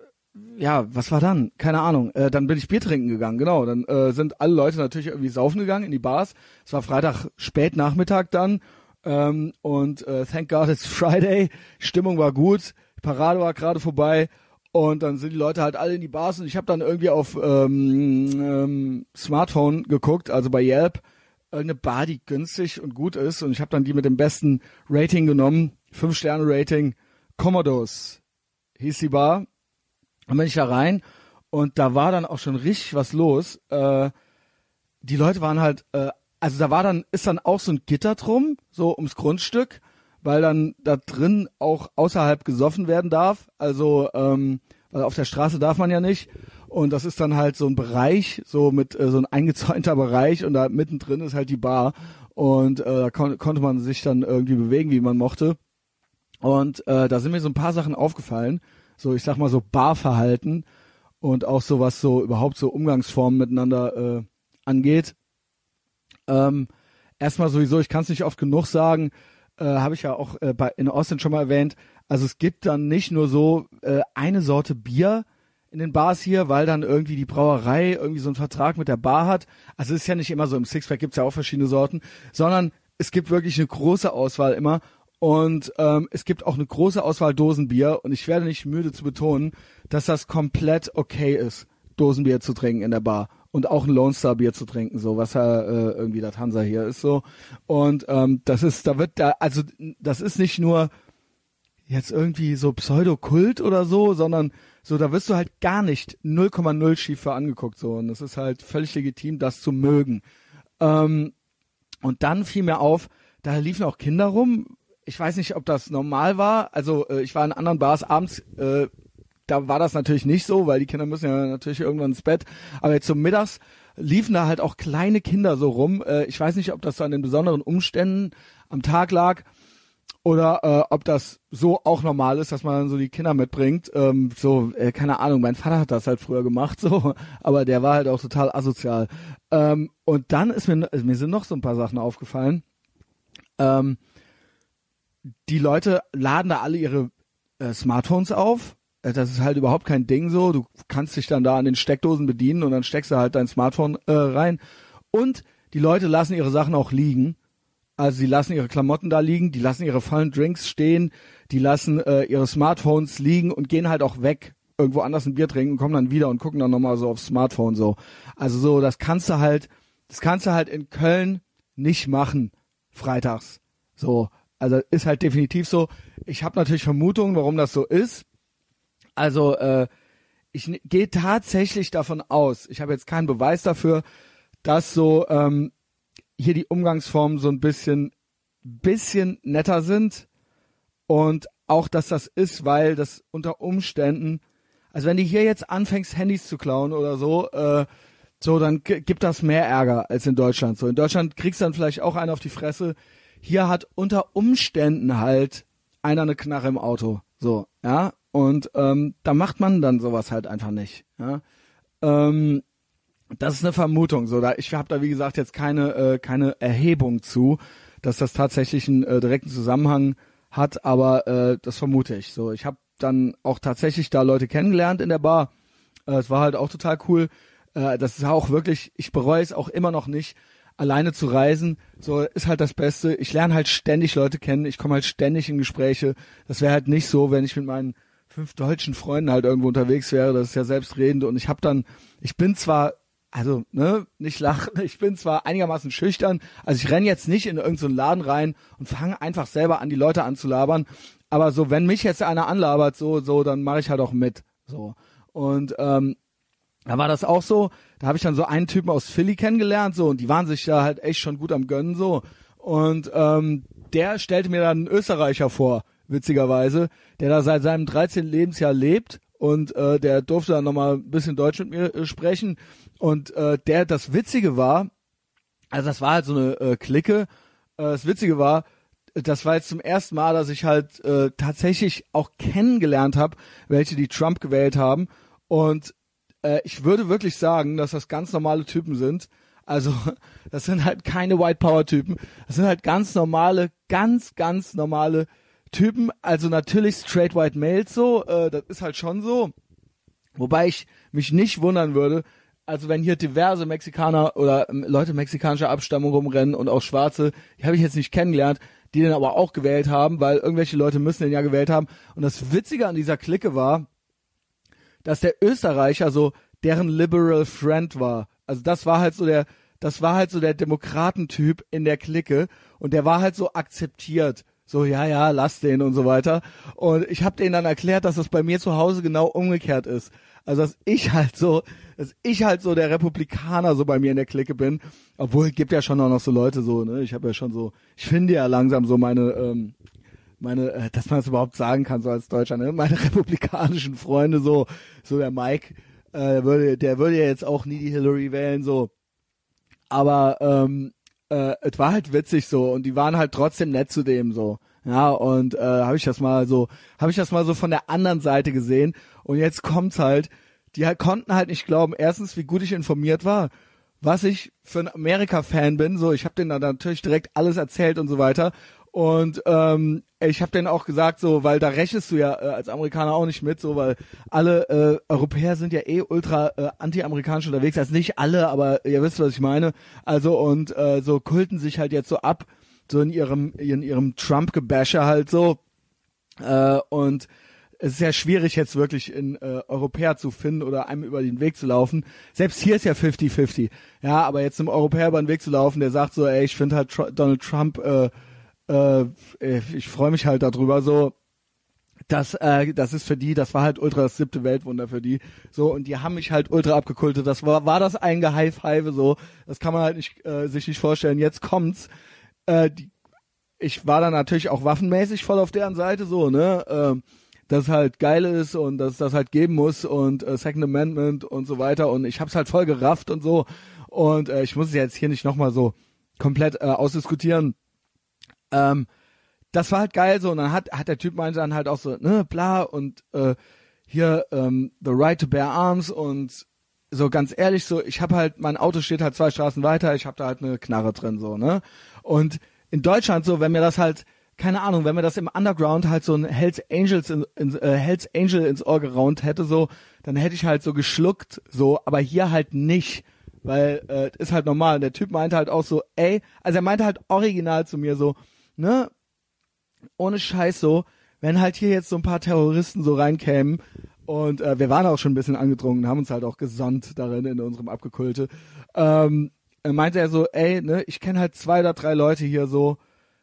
ja, was war dann? Keine Ahnung. Äh, dann bin ich Bier trinken gegangen, genau. Dann äh, sind alle Leute natürlich irgendwie saufen gegangen in die Bars. Es war Freitag spät Nachmittag dann. Ähm, und äh, thank God it's Friday. Stimmung war gut. Die Parade war gerade vorbei. Und dann sind die Leute halt alle in die Bars und ich habe dann irgendwie auf ähm, ähm, Smartphone geguckt, also bei Yelp, irgendeine Bar, die günstig und gut ist. Und ich habe dann die mit dem besten Rating genommen 5-Sterne-Rating, Commodores hieß die Bar. Dann bin ich da rein und da war dann auch schon richtig was los. Äh, die Leute waren halt, äh, also da war dann, ist dann auch so ein Gitter drum, so ums Grundstück, weil dann da drin auch außerhalb gesoffen werden darf. Also, ähm, weil auf der Straße darf man ja nicht. Und das ist dann halt so ein Bereich, so mit äh, so ein eingezäunter Bereich und da mittendrin ist halt die Bar. Und äh, da kon konnte man sich dann irgendwie bewegen, wie man mochte. Und äh, da sind mir so ein paar Sachen aufgefallen. So, ich sag mal so Barverhalten und auch so was so überhaupt so Umgangsformen miteinander äh, angeht. Ähm, erstmal sowieso, ich kann es nicht oft genug sagen, äh, habe ich ja auch äh, bei, in Austin schon mal erwähnt. Also es gibt dann nicht nur so äh, eine Sorte Bier in den Bars hier, weil dann irgendwie die Brauerei irgendwie so einen Vertrag mit der Bar hat. Also es ist ja nicht immer so, im Sixpack gibt's ja auch verschiedene Sorten, sondern es gibt wirklich eine große Auswahl immer und ähm, es gibt auch eine große Auswahl Dosenbier und ich werde nicht müde zu betonen, dass das komplett okay ist, Dosenbier zu trinken in der Bar und auch ein Lone Star Bier zu trinken, so was ja äh, irgendwie das Hansa hier ist so. Und ähm, das ist, da wird da, also das ist nicht nur jetzt irgendwie so Pseudokult oder so, sondern so, da wirst du halt gar nicht 0,0 schief für angeguckt so und es ist halt völlig legitim, das zu mögen. Ähm, und dann fiel mir auf, da liefen auch Kinder rum, ich weiß nicht, ob das normal war. Also äh, ich war in anderen Bars abends, äh, da war das natürlich nicht so, weil die Kinder müssen ja natürlich irgendwann ins Bett. Aber jetzt zum Mittags liefen da halt auch kleine Kinder so rum. Äh, ich weiß nicht, ob das so an den besonderen Umständen am Tag lag oder äh, ob das so auch normal ist, dass man so die Kinder mitbringt. Ähm, so, äh, keine Ahnung, mein Vater hat das halt früher gemacht, so, aber der war halt auch total asozial. Ähm, und dann ist mir, mir sind noch so ein paar Sachen aufgefallen. Ähm, die Leute laden da alle ihre äh, Smartphones auf. Äh, das ist halt überhaupt kein Ding so. Du kannst dich dann da an den Steckdosen bedienen und dann steckst du halt dein Smartphone äh, rein. Und die Leute lassen ihre Sachen auch liegen. Also sie lassen ihre Klamotten da liegen, die lassen ihre vollen Drinks stehen, die lassen äh, ihre Smartphones liegen und gehen halt auch weg, irgendwo anders ein Bier trinken, kommen dann wieder und gucken dann nochmal so aufs Smartphone so. Also so, das kannst du halt, das kannst du halt in Köln nicht machen, freitags. So, also ist halt definitiv so. Ich habe natürlich Vermutungen, warum das so ist. Also äh, ich gehe tatsächlich davon aus, ich habe jetzt keinen Beweis dafür, dass so ähm, hier die Umgangsformen so ein bisschen bisschen netter sind und auch, dass das ist, weil das unter Umständen, also wenn du hier jetzt anfängst, Handys zu klauen oder so, äh, so, dann gibt das mehr Ärger als in Deutschland. So, in Deutschland kriegst du dann vielleicht auch einen auf die Fresse, hier hat unter Umständen halt einer eine Knarre im Auto. So, ja. Und ähm, da macht man dann sowas halt einfach nicht. Ja. Ähm, das ist eine Vermutung. So, da ich habe da wie gesagt jetzt keine äh, keine Erhebung zu, dass das tatsächlich einen äh, direkten Zusammenhang hat, aber äh, das vermute ich. So, ich habe dann auch tatsächlich da Leute kennengelernt in der Bar. Äh, es war halt auch total cool. Äh, das ist auch wirklich, ich bereue es auch immer noch nicht, alleine zu reisen. So ist halt das Beste. Ich lerne halt ständig Leute kennen. Ich komme halt ständig in Gespräche. Das wäre halt nicht so, wenn ich mit meinen fünf deutschen Freunden halt irgendwo unterwegs wäre. Das ist ja selbstredend. Und ich habe dann, ich bin zwar also, ne, nicht lachen. Ich bin zwar einigermaßen schüchtern, also ich renn jetzt nicht in irgendeinen so Laden rein und fange einfach selber an, die Leute anzulabern. Aber so, wenn mich jetzt einer anlabert, so, so, dann mache ich halt auch mit. So. Und ähm, da war das auch so. Da habe ich dann so einen Typen aus Philly kennengelernt, so, und die waren sich da halt echt schon gut am Gönnen, so. Und ähm, der stellte mir dann einen Österreicher vor, witzigerweise, der da seit seinem 13. Lebensjahr lebt und äh, der durfte dann nochmal ein bisschen Deutsch mit mir äh, sprechen und äh, der das Witzige war, also das war halt so eine äh, Clique, äh, das Witzige war, das war jetzt zum ersten Mal, dass ich halt äh, tatsächlich auch kennengelernt habe, welche die Trump gewählt haben und äh, ich würde wirklich sagen, dass das ganz normale Typen sind. Also das sind halt keine White Power Typen, das sind halt ganz normale, ganz ganz normale Typen, also natürlich straight white males so, äh, das ist halt schon so. Wobei ich mich nicht wundern würde, also wenn hier diverse Mexikaner oder ähm, Leute mexikanischer Abstammung rumrennen und auch Schwarze, die habe ich jetzt nicht kennengelernt, die den aber auch gewählt haben, weil irgendwelche Leute müssen den ja gewählt haben. Und das Witzige an dieser Clique war, dass der Österreicher so deren Liberal Friend war. Also das war halt so der, das war halt so der Demokratentyp in der Clique und der war halt so akzeptiert. So ja ja lass den und so weiter. Und ich habe denen dann erklärt dass das bei mir zu Hause genau umgekehrt ist. Also dass ich halt so dass ich halt so der Republikaner so bei mir in der Clique bin. Obwohl gibt ja schon auch noch so Leute so ne? Ich habe ja schon so ich finde ja langsam so meine ähm, meine äh, dass man das überhaupt sagen kann so als Deutscher ne? Meine republikanischen Freunde so so der Mike äh, der würde der würde ja jetzt auch nie die Hillary wählen so. Aber ähm, äh, es war halt witzig so. Und die waren halt trotzdem nett zu dem so. Ja, und äh, habe ich das mal so, habe ich das mal so von der anderen Seite gesehen. Und jetzt kommt's halt, die halt konnten halt nicht glauben, erstens, wie gut ich informiert war, was ich für ein Amerika-Fan bin, so. Ich habe denen dann natürlich direkt alles erzählt und so weiter und ähm, ich habe denen auch gesagt, so, weil da rechnest du ja äh, als Amerikaner auch nicht mit, so, weil alle äh, Europäer sind ja eh ultra äh, anti-amerikanisch unterwegs. Also nicht alle, aber ihr wisst, was ich meine. Also und äh, so kulten sich halt jetzt so ab, so in ihrem in ihrem Trump-Gebäsche halt so. Äh, und es ist ja schwierig jetzt wirklich in äh, Europäer zu finden oder einem über den Weg zu laufen. Selbst hier ist ja 50-50. Ja, aber jetzt einem Europäer über den Weg zu laufen, der sagt so, ey, ich finde halt Tr Donald Trump äh, äh, ich freue mich halt darüber so. Das, äh, das ist für die, das war halt ultra das siebte Weltwunder für die. So, und die haben mich halt ultra abgekultet. Das war, war das ein Geheifheive so. Das kann man halt nicht, äh, sich nicht vorstellen. Jetzt kommt's. Äh, die, ich war dann natürlich auch waffenmäßig voll auf deren Seite so, ne? Äh, dass halt geil ist und dass das halt geben muss und äh, Second Amendment und so weiter und ich hab's halt voll gerafft und so und äh, ich muss es jetzt hier nicht nochmal so komplett äh, ausdiskutieren ähm, das war halt geil so. Und dann hat hat der Typ meinte dann halt auch so ne bla und äh, hier ähm, the right to bear arms und so ganz ehrlich so ich habe halt mein Auto steht halt zwei Straßen weiter ich habe da halt eine Knarre drin so ne? Und in Deutschland so wenn mir das halt keine Ahnung wenn mir das im Underground halt so ein Hells Angels in, in, äh, Hells Angel ins Ohr geraunt hätte so dann hätte ich halt so geschluckt so aber hier halt nicht weil äh, ist halt normal. Und der Typ meinte halt auch so ey also er meinte halt original zu mir so ne, ohne Scheiß so, wenn halt hier jetzt so ein paar Terroristen so reinkämen und äh, wir waren auch schon ein bisschen angedrungen, haben uns halt auch gesonnt darin in unserem Abgekulte, ähm, meinte er so, ey, ne, ich kenne halt zwei oder drei Leute hier so,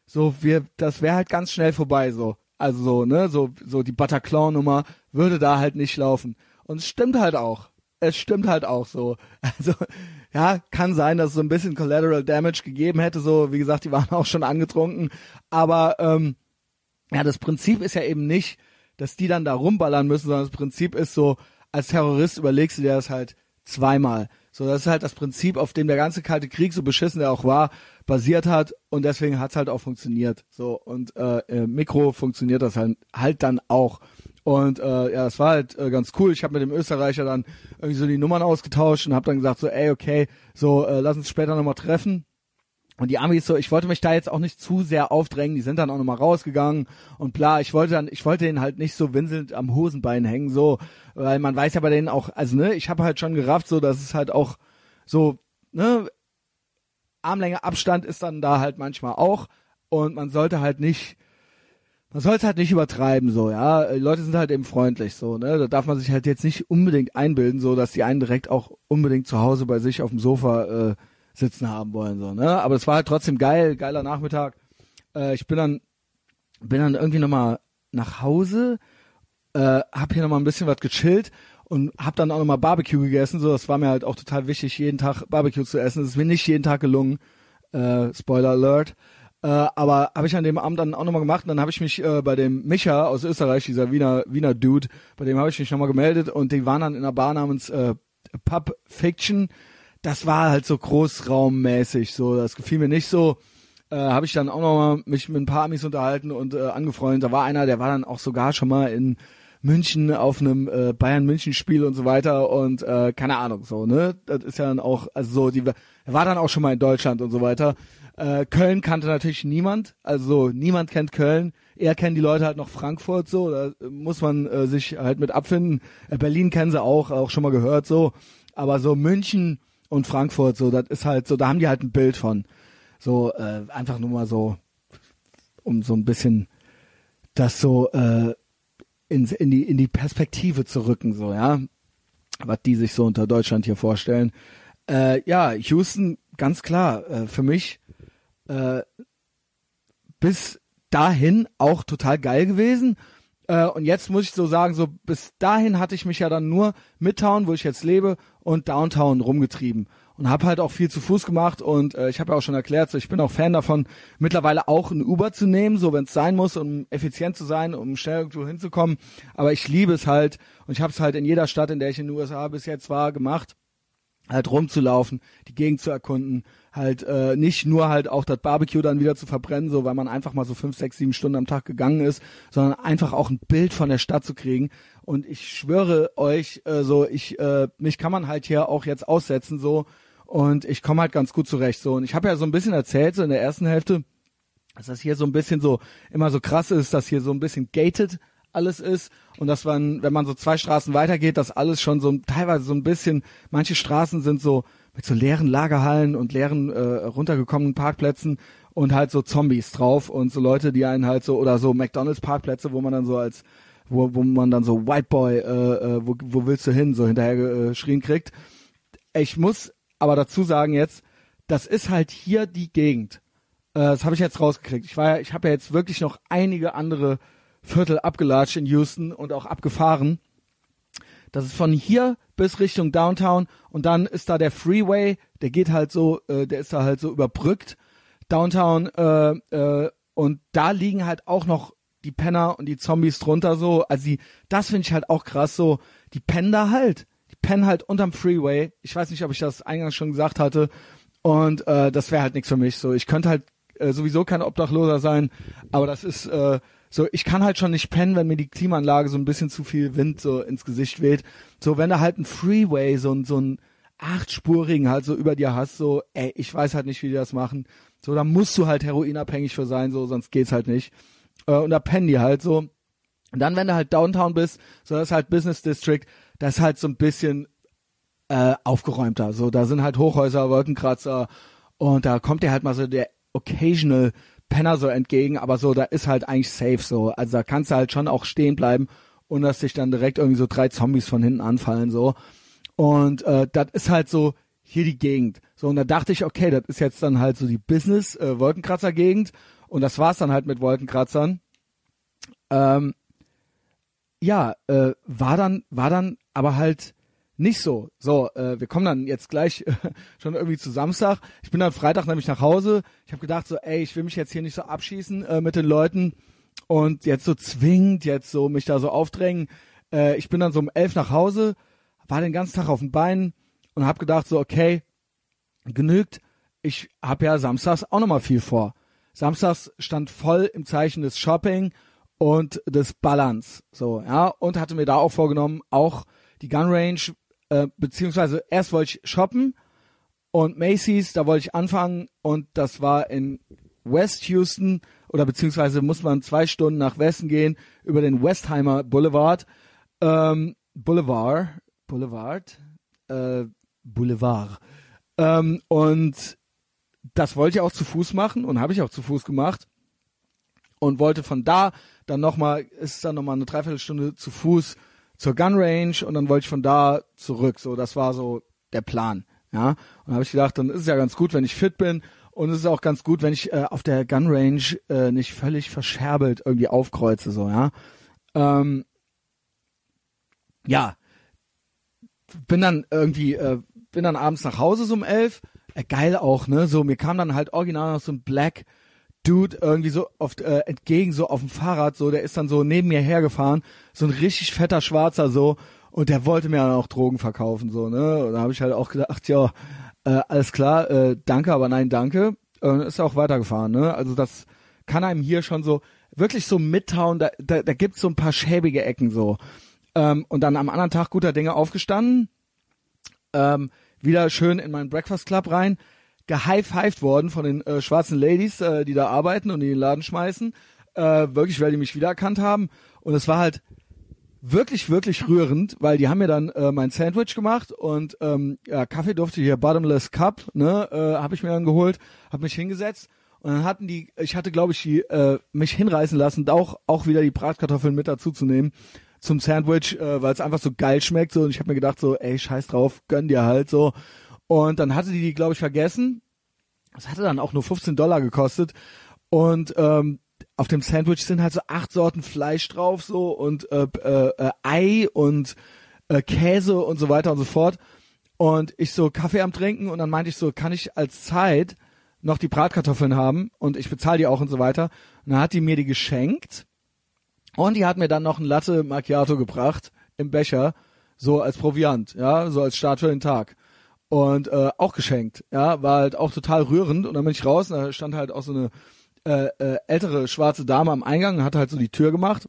so wir, das wäre halt ganz schnell vorbei so. Also so, ne, so, so die Bataclan-Nummer würde da halt nicht laufen. Und es stimmt halt auch. Es stimmt halt auch so. Also ja, kann sein, dass es so ein bisschen Collateral Damage gegeben hätte. So, wie gesagt, die waren auch schon angetrunken. Aber ähm, ja, das Prinzip ist ja eben nicht, dass die dann da rumballern müssen, sondern das Prinzip ist so, als Terrorist überlegst du dir das halt zweimal. So, das ist halt das Prinzip, auf dem der ganze Kalte Krieg, so beschissen er auch war, basiert hat und deswegen hat's halt auch funktioniert. So, und äh, Mikro funktioniert das halt, halt dann auch. Und äh, ja, das war halt äh, ganz cool. Ich habe mit dem Österreicher dann irgendwie so die Nummern ausgetauscht und habe dann gesagt so, ey, okay, so äh, lass uns später nochmal treffen. Und die Amis so, ich wollte mich da jetzt auch nicht zu sehr aufdrängen, die sind dann auch nochmal rausgegangen und bla, ich wollte dann, ich wollte denen halt nicht so winselnd am Hosenbein hängen, so, weil man weiß ja bei denen auch, also ne, ich habe halt schon gerafft, so, dass es halt auch so, ne, Armlänge Abstand ist dann da halt manchmal auch und man sollte halt nicht, man sollte halt nicht übertreiben, so, ja, die Leute sind halt eben freundlich, so, ne, da darf man sich halt jetzt nicht unbedingt einbilden, so, dass die einen direkt auch unbedingt zu Hause bei sich auf dem Sofa, äh, sitzen haben wollen, so, ne? Aber es war halt trotzdem geil, geiler Nachmittag. Äh, ich bin dann, bin dann irgendwie nochmal nach Hause, äh, hab hier nochmal ein bisschen was gechillt und hab dann auch nochmal Barbecue gegessen, so, das war mir halt auch total wichtig, jeden Tag Barbecue zu essen. Das ist mir nicht jeden Tag gelungen, äh, Spoiler Alert. Äh, aber habe ich an dem Abend dann auch nochmal gemacht und dann habe ich mich äh, bei dem Micha aus Österreich, dieser Wiener, Wiener Dude, bei dem habe ich mich nochmal gemeldet und die waren dann in einer Bar namens äh, Pub Fiction das war halt so großraummäßig, so, das gefiel mir nicht so. Äh, habe ich dann auch noch mal mich mit ein paar Amis unterhalten und äh, angefreundet. Da war einer, der war dann auch sogar schon mal in München auf einem äh, Bayern München Spiel und so weiter und äh, keine Ahnung so ne das ist ja dann auch also so die er war dann auch schon mal in Deutschland und so weiter äh, Köln kannte natürlich niemand also niemand kennt Köln eher kennen die Leute halt noch Frankfurt so da muss man äh, sich halt mit abfinden äh, Berlin kennen sie auch auch schon mal gehört so aber so München und Frankfurt, so, das ist halt so, da haben die halt ein Bild von. So, äh, einfach nur mal so, um so ein bisschen das so äh, in, in, die, in die Perspektive zu rücken, so, ja. Was die sich so unter Deutschland hier vorstellen. Äh, ja, Houston, ganz klar, äh, für mich äh, bis dahin auch total geil gewesen. Äh, und jetzt muss ich so sagen, so bis dahin hatte ich mich ja dann nur Midtown, wo ich jetzt lebe, und Downtown rumgetrieben und habe halt auch viel zu Fuß gemacht und äh, ich habe ja auch schon erklärt, so ich bin auch Fan davon, mittlerweile auch ein Uber zu nehmen, so wenn es sein muss, um effizient zu sein, um schnell irgendwo hinzukommen. Aber ich liebe es halt und ich habe es halt in jeder Stadt, in der ich in den USA bis jetzt war, gemacht halt rumzulaufen, die Gegend zu erkunden, halt äh, nicht nur halt auch das Barbecue dann wieder zu verbrennen, so weil man einfach mal so fünf, sechs, sieben Stunden am Tag gegangen ist, sondern einfach auch ein Bild von der Stadt zu kriegen. Und ich schwöre euch, äh, so ich äh, mich kann man halt hier auch jetzt aussetzen so und ich komme halt ganz gut zurecht so. Und ich habe ja so ein bisschen erzählt so in der ersten Hälfte, dass das hier so ein bisschen so immer so krass ist, dass hier so ein bisschen gated alles ist und dass man, wenn man so zwei Straßen weitergeht, dass alles schon so teilweise so ein bisschen, manche Straßen sind so mit so leeren Lagerhallen und leeren äh, runtergekommenen Parkplätzen und halt so Zombies drauf und so Leute, die einen halt so oder so McDonalds Parkplätze, wo man dann so als wo, wo man dann so White Boy, äh, äh, wo, wo willst du hin, so hinterher äh, geschrien kriegt. Ich muss aber dazu sagen jetzt, das ist halt hier die Gegend. Äh, das habe ich jetzt rausgekriegt. Ich war ich habe ja jetzt wirklich noch einige andere Viertel abgelatscht in Houston und auch abgefahren. Das ist von hier bis Richtung Downtown und dann ist da der Freeway, der geht halt so, äh, der ist da halt so überbrückt. Downtown äh, äh, und da liegen halt auch noch die Penner und die Zombies drunter so. Also die, das finde ich halt auch krass so. Die pennen da halt. Die pennen halt unterm Freeway. Ich weiß nicht, ob ich das eingangs schon gesagt hatte. Und äh, das wäre halt nichts für mich. So, ich könnte halt äh, sowieso kein Obdachloser sein, aber das ist äh, so, ich kann halt schon nicht pennen, wenn mir die Klimaanlage so ein bisschen zu viel Wind so ins Gesicht weht. So, wenn du halt ein Freeway, so ein, so ein achtspurigen halt so über dir hast, so, ey, ich weiß halt nicht, wie die das machen. So, da musst du halt heroinabhängig für sein, so, sonst geht's halt nicht. Äh, und da pennen die halt so. Und dann, wenn du halt Downtown bist, so das ist halt Business District, das ist halt so ein bisschen äh, aufgeräumter. So, da sind halt Hochhäuser, Wolkenkratzer und da kommt dir halt mal so der occasional Penner so entgegen, aber so, da ist halt eigentlich safe so. Also da kannst du halt schon auch stehen bleiben und dass sich dann direkt irgendwie so drei Zombies von hinten anfallen so. Und äh, das ist halt so hier die Gegend. So, und da dachte ich, okay, das ist jetzt dann halt so die Business-Wolkenkratzer-Gegend. Äh, und das war's dann halt mit Wolkenkratzern. Ähm, ja, äh, war dann, war dann aber halt nicht so. So, äh, wir kommen dann jetzt gleich äh, schon irgendwie zu Samstag. Ich bin dann Freitag nämlich nach Hause. Ich habe gedacht so, ey, ich will mich jetzt hier nicht so abschießen äh, mit den Leuten und jetzt so zwingend jetzt so mich da so aufdrängen. Äh, ich bin dann so um elf nach Hause, war den ganzen Tag auf den Beinen und habe gedacht so, okay, genügt. Ich habe ja samstags auch nochmal viel vor. Samstags stand voll im Zeichen des Shopping und des Balance, so, ja, und hatte mir da auch vorgenommen, auch die Gun Range, äh, beziehungsweise erst wollte ich shoppen und Macy's, da wollte ich anfangen und das war in West Houston oder beziehungsweise muss man zwei Stunden nach Westen gehen über den Westheimer Boulevard, ähm, Boulevard, Boulevard, äh, Boulevard. Ähm, und das wollte ich auch zu Fuß machen und habe ich auch zu Fuß gemacht und wollte von da dann nochmal, ist dann nochmal eine Dreiviertelstunde zu Fuß zur Gun Range und dann wollte ich von da zurück. So, das war so der Plan. Ja, und habe ich gedacht, dann ist es ja ganz gut, wenn ich fit bin und es ist auch ganz gut, wenn ich äh, auf der Gun Range äh, nicht völlig verscherbelt irgendwie aufkreuze, so, ja. Ähm, ja, bin dann irgendwie, äh, bin dann abends nach Hause so um elf. Äh, geil auch, ne? So, mir kam dann halt original noch so ein Black Dude irgendwie so oft äh, entgegen, so auf dem Fahrrad, so, der ist dann so neben mir hergefahren, so ein richtig fetter Schwarzer, so, und der wollte mir dann auch Drogen verkaufen, so, ne? Und da habe ich halt auch gedacht, ja, äh, alles klar, äh, danke, aber nein, danke. Äh, ist auch weitergefahren, ne? Also das kann einem hier schon so wirklich so mittauen, da, da, da gibt's so ein paar schäbige Ecken so. Ähm, und dann am anderen Tag guter Dinge aufgestanden, ähm, wieder schön in meinen Breakfast Club rein, gehighfived worden von den äh, schwarzen Ladies, äh, die da arbeiten und die den Laden schmeißen. Äh, wirklich, weil die mich wiedererkannt haben. Und es war halt wirklich, wirklich rührend, weil die haben mir dann äh, mein Sandwich gemacht und ähm, ja, Kaffee durfte hier Bottomless Cup, ne, äh, habe ich mir dann geholt, habe mich hingesetzt und dann hatten die, ich hatte glaube ich die, äh, mich hinreißen lassen, auch auch wieder die Bratkartoffeln mit dazu zu nehmen zum Sandwich, äh, weil es einfach so geil schmeckt so und ich habe mir gedacht so, ey, scheiß drauf, gönn dir halt so und dann hatte die die glaube ich vergessen. Das hatte dann auch nur 15 Dollar gekostet und ähm, auf dem Sandwich sind halt so acht Sorten Fleisch drauf so und äh, äh, äh, Ei und äh, Käse und so weiter und so fort. Und ich so Kaffee am Trinken und dann meinte ich so, kann ich als Zeit noch die Bratkartoffeln haben und ich bezahle die auch und so weiter. Und dann hat die mir die geschenkt und die hat mir dann noch ein Latte Macchiato gebracht im Becher, so als Proviant, ja, so als Start für den Tag. Und äh, auch geschenkt, ja, war halt auch total rührend und dann bin ich raus und da stand halt auch so eine äh, äh, ältere schwarze Dame am Eingang hat halt so die Tür gemacht.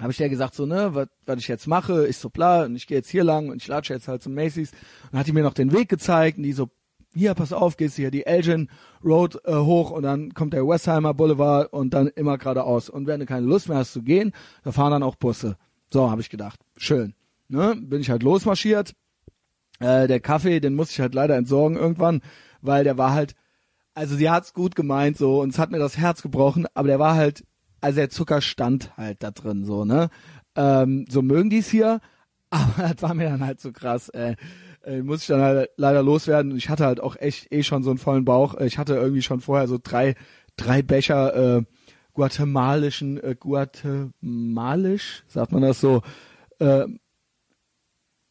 Habe ich der gesagt so, ne, was ich jetzt mache, ich so bla, und ich gehe jetzt hier lang und ich latsche jetzt halt zum Macy's. Und hat die mir noch den Weg gezeigt und die so, hier, pass auf, gehst hier die Elgin Road äh, hoch und dann kommt der Westheimer Boulevard und dann immer geradeaus. Und wenn du keine Lust mehr hast zu gehen, da fahren dann auch Busse. So, habe ich gedacht. Schön. Ne? Bin ich halt losmarschiert. Äh, der Kaffee, den muss ich halt leider entsorgen irgendwann, weil der war halt also sie hat's gut gemeint so und es hat mir das Herz gebrochen, aber der war halt, also der Zucker stand halt da drin so, ne? Ähm, so mögen die's hier, aber das war mir dann halt so krass, äh, äh, muss ich dann halt leider loswerden. Ich hatte halt auch echt eh schon so einen vollen Bauch. Ich hatte irgendwie schon vorher so drei, drei Becher äh, guatemalischen, äh, guatemalisch, sagt man das so, äh,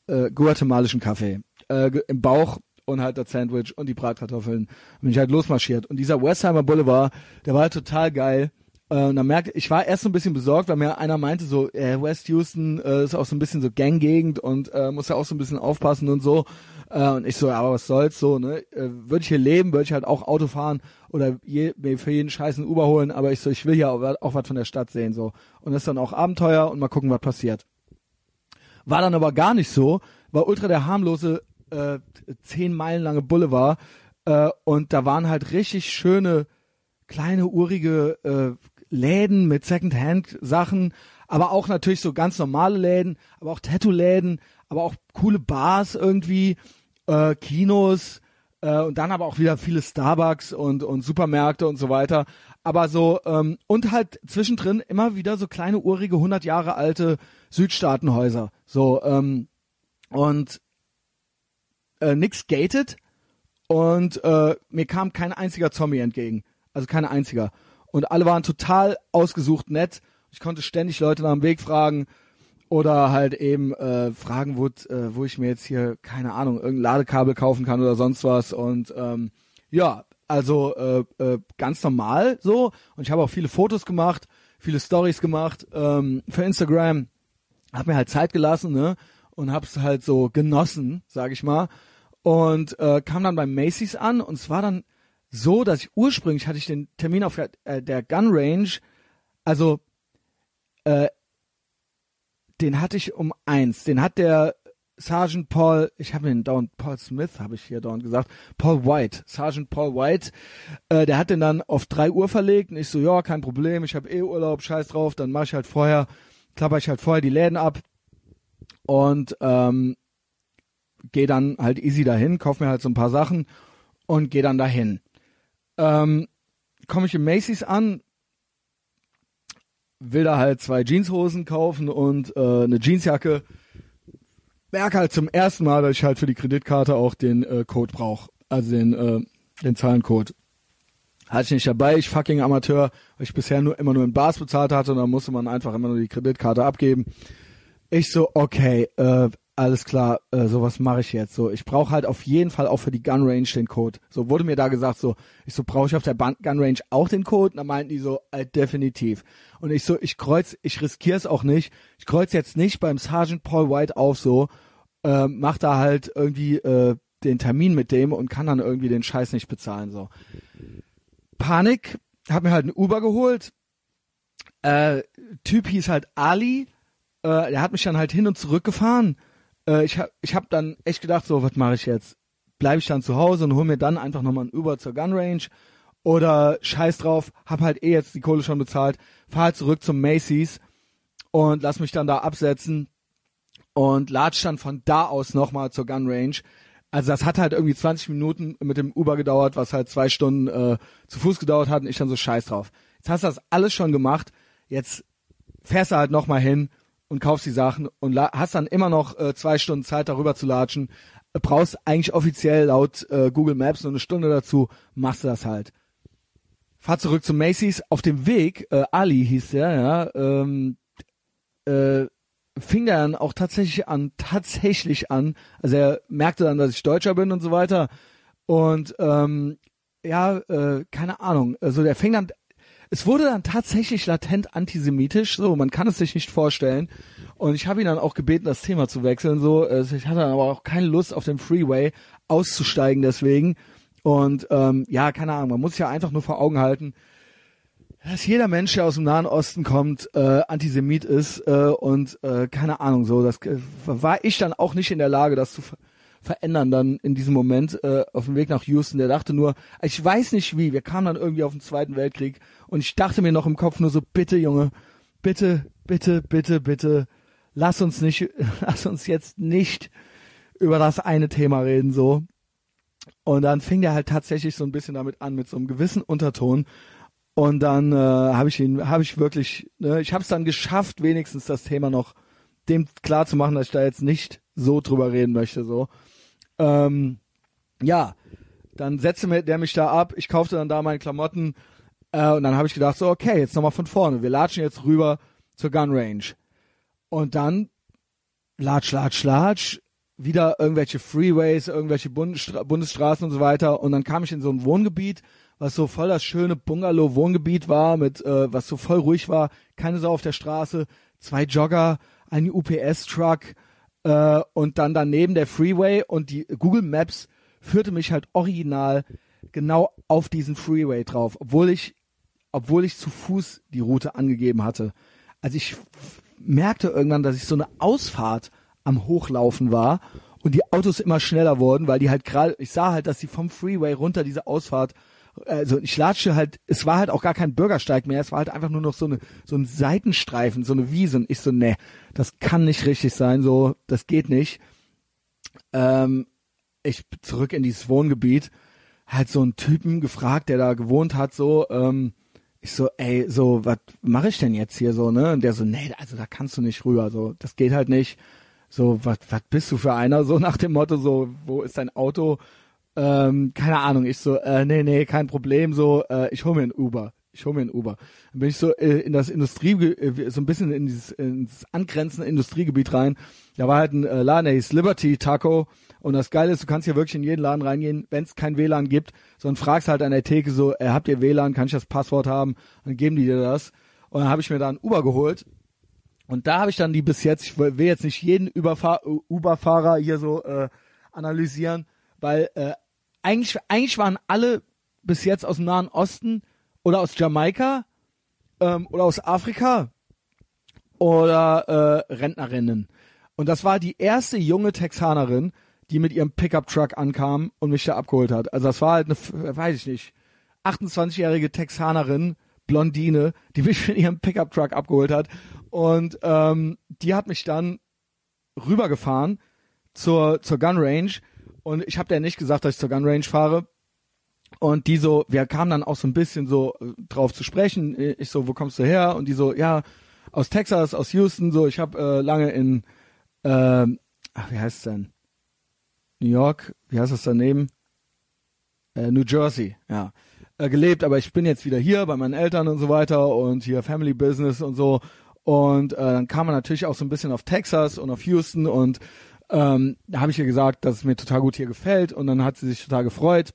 äh, guatemalischen Kaffee äh, im Bauch und halt das Sandwich und die Bratkartoffeln. Bin ich halt losmarschiert. Und dieser Westheimer Boulevard, der war halt total geil. Äh, und dann merkte ich, war erst so ein bisschen besorgt, weil mir einer meinte so, äh, West Houston äh, ist auch so ein bisschen so Ganggegend und äh, muss ja auch so ein bisschen aufpassen und so. Äh, und ich so, ja, aber was soll's so, ne? Äh, würde ich hier leben, würde ich halt auch Auto fahren oder je, mir für jeden scheißen Uber holen, aber ich so, ich will ja auch, auch was von der Stadt sehen so. Und das ist dann auch Abenteuer und mal gucken, was passiert. War dann aber gar nicht so, war ultra der harmlose äh, zehn Meilen lange Boulevard äh, und da waren halt richtig schöne kleine urige äh, Läden mit Secondhand-Sachen, aber auch natürlich so ganz normale Läden, aber auch Tattoo-Läden, aber auch coole Bars irgendwie, äh, Kinos äh, und dann aber auch wieder viele Starbucks und und Supermärkte und so weiter. Aber so ähm, und halt zwischendrin immer wieder so kleine urige 100 Jahre alte Südstaatenhäuser. So ähm, und äh, nix gated und äh, mir kam kein einziger Zombie entgegen. Also kein einziger. Und alle waren total ausgesucht nett. Ich konnte ständig Leute nach dem Weg fragen oder halt eben äh, fragen, wo, äh, wo ich mir jetzt hier, keine Ahnung, irgendein Ladekabel kaufen kann oder sonst was. Und ähm, ja, also äh, äh, ganz normal so. Und ich habe auch viele Fotos gemacht, viele Stories gemacht ähm, für Instagram. Hab mir halt Zeit gelassen, ne? Und hab's halt so genossen, sag ich mal. und äh, kam dann beim Macy's an und es war dann so, dass ich ursprünglich hatte ich den Termin auf der, äh, der Gun Range, also äh, den hatte ich um eins, den hat der Sergeant Paul, ich habe ihn dauernd, Paul Smith habe ich hier dauernd gesagt, Paul White, Sergeant Paul White, äh, der hat den dann auf drei Uhr verlegt und ich so, ja, kein Problem, ich habe eh Urlaub, scheiß drauf, dann mache ich halt vorher, klapper ich halt vorher die Läden ab und ähm, gehe dann halt easy dahin, kauf mir halt so ein paar Sachen und gehe dann dahin. Ähm, Komme ich im Macy's an, will da halt zwei Jeanshosen kaufen und äh, eine Jeansjacke. Merke halt zum ersten Mal, dass ich halt für die Kreditkarte auch den äh, Code brauche. Also den, äh, den Zahlencode. Hatte ich nicht dabei, ich fucking Amateur, weil ich bisher nur immer nur in Bars bezahlt hatte und dann musste man einfach immer nur die Kreditkarte abgeben. Ich so, okay, äh, alles klar, äh, sowas mache ich jetzt. So, ich brauche halt auf jeden Fall auch für die Gun Range den Code. So wurde mir da gesagt, so, ich so brauche ich auf der Gun Range auch den Code. Und dann meinten die so, äh, definitiv. Und ich so, ich kreuz, ich riskiere es auch nicht. Ich kreuz jetzt nicht beim Sergeant Paul White auf so, äh, mach da halt irgendwie äh, den Termin mit dem und kann dann irgendwie den Scheiß nicht bezahlen. So Panik, hab mir halt ein Uber geholt. Äh, typ hieß halt Ali. Äh, der hat mich dann halt hin und zurück gefahren äh, ich habe ich hab dann echt gedacht, so, was mache ich jetzt? Bleibe ich dann zu Hause und hol mir dann einfach nochmal ein Uber zur Gun Range oder scheiß drauf, hab halt eh jetzt die Kohle schon bezahlt, fahr halt zurück zum Macy's und lass mich dann da absetzen und latsch dann von da aus nochmal zur Gun Range. Also das hat halt irgendwie 20 Minuten mit dem Uber gedauert, was halt zwei Stunden äh, zu Fuß gedauert hat und ich dann so scheiß drauf. Jetzt hast du das alles schon gemacht, jetzt fährst du halt nochmal hin und kaufst die Sachen und hast dann immer noch äh, zwei Stunden Zeit darüber zu latschen. Äh, brauchst eigentlich offiziell laut äh, Google Maps nur eine Stunde dazu, machst du das halt. Fahr zurück zu Macy's. Auf dem Weg, äh, Ali hieß der, ja, ähm, äh, fing der dann auch tatsächlich an, tatsächlich an. Also er merkte dann, dass ich Deutscher bin und so weiter. Und ähm, ja, äh, keine Ahnung. Also der fing dann es wurde dann tatsächlich latent antisemitisch, so, man kann es sich nicht vorstellen. Und ich habe ihn dann auch gebeten, das Thema zu wechseln, so. Ich hatte dann aber auch keine Lust, auf dem Freeway auszusteigen deswegen. Und ähm, ja, keine Ahnung, man muss sich ja einfach nur vor Augen halten, dass jeder Mensch, der aus dem Nahen Osten kommt, äh, Antisemit ist äh, und äh, keine Ahnung, so, das äh, war ich dann auch nicht in der Lage, das zu verändern dann in diesem Moment äh, auf dem Weg nach Houston. Der dachte nur, ich weiß nicht wie, wir kamen dann irgendwie auf den Zweiten Weltkrieg und ich dachte mir noch im Kopf nur so, bitte Junge, bitte, bitte, bitte, bitte, lass uns nicht, lass uns jetzt nicht über das eine Thema reden so. Und dann fing der halt tatsächlich so ein bisschen damit an, mit so einem gewissen Unterton. Und dann äh, habe ich ihn, habe ich wirklich, ne, ich habe es dann geschafft, wenigstens das Thema noch dem klar zu machen, dass ich da jetzt nicht so drüber reden möchte. So, ähm, ja, dann setzte der mich da ab. Ich kaufte dann da meine Klamotten äh, und dann habe ich gedacht so, okay, jetzt nochmal von vorne. Wir latschen jetzt rüber zur Gun Range und dann latsch, latsch, latsch, wieder irgendwelche Freeways, irgendwelche Bundesstra Bundesstraßen und so weiter. Und dann kam ich in so ein Wohngebiet, was so voll das schöne Bungalow-Wohngebiet war, mit äh, was so voll ruhig war, keine Sau auf der Straße, zwei Jogger, ein UPS-Truck, äh, und dann daneben der Freeway. Und die Google Maps führte mich halt original genau auf diesen Freeway drauf, obwohl ich, obwohl ich zu Fuß die Route angegeben hatte. Also ich merkte irgendwann, dass ich so eine Ausfahrt am Hochlaufen war und die Autos immer schneller wurden, weil die halt gerade, ich sah halt, dass sie vom Freeway runter diese Ausfahrt also ich latsche halt, es war halt auch gar kein Bürgersteig mehr, es war halt einfach nur noch so eine so ein Seitenstreifen, so eine Wiese und ich so ne, das kann nicht richtig sein, so das geht nicht. Ähm, ich zurück in dieses Wohngebiet, halt so einen Typen gefragt, der da gewohnt hat, so ähm, ich so, ey, so, was mache ich denn jetzt hier so, ne? Und der so, nee, also da kannst du nicht rüber, so, das geht halt nicht. So, was was bist du für einer? So nach dem Motto, so, wo ist dein Auto? Ähm, keine Ahnung, ich so, äh, nee, nee, kein Problem, so, äh, ich hole mir ein Uber. Ich hole mir ein Uber. Dann bin ich so äh, in das Industrie, äh, so ein bisschen in dieses ins angrenzende Industriegebiet rein. Da war halt ein äh, Laden, der hieß Liberty Taco. Und das Geile ist, du kannst hier wirklich in jeden Laden reingehen, wenn es kein WLAN gibt, sondern fragst halt an der Theke so, äh, habt ihr WLAN, kann ich das Passwort haben? Dann geben die dir das. Und dann habe ich mir da ein Uber geholt. Und da habe ich dann die bis jetzt, ich will jetzt nicht jeden Uberfahr Uberfahrer hier so äh, analysieren, weil äh, eigentlich, eigentlich waren alle bis jetzt aus dem Nahen Osten oder aus Jamaika ähm, oder aus Afrika oder äh, Rentnerinnen. Und das war die erste junge Texanerin, die mit ihrem Pickup-Truck ankam und mich da abgeholt hat. Also das war halt eine, weiß ich nicht, 28-jährige Texanerin, Blondine, die mich mit ihrem Pickup-Truck abgeholt hat. Und ähm, die hat mich dann rübergefahren zur, zur Gun Range. Und ich habe der nicht gesagt, dass ich zur Gun Range fahre. Und die so, wir kamen dann auch so ein bisschen so äh, drauf zu sprechen. Ich so, wo kommst du her? Und die so, ja, aus Texas, aus Houston. So, ich habe äh, lange in, äh, ach, wie heißt es denn? New York, wie heißt das daneben? Äh, New Jersey, ja. Äh, gelebt, aber ich bin jetzt wieder hier bei meinen Eltern und so weiter und hier Family Business und so. Und äh, dann kam man natürlich auch so ein bisschen auf Texas und auf Houston und ähm, da habe ich ihr gesagt, dass es mir total gut hier gefällt und dann hat sie sich total gefreut.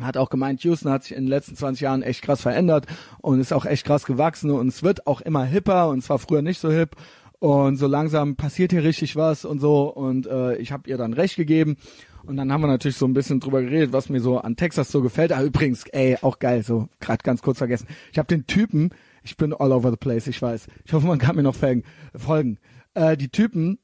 Hat auch gemeint, Houston hat sich in den letzten 20 Jahren echt krass verändert und ist auch echt krass gewachsen und es wird auch immer hipper und es war früher nicht so hip und so langsam passiert hier richtig was und so und äh, ich habe ihr dann recht gegeben und dann haben wir natürlich so ein bisschen drüber geredet, was mir so an Texas so gefällt. Ah, übrigens, ey, auch geil, so gerade ganz kurz vergessen. Ich habe den Typen, ich bin all over the place, ich weiß. Ich hoffe, man kann mir noch folgen. folgen. Äh, die Typen,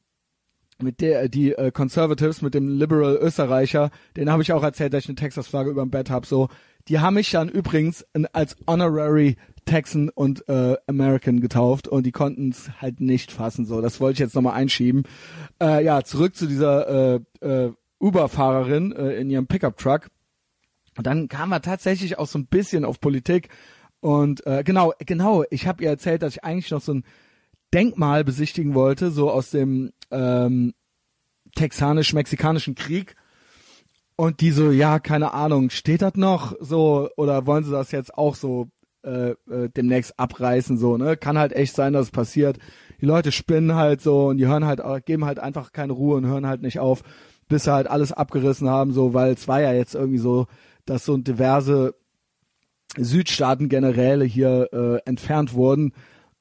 mit der die äh, Conservatives mit dem Liberal Österreicher, den habe ich auch erzählt, dass ich eine Texas Flagge über dem Bett hab. So, die haben mich dann übrigens als Honorary Texan und äh, American getauft und die konnten es halt nicht fassen. So, das wollte ich jetzt nochmal einschieben. Äh, ja, zurück zu dieser äh, äh, Uber-Fahrerin äh, in ihrem Pickup-Truck. Und dann kam er tatsächlich auch so ein bisschen auf Politik. Und äh, genau, genau, ich habe ihr erzählt, dass ich eigentlich noch so ein Denkmal besichtigen wollte, so aus dem ähm, texanisch-mexikanischen Krieg. Und die so, ja, keine Ahnung, steht das noch so oder wollen sie das jetzt auch so äh, äh, demnächst abreißen so, ne? Kann halt echt sein, dass es passiert. Die Leute spinnen halt so und die hören halt, geben halt einfach keine Ruhe und hören halt nicht auf, bis sie halt alles abgerissen haben, so, weil es war ja jetzt irgendwie so, dass so diverse Südstaaten-Generäle hier äh, entfernt wurden,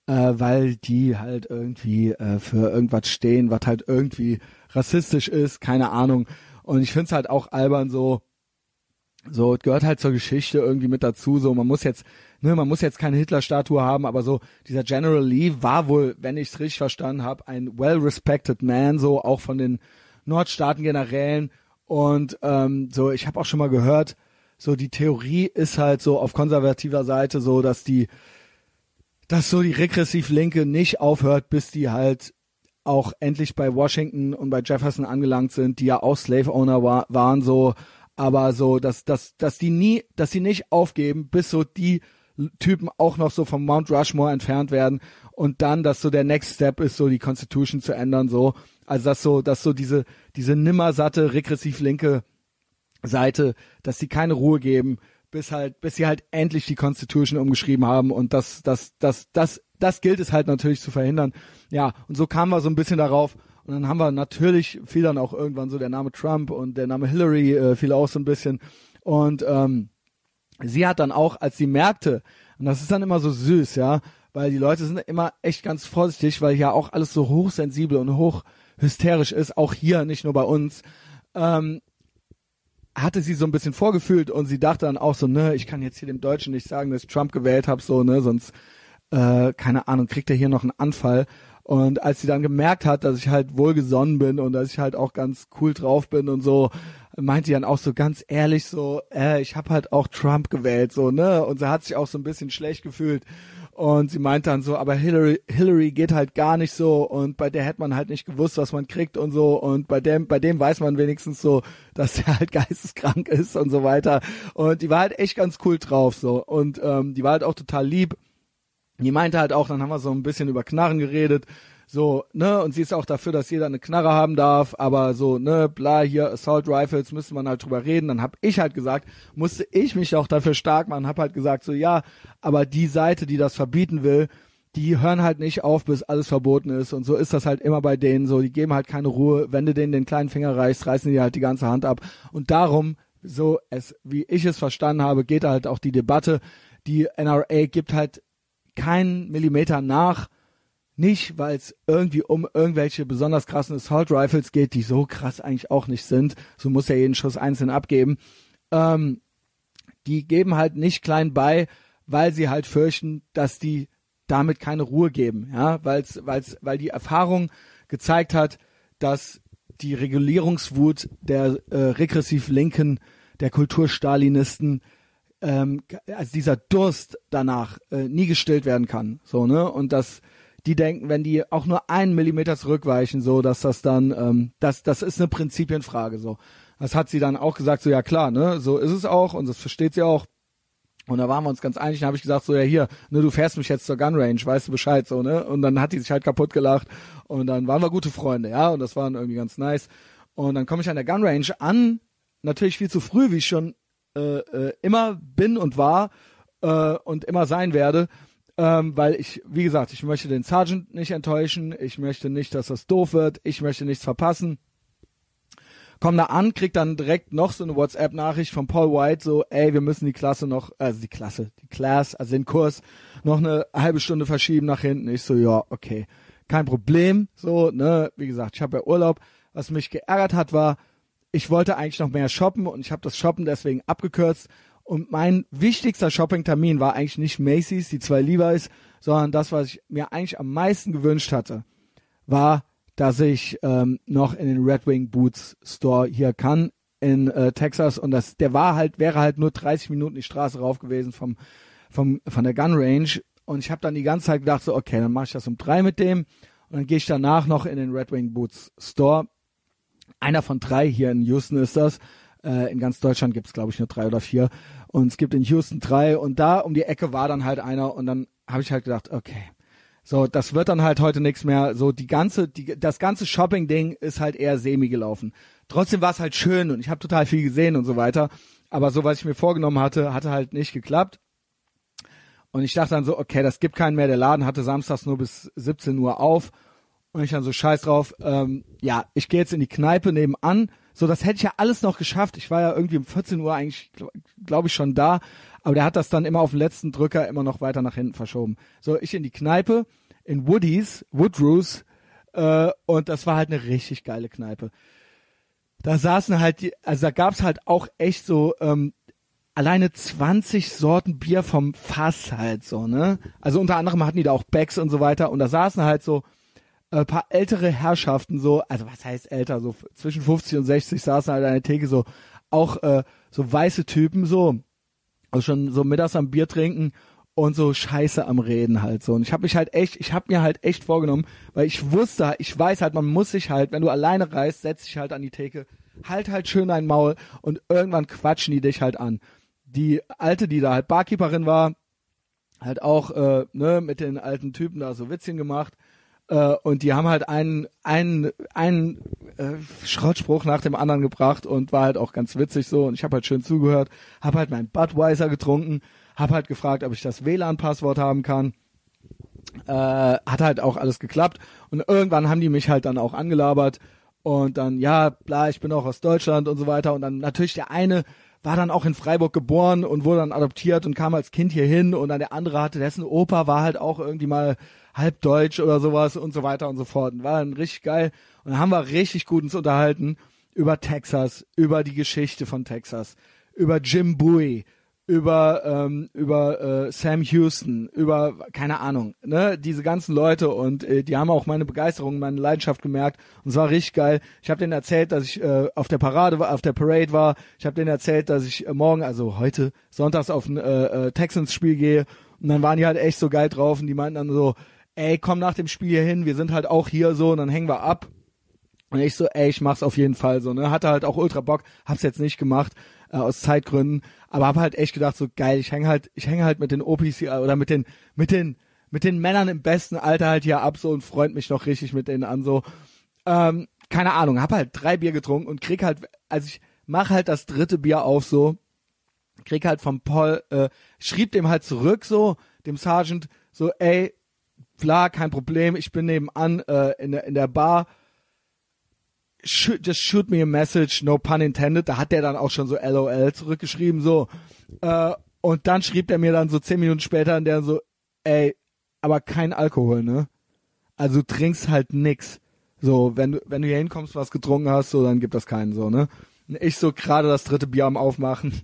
äh, weil die halt irgendwie äh, für irgendwas stehen, was halt irgendwie rassistisch ist, keine Ahnung. Und ich find's halt auch albern so, so, gehört halt zur Geschichte irgendwie mit dazu, so, man muss jetzt ne, man muss jetzt keine Hitler-Statue haben, aber so dieser General Lee war wohl, wenn ich es richtig verstanden habe, ein well-respected man, so auch von den Nordstaaten-Generälen. Und ähm, so, ich habe auch schon mal gehört, so die Theorie ist halt so auf konservativer Seite so, dass die, dass so die regressiv Linke nicht aufhört, bis die halt auch endlich bei Washington und bei Jefferson angelangt sind, die ja auch Slave Owner war, waren so, aber so, dass, dass, dass die nie, dass sie nicht aufgeben, bis so die Typen auch noch so vom Mount Rushmore entfernt werden und dann, dass so der Next Step ist, so die Constitution zu ändern, so. Also, dass so, dass so diese, diese nimmersatte, regressiv linke Seite, dass sie keine Ruhe geben, bis halt, bis sie halt endlich die Constitution umgeschrieben haben und das, das, das, das, das gilt es halt natürlich zu verhindern. Ja, und so kamen wir so ein bisschen darauf. Und dann haben wir natürlich, fiel dann auch irgendwann so der Name Trump und der Name Hillary äh, fiel auch so ein bisschen. Und ähm, sie hat dann auch, als sie merkte, und das ist dann immer so süß, ja, weil die Leute sind immer echt ganz vorsichtig, weil ja auch alles so hochsensibel und hoch hysterisch ist, auch hier, nicht nur bei uns, ähm, hatte sie so ein bisschen vorgefühlt und sie dachte dann auch so, ne, ich kann jetzt hier dem Deutschen nicht sagen, dass ich Trump gewählt habe, so, ne, sonst, äh, keine Ahnung, kriegt er hier noch einen Anfall. Und als sie dann gemerkt hat, dass ich halt wohlgesonnen bin und dass ich halt auch ganz cool drauf bin und so, meinte dann auch so ganz ehrlich so, äh, ich habe halt auch Trump gewählt, so, ne? Und sie hat sich auch so ein bisschen schlecht gefühlt. Und sie meinte dann so, aber Hillary, Hillary geht halt gar nicht so und bei der hätte man halt nicht gewusst, was man kriegt und so und bei dem, bei dem weiß man wenigstens so, dass er halt geisteskrank ist und so weiter. Und die war halt echt ganz cool drauf so und ähm, die war halt auch total lieb. Die meinte halt auch, dann haben wir so ein bisschen über Knarren geredet so, ne, und sie ist auch dafür, dass jeder eine Knarre haben darf, aber so, ne, bla, hier Assault Rifles, müsste man halt drüber reden. Dann hab ich halt gesagt, musste ich mich auch dafür stark machen, hab halt gesagt, so, ja, aber die Seite, die das verbieten will, die hören halt nicht auf, bis alles verboten ist. Und so ist das halt immer bei denen so. Die geben halt keine Ruhe. Wenn du denen den kleinen Finger reichst, reißen die halt die ganze Hand ab. Und darum, so es, wie ich es verstanden habe, geht halt auch die Debatte. Die NRA gibt halt keinen Millimeter nach Nicht, weil es irgendwie um irgendwelche besonders krassen Assault Rifles geht, die so krass eigentlich auch nicht sind. So muss er jeden Schuss einzeln abgeben. Ähm, die geben halt nicht klein bei, weil sie halt fürchten, dass die damit keine Ruhe geben, ja, weil's, weil's, weil die Erfahrung gezeigt hat, dass die Regulierungswut der äh, regressiv Linken, der Kulturstalinisten, ähm, also dieser Durst danach äh, nie gestillt werden kann, so ne, und dass die denken, wenn die auch nur einen Millimeter zurückweichen, so dass das dann, ähm, das, das ist eine Prinzipienfrage, so. Das hat sie dann auch gesagt, so ja klar, ne, so ist es auch und das versteht sie auch. Und da waren wir uns ganz einig, dann habe ich gesagt, so ja hier, ne, du fährst mich jetzt zur Gun Range, weißt du Bescheid, so, ne? Und dann hat die sich halt kaputt gelacht und dann waren wir gute Freunde, ja, und das war irgendwie ganz nice. Und dann komme ich an der Gun Range an, natürlich viel zu früh, wie ich schon äh, äh, immer bin und war äh, und immer sein werde. Ähm, weil ich, wie gesagt, ich möchte den Sergeant nicht enttäuschen, ich möchte nicht, dass das doof wird, ich möchte nichts verpassen komm da an, krieg dann direkt noch so eine WhatsApp-Nachricht von Paul White, so, ey, wir müssen die Klasse noch, also die Klasse, die Class, also den Kurs, noch eine halbe Stunde verschieben nach hinten. Ich so, ja, okay, kein Problem, so, ne, wie gesagt, ich habe ja Urlaub. Was mich geärgert hat, war, ich wollte eigentlich noch mehr shoppen und ich habe das Shoppen deswegen abgekürzt. Und mein wichtigster Shopping-Termin war eigentlich nicht Macy's, die zwei Levi's, sondern das, was ich mir eigentlich am meisten gewünscht hatte, war dass ich ähm, noch in den Red Wing Boots Store hier kann in äh, Texas. Und das der war halt wäre halt nur 30 Minuten die Straße rauf gewesen vom vom von der Gun Range. Und ich habe dann die ganze Zeit gedacht so okay dann mache ich das um drei mit dem. Und dann gehe ich danach noch in den Red Wing Boots Store. Einer von drei hier in Houston ist das. Äh, in ganz Deutschland gibt's glaube ich nur drei oder vier und es gibt in Houston drei und da um die Ecke war dann halt einer und dann habe ich halt gedacht okay so, das wird dann halt heute nichts mehr. So die ganze, die, das ganze Shopping-Ding ist halt eher semi gelaufen. Trotzdem war es halt schön und ich habe total viel gesehen und so weiter. Aber so, was ich mir vorgenommen hatte, hatte halt nicht geklappt. Und ich dachte dann so, okay, das gibt keinen mehr. Der Laden hatte samstags nur bis 17 Uhr auf. Und ich dann so scheiß drauf. Ähm, ja, ich gehe jetzt in die Kneipe nebenan. So, das hätte ich ja alles noch geschafft. Ich war ja irgendwie um 14 Uhr eigentlich, glaube glaub ich, schon da. Aber der hat das dann immer auf den letzten Drücker immer noch weiter nach hinten verschoben. So, ich in die Kneipe, in Woody's, Woodrows, äh, und das war halt eine richtig geile Kneipe. Da saßen halt die, also da gab's halt auch echt so, ähm, alleine 20 Sorten Bier vom Fass halt so, ne? Also unter anderem hatten die da auch Becks und so weiter und da saßen halt so ein paar ältere Herrschaften so, also was heißt älter, so zwischen 50 und 60 saßen halt an der Theke so, auch äh, so weiße Typen so, also schon so mittags am Bier trinken und so Scheiße am Reden halt so. Und ich habe mich halt echt, ich habe mir halt echt vorgenommen, weil ich wusste, ich weiß halt, man muss sich halt, wenn du alleine reist, setz dich halt an die Theke, halt halt schön dein Maul und irgendwann quatschen die dich halt an. Die alte, die da halt Barkeeperin war, halt auch äh, ne mit den alten Typen da so Witzchen gemacht äh, und die haben halt einen einen einen äh, Schrottspruch nach dem anderen gebracht und war halt auch ganz witzig so. Und ich habe halt schön zugehört, habe halt mein Budweiser getrunken, habe halt gefragt, ob ich das WLAN-Passwort haben kann. Äh, hat halt auch alles geklappt. Und irgendwann haben die mich halt dann auch angelabert. Und dann ja, bla, ich bin auch aus Deutschland und so weiter. Und dann natürlich der eine war dann auch in Freiburg geboren und wurde dann adoptiert und kam als Kind hier hin. Und dann der andere hatte, dessen Opa war halt auch irgendwie mal halb deutsch oder sowas und so weiter und so fort. Und war dann richtig geil. Und dann haben wir richtig gut uns unterhalten über Texas, über die Geschichte von Texas, über Jim Bowie, über ähm, über äh, Sam Houston, über keine Ahnung, ne, diese ganzen Leute und äh, die haben auch meine Begeisterung, meine Leidenschaft gemerkt und es war richtig geil. Ich habe denen erzählt, dass ich äh, auf der Parade war, auf der Parade war. Ich habe denen erzählt, dass ich äh, morgen, also heute sonntags auf ein äh, äh, Texans Spiel gehe und dann waren die halt echt so geil drauf und die meinten dann so, ey, komm nach dem Spiel hier hin, wir sind halt auch hier so und dann hängen wir ab. Und ich so, ey, ich mach's auf jeden Fall so, ne? Hatte halt auch ultra Bock, hab's jetzt nicht gemacht, äh, aus Zeitgründen, aber hab halt echt gedacht, so geil, ich hänge halt, ich hänge halt mit den hier, oder mit den, mit den, mit den Männern im besten Alter halt hier ab so und freund mich noch richtig mit denen an, so. Ähm, keine Ahnung, hab halt drei Bier getrunken und krieg halt, also ich mach halt das dritte Bier auf so, krieg halt vom Paul, äh, schrieb dem halt zurück so, dem Sergeant, so, ey, klar, kein Problem, ich bin nebenan äh, in, der, in der Bar. Shoot, just shoot me a message, no pun intended. Da hat der dann auch schon so LOL zurückgeschrieben, so. Äh, und dann schrieb er mir dann so zehn Minuten später, und der so, ey, aber kein Alkohol, ne? Also trinkst halt nix. So, wenn du, wenn du hier hinkommst, was getrunken hast, so, dann gibt das keinen so, ne? Und ich so gerade das dritte Bier am Aufmachen.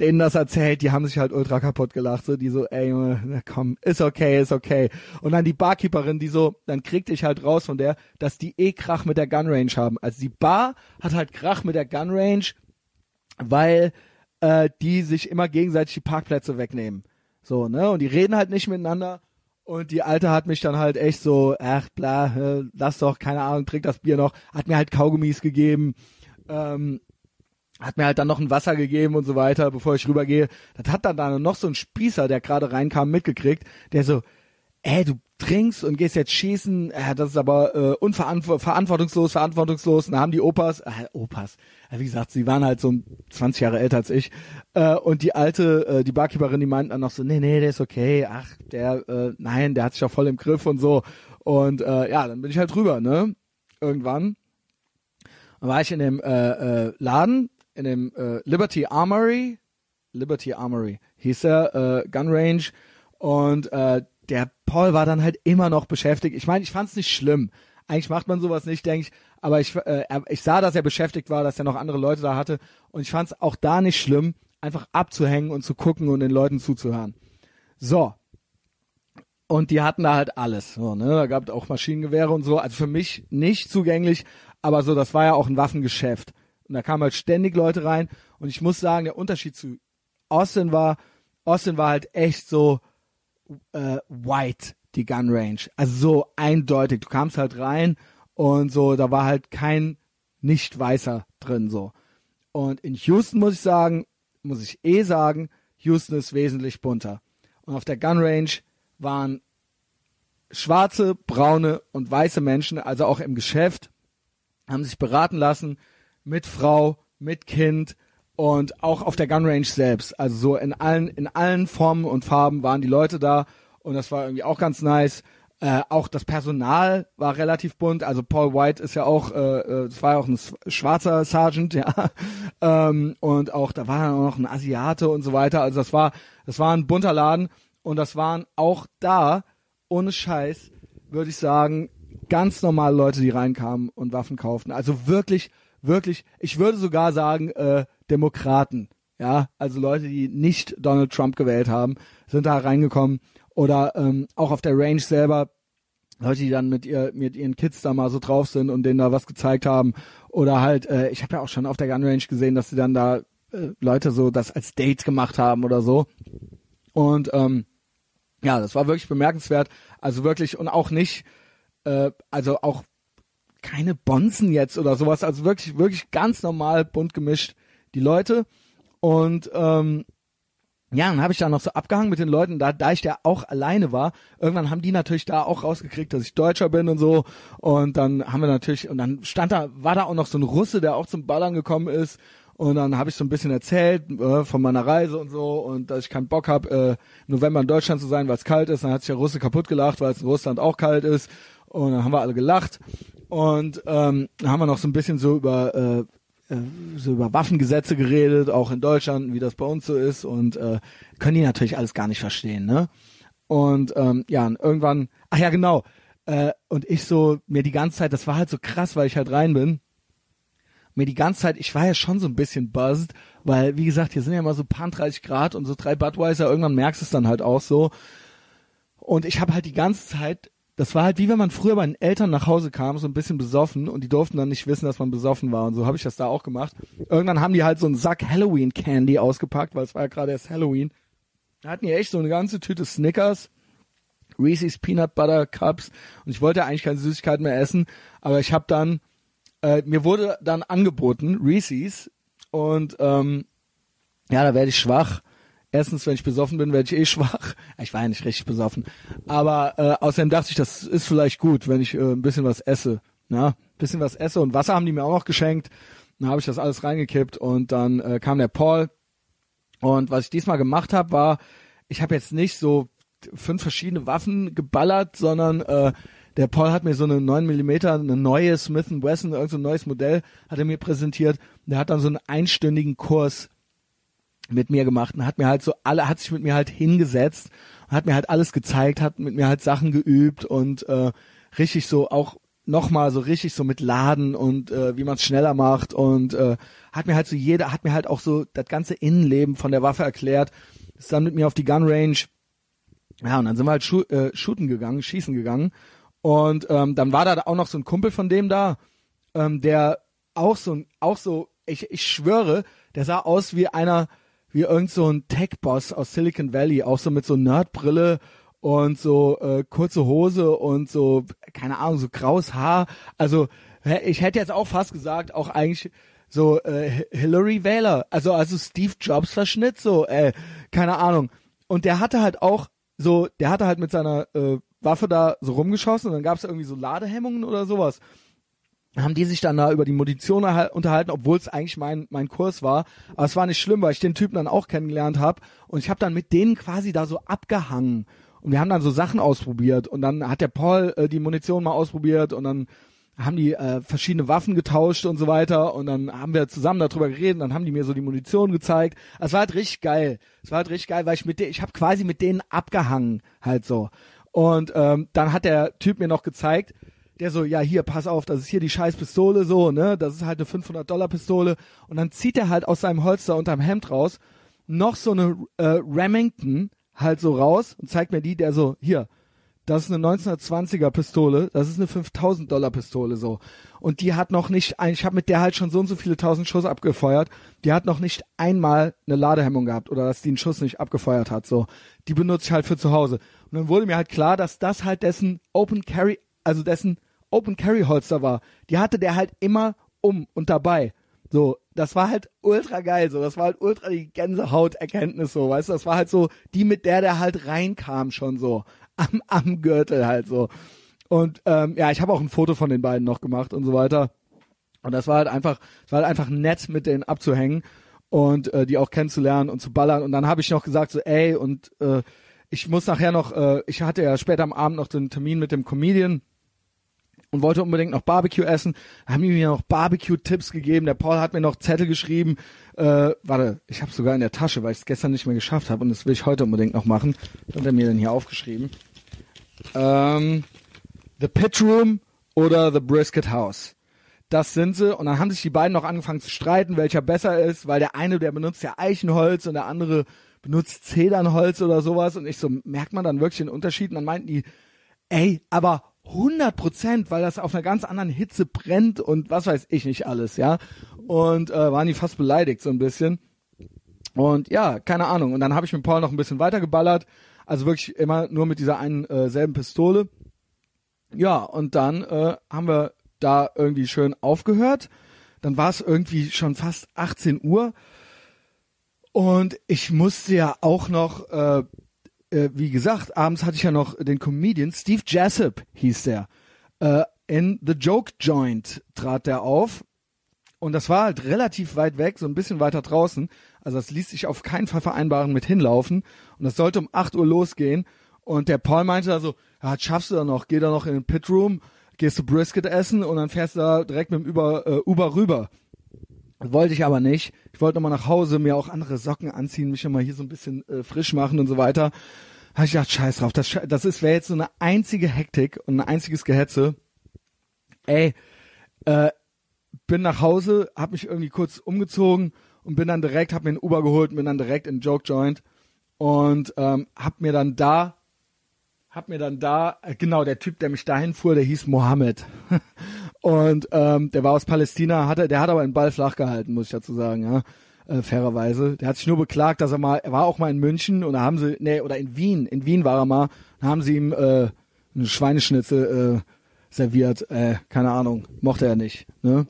Denen das erzählt, die haben sich halt ultra kaputt gelacht, so, die so, ey, Junge, komm, ist okay, ist okay. Und dann die Barkeeperin, die so, dann kriegte ich halt raus von der, dass die eh Krach mit der Gunrange haben. Also die Bar hat halt Krach mit der Gunrange, weil äh, die sich immer gegenseitig die Parkplätze wegnehmen. So, ne? Und die reden halt nicht miteinander. Und die Alte hat mich dann halt echt so, ach bla, lass doch, keine Ahnung, trink das Bier noch, hat mir halt Kaugummis gegeben, ähm, hat mir halt dann noch ein Wasser gegeben und so weiter, bevor ich rübergehe. Das hat dann da noch so ein Spießer, der gerade reinkam, mitgekriegt, der so, ey, du trinkst und gehst jetzt schießen, äh, das ist aber äh, unverantwortungslos, verantwortungslos. Und da haben die Opas, äh, Opas, äh, wie gesagt, sie waren halt so 20 Jahre älter als ich. Äh, und die alte, äh, die Barkeeperin, die meinten dann noch so, nee, nee, der ist okay, ach, der, äh, nein, der hat sich ja voll im Griff und so. Und äh, ja, dann bin ich halt rüber, ne? Irgendwann. Dann war ich in dem äh, äh, Laden, in dem äh, Liberty Armory, Liberty Armory hieß er, äh, Gun Range. Und äh, der Paul war dann halt immer noch beschäftigt. Ich meine, ich fand es nicht schlimm. Eigentlich macht man sowas nicht, denke ich. Aber ich, äh, ich sah, dass er beschäftigt war, dass er noch andere Leute da hatte. Und ich fand es auch da nicht schlimm, einfach abzuhängen und zu gucken und den Leuten zuzuhören. So. Und die hatten da halt alles. So, ne? Da gab es auch Maschinengewehre und so. Also für mich nicht zugänglich, aber so, das war ja auch ein Waffengeschäft. Und da kamen halt ständig Leute rein. Und ich muss sagen, der Unterschied zu Austin war, Austin war halt echt so, äh, white, die Gun Range. Also so eindeutig. Du kamst halt rein und so, da war halt kein nicht-weißer drin, so. Und in Houston muss ich sagen, muss ich eh sagen, Houston ist wesentlich bunter. Und auf der Gun Range waren schwarze, braune und weiße Menschen, also auch im Geschäft, haben sich beraten lassen mit Frau, mit Kind, und auch auf der Gun Range selbst, also so in allen, in allen Formen und Farben waren die Leute da und das war irgendwie auch ganz nice. Äh, auch das Personal war relativ bunt. Also Paul White ist ja auch, äh, äh das war ja auch ein schwarzer Sergeant, ja. ähm, und auch da war auch noch ein Asiate und so weiter. Also das war, das war ein bunter Laden und das waren auch da ohne Scheiß, würde ich sagen, ganz normale Leute, die reinkamen und Waffen kauften. Also wirklich, wirklich. Ich würde sogar sagen. Äh, Demokraten, ja, also Leute, die nicht Donald Trump gewählt haben, sind da reingekommen oder ähm, auch auf der Range selber Leute, die dann mit ihr mit ihren Kids da mal so drauf sind und denen da was gezeigt haben oder halt, äh, ich habe ja auch schon auf der Gun Range gesehen, dass sie dann da äh, Leute so das als Date gemacht haben oder so und ähm, ja, das war wirklich bemerkenswert, also wirklich und auch nicht, äh, also auch keine Bonzen jetzt oder sowas, also wirklich wirklich ganz normal bunt gemischt die Leute. Und ähm, ja, dann habe ich da noch so abgehangen mit den Leuten, da, da ich da auch alleine war. Irgendwann haben die natürlich da auch rausgekriegt, dass ich Deutscher bin und so. Und dann haben wir natürlich, und dann stand da, war da auch noch so ein Russe, der auch zum Ballern gekommen ist. Und dann habe ich so ein bisschen erzählt äh, von meiner Reise und so und dass ich keinen Bock habe, äh, November in Deutschland zu sein, weil es kalt ist. Dann hat sich der Russe kaputt gelacht, weil es in Russland auch kalt ist. Und dann haben wir alle gelacht. Und ähm, haben wir noch so ein bisschen so über äh, äh, so über Waffengesetze geredet, auch in Deutschland, wie das bei uns so ist und äh, können die natürlich alles gar nicht verstehen, ne? Und ähm, ja, und irgendwann, ach ja, genau. Äh, und ich so, mir die ganze Zeit, das war halt so krass, weil ich halt rein bin. Mir die ganze Zeit, ich war ja schon so ein bisschen buzzed, weil, wie gesagt, hier sind ja immer so paar 30 Grad und so drei Budweiser, irgendwann merkst du es dann halt auch so. Und ich habe halt die ganze Zeit das war halt wie wenn man früher bei den Eltern nach Hause kam, so ein bisschen besoffen und die durften dann nicht wissen, dass man besoffen war und so habe ich das da auch gemacht. Irgendwann haben die halt so einen Sack Halloween Candy ausgepackt, weil es war ja gerade erst Halloween. Da hatten die echt so eine ganze Tüte Snickers, Reese's Peanut Butter Cups und ich wollte eigentlich keine Süßigkeit mehr essen, aber ich habe dann äh, mir wurde dann angeboten Reese's und ähm, ja, da werde ich schwach erstens, wenn ich besoffen bin, werde ich eh schwach. Ich war ja nicht richtig besoffen. Aber äh, außerdem dachte ich, das ist vielleicht gut, wenn ich äh, ein bisschen was esse. Ja, ein bisschen was esse und Wasser haben die mir auch noch geschenkt. Dann habe ich das alles reingekippt und dann äh, kam der Paul. Und was ich diesmal gemacht habe, war, ich habe jetzt nicht so fünf verschiedene Waffen geballert, sondern äh, der Paul hat mir so eine 9 Millimeter, eine neue Smith Wesson, irgendein so neues Modell, hat er mir präsentiert. Der hat dann so einen einstündigen Kurs mit mir gemacht und hat mir halt so alle, hat sich mit mir halt hingesetzt, hat mir halt alles gezeigt, hat mit mir halt Sachen geübt und äh, richtig so auch nochmal so richtig so mit Laden und äh, wie man es schneller macht und äh, hat mir halt so jeder, hat mir halt auch so das ganze Innenleben von der Waffe erklärt, ist dann mit mir auf die Gun Range, ja und dann sind wir halt äh, shooten gegangen, schießen gegangen und ähm, dann war da auch noch so ein Kumpel von dem da, ähm, der auch so, auch so, ich, ich schwöre, der sah aus wie einer, wie irgend so ein Tech-Boss aus Silicon Valley, auch so mit so Nerdbrille und so äh, kurze Hose und so, keine Ahnung, so graues Haar. Also ich hätte jetzt auch fast gesagt, auch eigentlich so äh, Hillary Wähler, also also Steve Jobs Verschnitt, so, äh, keine Ahnung. Und der hatte halt auch so, der hatte halt mit seiner äh, Waffe da so rumgeschossen und dann gab es irgendwie so Ladehemmungen oder sowas. Haben die sich dann da über die Munition unterhalten, obwohl es eigentlich mein mein Kurs war. Aber es war nicht schlimm, weil ich den Typen dann auch kennengelernt habe und ich habe dann mit denen quasi da so abgehangen und wir haben dann so Sachen ausprobiert und dann hat der Paul äh, die Munition mal ausprobiert und dann haben die äh, verschiedene Waffen getauscht und so weiter und dann haben wir zusammen darüber geredet und dann haben die mir so die Munition gezeigt. Es war halt richtig geil. Es war halt richtig geil, weil ich mit denen, ich habe quasi mit denen abgehangen halt so. Und ähm, dann hat der Typ mir noch gezeigt, der so, ja hier, pass auf, das ist hier die scheiß Pistole so, ne, das ist halt eine 500 Dollar Pistole und dann zieht er halt aus seinem Holster unterm Hemd raus noch so eine äh, Remington halt so raus und zeigt mir die, der so, hier, das ist eine 1920er Pistole, das ist eine 5000 Dollar Pistole so. Und die hat noch nicht, ich habe mit der halt schon so und so viele tausend Schuss abgefeuert, die hat noch nicht einmal eine Ladehemmung gehabt oder dass die einen Schuss nicht abgefeuert hat so. Die benutze ich halt für zu Hause. Und dann wurde mir halt klar, dass das halt dessen Open Carry, also dessen Open Carry Holster war. Die hatte der halt immer um und dabei. So, das war halt ultra geil, so, das war halt ultra die Gänsehaut-Erkenntnis, so, weißt du, das war halt so die, mit der der halt reinkam schon so, am, am Gürtel halt so. Und ähm, ja, ich habe auch ein Foto von den beiden noch gemacht und so weiter. Und das war halt einfach, es war halt einfach nett, mit denen abzuhängen und äh, die auch kennenzulernen und zu ballern. Und dann habe ich noch gesagt, so, ey, und äh, ich muss nachher noch, äh, ich hatte ja später am Abend noch den Termin mit dem Comedian und wollte unbedingt noch Barbecue essen. Haben die mir noch Barbecue-Tipps gegeben. Der Paul hat mir noch Zettel geschrieben. Äh, warte, ich habe sogar in der Tasche, weil ich es gestern nicht mehr geschafft habe und das will ich heute unbedingt noch machen. hat er mir denn hier aufgeschrieben. Ähm, the Pit Room oder The Brisket House. Das sind sie. Und dann haben sich die beiden noch angefangen zu streiten, welcher besser ist, weil der eine, der benutzt ja Eichenholz und der andere benutzt Zedernholz oder sowas. Und ich so, merkt man dann wirklich den Unterschied? Und dann meinten die, ey, aber 100 Prozent, weil das auf einer ganz anderen Hitze brennt und was weiß ich nicht alles, ja. Und äh, waren die fast beleidigt so ein bisschen. Und ja, keine Ahnung. Und dann habe ich mit Paul noch ein bisschen weiter geballert. Also wirklich immer nur mit dieser einen äh, selben Pistole. Ja, und dann äh, haben wir da irgendwie schön aufgehört. Dann war es irgendwie schon fast 18 Uhr. Und ich musste ja auch noch äh, äh, wie gesagt, abends hatte ich ja noch den Comedian Steve Jessup hieß der. Äh, in The Joke Joint trat der auf. Und das war halt relativ weit weg, so ein bisschen weiter draußen. Also das ließ sich auf keinen Fall vereinbaren mit hinlaufen. Und das sollte um 8 Uhr losgehen. Und der Paul meinte da so, ja, schaffst du da noch, geh da noch in den Pit Room, gehst du Brisket essen und dann fährst du da direkt mit dem Uber, äh, Uber rüber. Wollte ich aber nicht. Ich wollte nochmal nach Hause, mir auch andere Socken anziehen, mich nochmal hier so ein bisschen äh, frisch machen und so weiter. Habe ich gedacht, scheiß drauf, das, das ist wäre jetzt so eine einzige Hektik und ein einziges Gehetze. Ey, äh, bin nach Hause, hab mich irgendwie kurz umgezogen und bin dann direkt, hab mir einen Uber geholt, bin dann direkt in Joke Joint und ähm, hab mir dann da hab mir dann da, äh, genau, der Typ, der mich dahin fuhr, der hieß Mohammed. und ähm, der war aus Palästina, hatte, der hat aber einen Ball flach gehalten, muss ich dazu sagen, ja. Äh, fairerweise. Der hat sich nur beklagt, dass er mal, er war auch mal in München und da haben sie, nee, oder in Wien, in Wien war er mal, da haben sie ihm äh, eine Schweineschnitzel äh, serviert, äh, keine Ahnung, mochte er nicht, ne?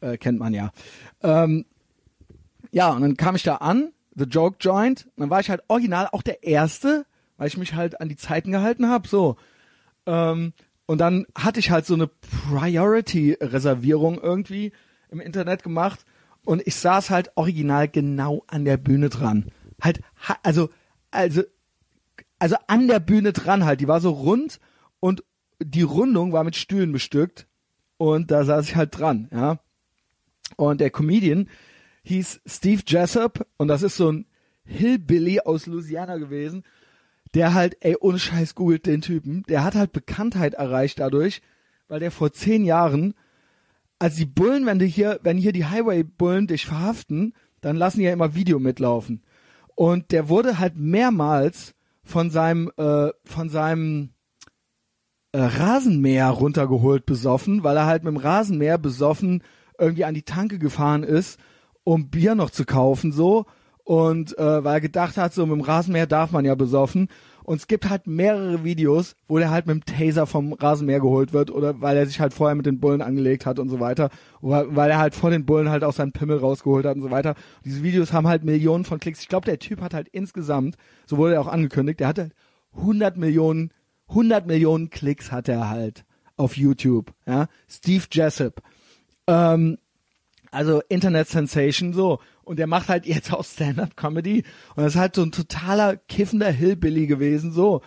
Äh, kennt man ja. Ähm, ja, und dann kam ich da an, The Joke Joint, und dann war ich halt original auch der Erste, weil ich mich halt an die Zeiten gehalten habe, so. Ähm, und dann hatte ich halt so eine Priority-Reservierung irgendwie im Internet gemacht und ich saß halt original genau an der Bühne dran. Halt, also, also, also an der Bühne dran halt. Die war so rund und die Rundung war mit Stühlen bestückt und da saß ich halt dran, ja. Und der Comedian hieß Steve Jessup und das ist so ein Hillbilly aus Louisiana gewesen, der halt, ey, ohne Scheiß googelt den Typen, der hat halt Bekanntheit erreicht dadurch, weil der vor zehn Jahren, als die Bullen, wenn die hier, wenn hier die Highway-Bullen dich verhaften, dann lassen die ja immer Video mitlaufen. Und der wurde halt mehrmals von seinem, äh, von seinem äh, Rasenmäher runtergeholt besoffen, weil er halt mit dem Rasenmäher besoffen irgendwie an die Tanke gefahren ist, um Bier noch zu kaufen, so. Und äh, weil er gedacht hat, so mit dem Rasenmäher darf man ja besoffen. Und es gibt halt mehrere Videos, wo der halt mit dem Taser vom Rasenmäher geholt wird oder weil er sich halt vorher mit den Bullen angelegt hat und so weiter. Weil er halt vor den Bullen halt auch seinen Pimmel rausgeholt hat und so weiter. Und diese Videos haben halt Millionen von Klicks. Ich glaube, der Typ hat halt insgesamt, so wurde er auch angekündigt, der hatte 100 Millionen, 100 Millionen Klicks hat er halt auf YouTube. Ja, Steve Jessup. Ähm, also Internet Sensation so und der macht halt jetzt auch Stand-up Comedy und das ist halt so ein totaler kiffender Hillbilly gewesen so.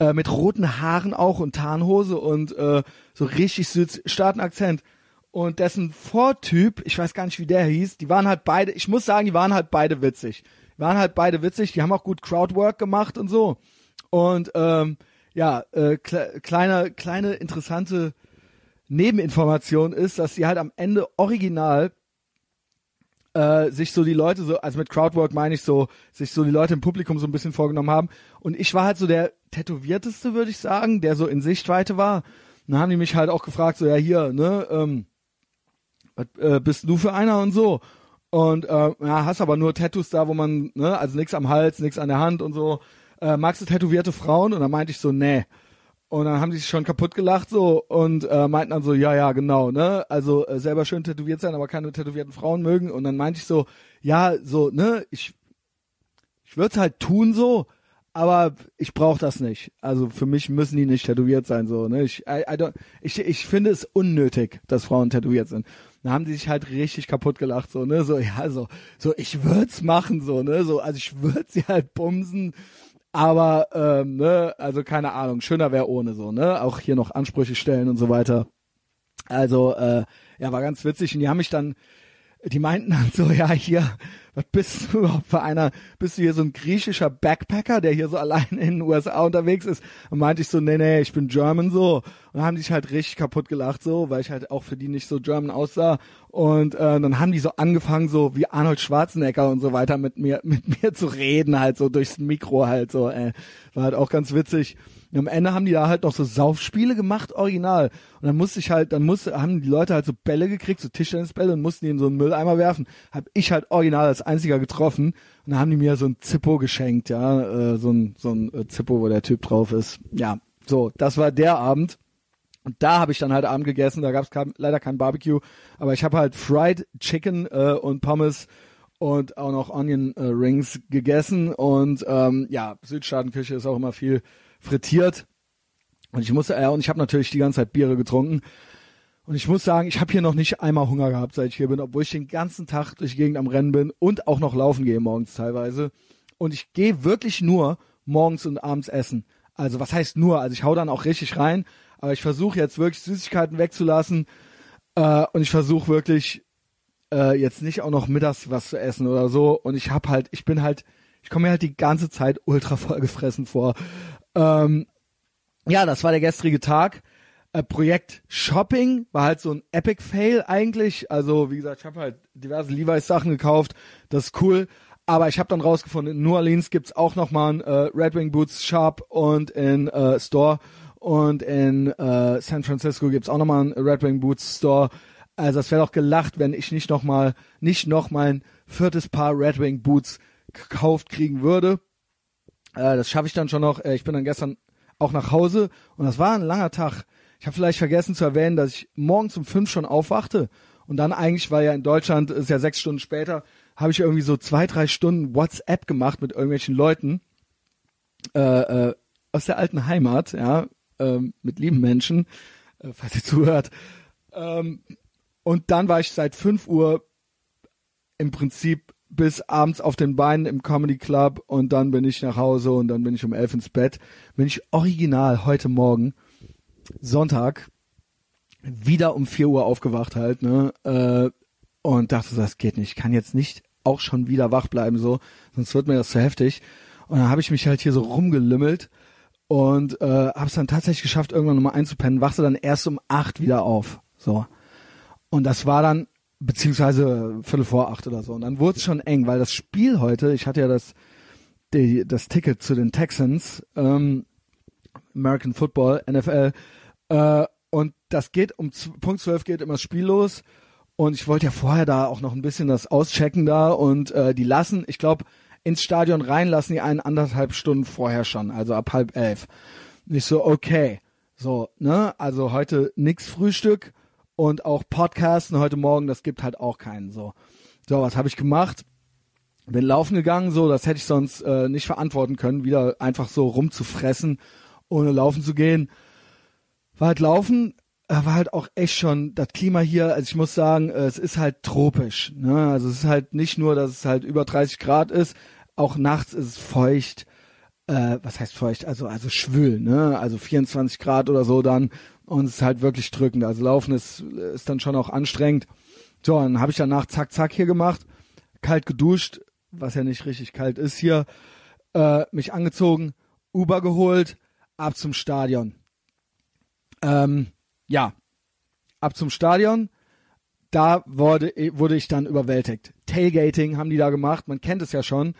Äh, mit roten Haaren auch und Tarnhose und äh, so richtig Südstaaten-Akzent und dessen Vortyp, ich weiß gar nicht wie der hieß, die waren halt beide, ich muss sagen, die waren halt beide witzig, die waren halt beide witzig, die haben auch gut Crowdwork gemacht und so. Und ähm, ja, äh, kle kleine kleine interessante Nebeninformation ist, dass sie halt am Ende original äh, sich so die Leute so, also mit Crowdwork meine ich so, sich so die Leute im Publikum so ein bisschen vorgenommen haben. Und ich war halt so der tätowierteste, würde ich sagen, der so in Sichtweite war. Und dann haben die mich halt auch gefragt, so, ja hier, ne, ähm, was äh, bist du für einer und so. Und äh, ja, hast aber nur Tattoos da, wo man, ne, also nichts am Hals, nichts an der Hand und so. Äh, magst du tätowierte Frauen? Und dann meinte ich so, nee. Und dann haben die sich schon kaputt gelacht so und äh, meinten dann so, ja, ja, genau, ne? Also äh, selber schön tätowiert sein, aber keine tätowierten Frauen mögen. Und dann meinte ich so, ja, so, ne, ich, ich würde es halt tun so, aber ich brauche das nicht. Also für mich müssen die nicht tätowiert sein, so, ne? Ich, I, I don't, ich, ich finde es unnötig, dass Frauen tätowiert sind. Dann haben die sich halt richtig kaputt gelacht, so, ne? So, ja, so, so, ich würd's machen, so, ne? So, also ich würde sie halt bumsen aber, ähm, ne, also keine Ahnung, schöner wäre ohne so, ne? Auch hier noch Ansprüche stellen und so weiter. Also, äh, ja, war ganz witzig. Und die haben mich dann, die meinten dann so, ja, hier, was bist du überhaupt für einer? Bist du hier so ein griechischer Backpacker, der hier so allein in den USA unterwegs ist? Und meinte ich so, nee, nee, ich bin German so. Und dann haben die sich halt richtig kaputt gelacht so, weil ich halt auch für die nicht so German aussah. Und äh, dann haben die so angefangen, so wie Arnold Schwarzenegger und so weiter mit mir, mit mir zu reden, halt so durchs Mikro halt so. Äh. War halt auch ganz witzig. Und am Ende haben die da halt noch so Saufspiele gemacht, original. Und dann musste ich halt, dann musste, haben die Leute halt so Bälle gekriegt, so Tischtennisbälle und mussten die in so einen Mülleimer werfen. Hab ich halt original als einziger getroffen. Und dann haben die mir so ein Zippo geschenkt, ja, äh, so ein, so ein äh, Zippo, wo der Typ drauf ist. Ja, so, das war der Abend. Und da habe ich dann halt Abend gegessen. Da gab es leider kein Barbecue, aber ich habe halt Fried Chicken äh, und Pommes und auch noch Onion äh, Rings gegessen. Und ähm, ja, Südstaatenküche ist auch immer viel frittiert. Und ich musste, ja, und ich habe natürlich die ganze Zeit Biere getrunken. Und ich muss sagen, ich habe hier noch nicht einmal Hunger gehabt, seit ich hier bin, obwohl ich den ganzen Tag durch die Gegend am Rennen bin und auch noch laufen gehe morgens teilweise. Und ich gehe wirklich nur morgens und abends essen. Also was heißt nur? Also ich hau dann auch richtig rein, aber ich versuche jetzt wirklich Süßigkeiten wegzulassen äh, und ich versuche wirklich äh, jetzt nicht auch noch mittags was zu essen oder so. Und ich hab halt, ich bin halt, ich komme mir halt die ganze Zeit ultra voll gefressen vor. Ähm, ja, das war der gestrige Tag. Äh, Projekt Shopping war halt so ein Epic Fail eigentlich. Also wie gesagt, ich habe halt diverse Levi's Sachen gekauft. Das ist cool. Aber ich habe dann rausgefunden, in New Orleans gibt's auch nochmal ein äh, Red Wing Boots Shop und in äh, Store. Und in äh, San Francisco gibt's auch nochmal einen Red Wing Boots Store. Also es wäre doch gelacht, wenn ich nicht nochmal, nicht noch mein viertes Paar Red Wing Boots gekauft kriegen würde. Äh, das schaffe ich dann schon noch. Äh, ich bin dann gestern auch nach Hause und das war ein langer Tag. Ich habe vielleicht vergessen zu erwähnen, dass ich morgens um fünf schon aufwachte und dann eigentlich, weil ja in Deutschland ist ja sechs Stunden später, habe ich irgendwie so zwei, drei Stunden WhatsApp gemacht mit irgendwelchen Leuten äh, äh, aus der alten Heimat, ja, äh, mit lieben Menschen, äh, falls ihr zuhört. Ähm, und dann war ich seit fünf Uhr im Prinzip bis abends auf den Beinen im Comedy Club und dann bin ich nach Hause und dann bin ich um elf ins Bett. Bin ich original heute Morgen, Sonntag, wieder um vier Uhr aufgewacht halt, ne? Äh, und dachte, das geht nicht. Ich kann jetzt nicht auch schon wieder wach bleiben, so, sonst wird mir das zu heftig. Und dann habe ich mich halt hier so rumgelümmelt und äh, habe es dann tatsächlich geschafft, irgendwann nochmal einzupennen, wachse dann erst um acht wieder auf. So. Und das war dann, beziehungsweise Viertel vor acht oder so. Und dann wurde es schon eng, weil das Spiel heute, ich hatte ja das, die, das Ticket zu den Texans, ähm, American Football, NFL, äh, und das geht um Punkt 12 geht immer das Spiel los. Und ich wollte ja vorher da auch noch ein bisschen das auschecken da und äh, die lassen, ich glaube, ins Stadion reinlassen die einen anderthalb Stunden vorher schon, also ab halb elf. Und ich so, okay, so, ne, also heute nix Frühstück und auch Podcasten heute Morgen, das gibt halt auch keinen, so. So, was habe ich gemacht? Bin laufen gegangen, so, das hätte ich sonst äh, nicht verantworten können, wieder einfach so rumzufressen, ohne laufen zu gehen. War halt laufen, äh, war halt auch echt schon das Klima hier, also ich muss sagen, äh, es ist halt tropisch. Ne? Also es ist halt nicht nur, dass es halt über 30 Grad ist, auch nachts ist es feucht. Äh, was heißt feucht? Also also schwül, ne? Also 24 Grad oder so dann und es ist halt wirklich drückend. Also Laufen ist ist dann schon auch anstrengend. So, dann habe ich danach zack zack hier gemacht, kalt geduscht, was ja nicht richtig kalt ist hier, äh, mich angezogen, Uber geholt, ab zum Stadion. Ähm, ja, ab zum Stadion. Da wurde, wurde ich dann überwältigt. Tailgating haben die da gemacht, man kennt es ja schon.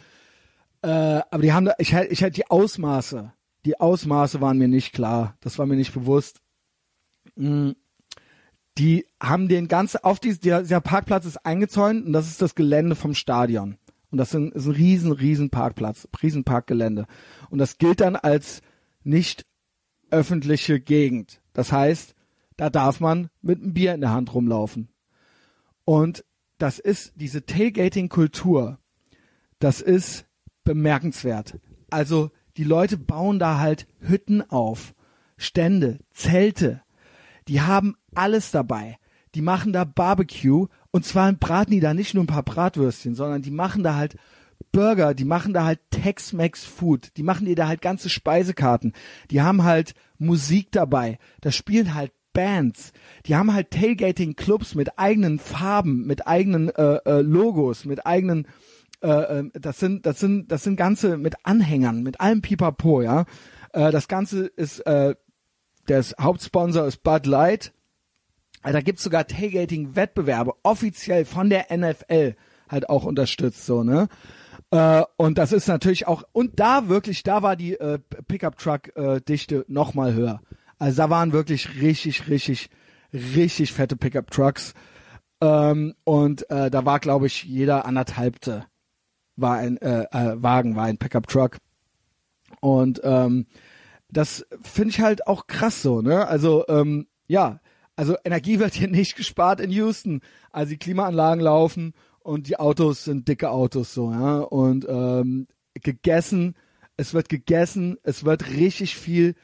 Äh, aber die haben da, ich ich die Ausmaße, die Ausmaße waren mir nicht klar, das war mir nicht bewusst. Mm. Die haben den ganzen, auf die, der, dieser Parkplatz ist eingezäunt und das ist das Gelände vom Stadion. Und das ist ein riesen, riesen Parkplatz, riesen Parkgelände. Und das gilt dann als nicht öffentliche Gegend. Das heißt, da darf man mit einem Bier in der Hand rumlaufen. Und das ist diese Tailgating-Kultur. Das ist bemerkenswert. Also die Leute bauen da halt Hütten auf, Stände, Zelte. Die haben alles dabei. Die machen da Barbecue und zwar braten die da nicht nur ein paar Bratwürstchen, sondern die machen da halt Burger, die machen da halt Tex-Mex Food, die machen dir da halt ganze Speisekarten, die haben halt Musik dabei, da spielen halt Bands, die haben halt Tailgating Clubs mit eigenen Farben, mit eigenen äh, äh, Logos, mit eigenen äh, äh, das sind das sind das sind ganze mit Anhängern, mit allem Pipapo, ja. Äh, das ganze ist äh, der Hauptsponsor ist Bud Light. Äh, da gibt's sogar Tailgating Wettbewerbe offiziell von der NFL halt auch unterstützt so, ne? Äh, und das ist natürlich auch, und da wirklich, da war die äh, Pickup-Truck-Dichte äh, noch mal höher. Also da waren wirklich richtig, richtig, richtig fette Pickup-Trucks. Ähm, und äh, da war, glaube ich, jeder anderthalbte war ein äh, äh, Wagen, war ein Pickup-Truck. Und ähm, das finde ich halt auch krass so, ne? Also, ähm, ja, also Energie wird hier nicht gespart in Houston. Also die Klimaanlagen laufen und die Autos sind dicke Autos so, ja. Und ähm, gegessen, es wird gegessen, es wird richtig viel,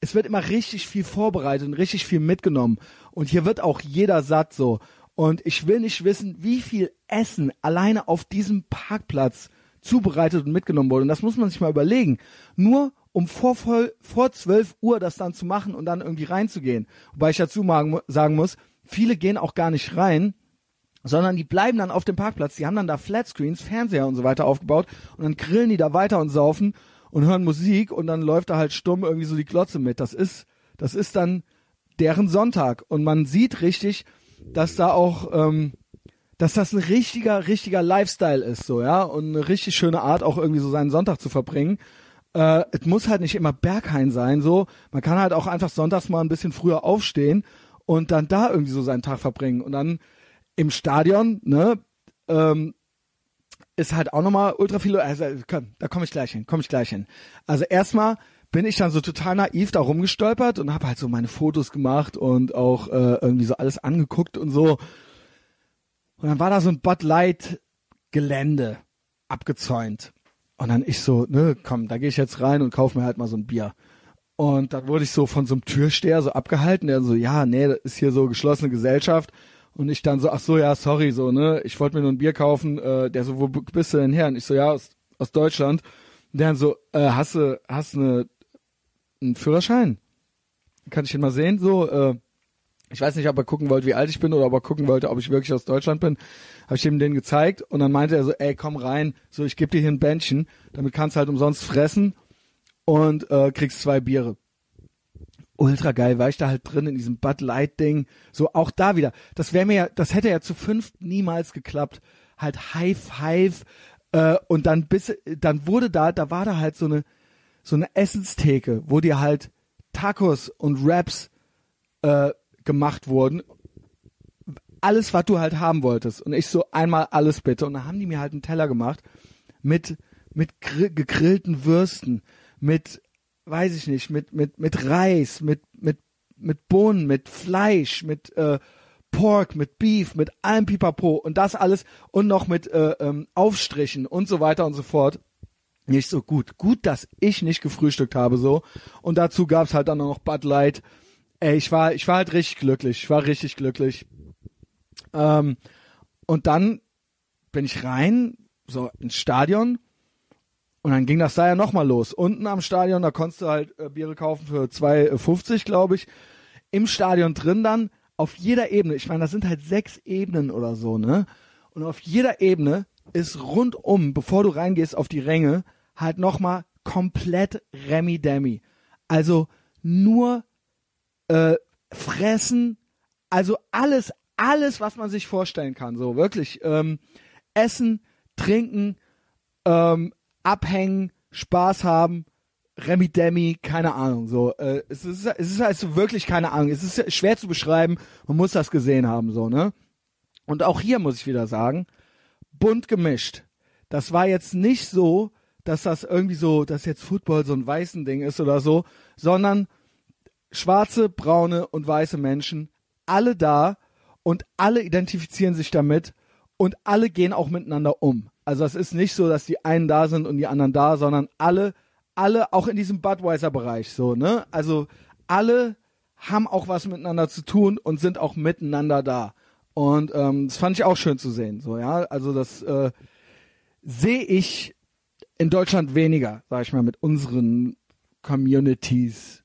es wird immer richtig viel vorbereitet und richtig viel mitgenommen. Und hier wird auch jeder satt so. Und ich will nicht wissen, wie viel Essen alleine auf diesem Parkplatz zubereitet und mitgenommen wurde. Und das muss man sich mal überlegen. Nur um vor, vor 12 Uhr das dann zu machen und dann irgendwie reinzugehen. Wobei ich dazu sagen muss, viele gehen auch gar nicht rein, sondern die bleiben dann auf dem Parkplatz. Die haben dann da Flatscreens, Fernseher und so weiter aufgebaut und dann grillen die da weiter und saufen und hören Musik und dann läuft da halt stumm irgendwie so die Klotze mit. Das ist, das ist dann deren Sonntag und man sieht richtig, dass da auch, ähm, dass das ein richtiger, richtiger Lifestyle ist, so, ja, und eine richtig schöne Art, auch irgendwie so seinen Sonntag zu verbringen. Äh, es muss halt nicht immer Berghain sein, so. Man kann halt auch einfach sonntags mal ein bisschen früher aufstehen und dann da irgendwie so seinen Tag verbringen. Und dann im Stadion, ne, ähm, ist halt auch nochmal ultra viel, also komm, da komme ich gleich hin, komme ich gleich hin. Also erstmal bin ich dann so total naiv da rumgestolpert und habe halt so meine Fotos gemacht und auch äh, irgendwie so alles angeguckt und so. Und dann war da so ein Bud Light Gelände abgezäunt. Und dann ich so, ne, komm, da gehe ich jetzt rein und kaufe mir halt mal so ein Bier. Und dann wurde ich so von so einem Türsteher so abgehalten, der so, ja, nee, das ist hier so geschlossene Gesellschaft. Und ich dann so, ach so, ja, sorry, so, ne, ich wollte mir nur ein Bier kaufen. Äh, der so, wo bist du denn her? Und ich so, ja, aus, aus Deutschland. Und der dann so, äh, hast du, hast du eine, einen Führerschein? Kann ich den mal sehen? So, äh, Ich weiß nicht, ob er gucken wollte, wie alt ich bin oder ob er gucken wollte, ob ich wirklich aus Deutschland bin. Habe ich ihm den gezeigt und dann meinte er so, ey, komm rein, so ich gebe dir hier ein Bändchen, damit kannst du halt umsonst fressen und äh, kriegst zwei Biere. Ultra geil, war ich da halt drin in diesem Bud Light Ding. So auch da wieder. Das wäre mir ja, das hätte ja zu fünf niemals geklappt. Halt High Five äh, und dann bis, dann wurde da, da war da halt so eine so eine Essenstheke, wo dir halt Tacos und Wraps äh, gemacht wurden. Alles, was du halt haben wolltest. Und ich so einmal alles bitte. Und dann haben die mir halt einen Teller gemacht mit, mit gegrillten Würsten, mit, weiß ich nicht, mit, mit, mit Reis, mit, mit, mit Bohnen, mit Fleisch, mit, äh, Pork, mit Beef, mit allem Pipapo und das alles und noch mit äh, ähm, Aufstrichen und so weiter und so fort. Nicht so gut. Gut, dass ich nicht gefrühstückt habe so. Und dazu gab's halt dann noch Bud Light ey, ich war, ich war halt richtig glücklich. Ich war richtig glücklich. Ähm, und dann bin ich rein, so ins Stadion. Und dann ging das da ja nochmal los. Unten am Stadion, da konntest du halt äh, Biere kaufen für 2,50, glaube ich. Im Stadion drin dann, auf jeder Ebene, ich meine, das sind halt sechs Ebenen oder so, ne? Und auf jeder Ebene ist rundum, bevor du reingehst auf die Ränge, halt nochmal komplett Remi Demi. Also nur äh, fressen, also alles, alles, was man sich vorstellen kann, so wirklich. Ähm, essen, trinken, ähm, abhängen, Spaß haben, Remi Demi, keine Ahnung, so. Äh, es ist, es ist also wirklich keine Ahnung. Es ist schwer zu beschreiben. Man muss das gesehen haben, so, ne? Und auch hier muss ich wieder sagen, bunt gemischt. Das war jetzt nicht so, dass das irgendwie so, dass jetzt Football so ein weißen Ding ist oder so, sondern schwarze, braune und weiße Menschen, alle da und alle identifizieren sich damit und alle gehen auch miteinander um. Also es ist nicht so, dass die einen da sind und die anderen da, sondern alle, alle auch in diesem Budweiser-Bereich so, ne? Also alle haben auch was miteinander zu tun und sind auch miteinander da. Und ähm, das fand ich auch schön zu sehen. So, ja, also das äh, sehe ich in Deutschland weniger, sag ich mal, mit unseren Communities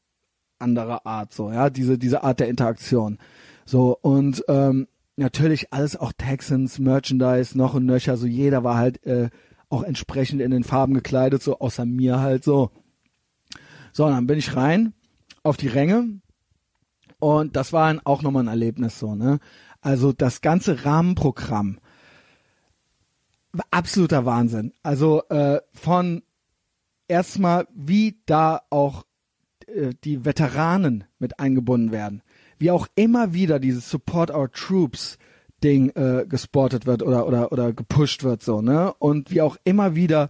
anderer Art, so, ja, diese, diese Art der Interaktion. So, und ähm, natürlich alles auch Texans, Merchandise, noch und nöcher, so jeder war halt äh, auch entsprechend in den Farben gekleidet, so außer mir halt so. So, dann bin ich rein auf die Ränge und das war ein, auch nochmal ein Erlebnis so, ne? Also das ganze Rahmenprogramm, absoluter Wahnsinn. Also äh, von erstmal, wie da auch äh, die Veteranen mit eingebunden werden. Wie auch immer wieder dieses Support Our Troops Ding äh, gesportet wird oder oder oder gepusht wird so ne und wie auch immer wieder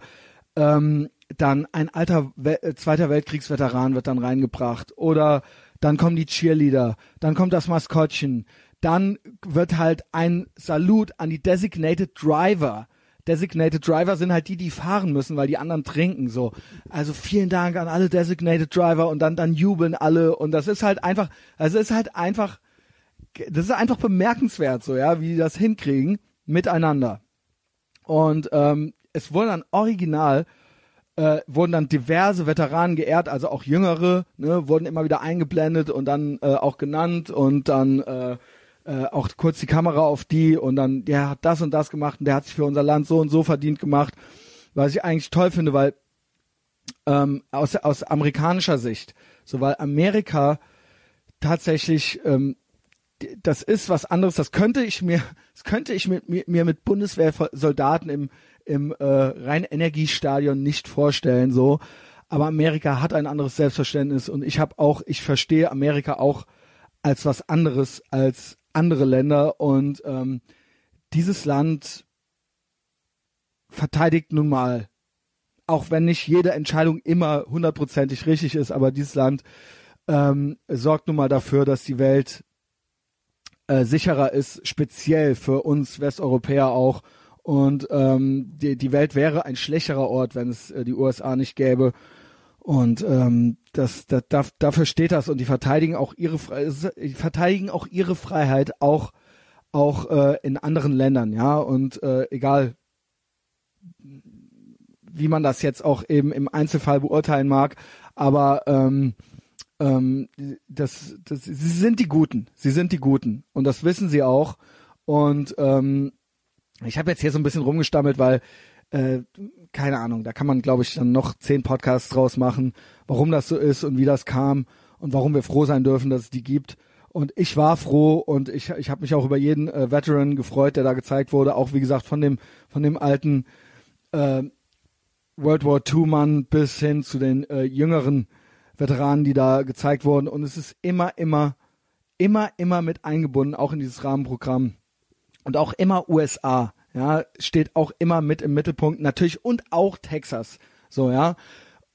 ähm, dann ein alter We äh, Zweiter Weltkriegsveteran wird dann reingebracht oder dann kommen die Cheerleader, dann kommt das Maskottchen, dann wird halt ein Salut an die Designated Driver Designated Driver sind halt die, die fahren müssen, weil die anderen trinken so. Also vielen Dank an alle Designated Driver und dann dann jubeln alle und das ist halt einfach, also ist halt einfach, das ist einfach bemerkenswert so, ja, wie die das hinkriegen miteinander. Und ähm, es wurde dann original äh, wurden dann diverse Veteranen geehrt, also auch jüngere, ne, wurden immer wieder eingeblendet und dann äh, auch genannt und dann äh, äh, auch kurz die Kamera auf die und dann, der hat das und das gemacht und der hat sich für unser Land so und so verdient gemacht, was ich eigentlich toll finde, weil ähm, aus, aus amerikanischer Sicht, so weil Amerika tatsächlich ähm, das ist was anderes, das könnte ich mir, das könnte ich mit, mir, mir mit Bundeswehrsoldaten im, im äh, Rheinenergiestadion nicht vorstellen, so. Aber Amerika hat ein anderes Selbstverständnis und ich habe auch, ich verstehe Amerika auch als was anderes als andere Länder und ähm, dieses Land verteidigt nun mal, auch wenn nicht jede Entscheidung immer hundertprozentig richtig ist, aber dieses Land ähm, sorgt nun mal dafür, dass die Welt äh, sicherer ist, speziell für uns Westeuropäer auch. Und ähm, die, die Welt wäre ein schlechterer Ort, wenn es äh, die USA nicht gäbe. Und ähm, das, das, das, dafür steht das. Und die verteidigen auch ihre verteidigen auch ihre Freiheit auch auch äh, in anderen Ländern, ja. Und äh, egal wie man das jetzt auch eben im Einzelfall beurteilen mag, aber ähm, ähm, das, das, sie sind die Guten, sie sind die Guten. Und das wissen sie auch. Und ähm, ich habe jetzt hier so ein bisschen rumgestammelt, weil äh, keine Ahnung, da kann man, glaube ich, dann noch zehn Podcasts draus machen, warum das so ist und wie das kam und warum wir froh sein dürfen, dass es die gibt. Und ich war froh und ich, ich habe mich auch über jeden äh, Veteran gefreut, der da gezeigt wurde. Auch wie gesagt von dem von dem alten äh, World War II Mann bis hin zu den äh, jüngeren Veteranen, die da gezeigt wurden. Und es ist immer, immer, immer, immer mit eingebunden, auch in dieses Rahmenprogramm. Und auch immer USA, ja, steht auch immer mit im Mittelpunkt. Natürlich und auch Texas. So, ja.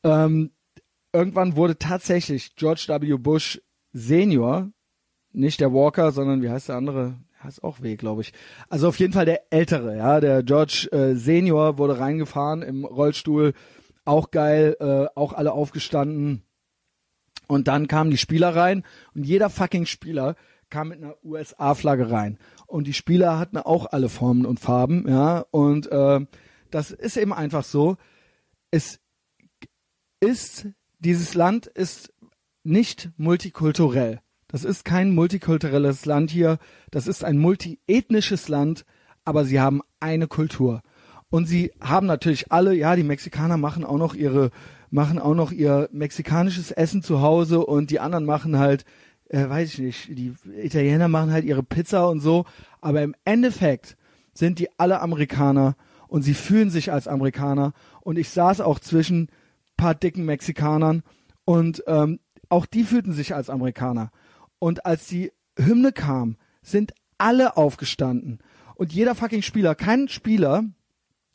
Ähm, irgendwann wurde tatsächlich George W. Bush Senior, nicht der Walker, sondern wie heißt der andere? Heißt auch weh, glaube ich. Also auf jeden Fall der ältere, ja, der George äh, Senior wurde reingefahren im Rollstuhl, auch geil, äh, auch alle aufgestanden. Und dann kamen die Spieler rein und jeder fucking Spieler kam mit einer USA-Flagge rein. Und die Spieler hatten auch alle Formen und Farben, ja. Und äh, das ist eben einfach so. Es ist, dieses Land ist nicht multikulturell. Das ist kein multikulturelles Land hier. Das ist ein multiethnisches Land, aber sie haben eine Kultur. Und sie haben natürlich alle, ja, die Mexikaner machen auch noch ihre, machen auch noch ihr mexikanisches Essen zu Hause und die anderen machen halt, äh, weiß ich nicht, die Italiener machen halt ihre Pizza und so. Aber im Endeffekt sind die alle Amerikaner und sie fühlen sich als Amerikaner. Und ich saß auch zwischen paar dicken Mexikanern und ähm, auch die fühlten sich als Amerikaner. Und als die Hymne kam, sind alle aufgestanden. Und jeder fucking Spieler, kein Spieler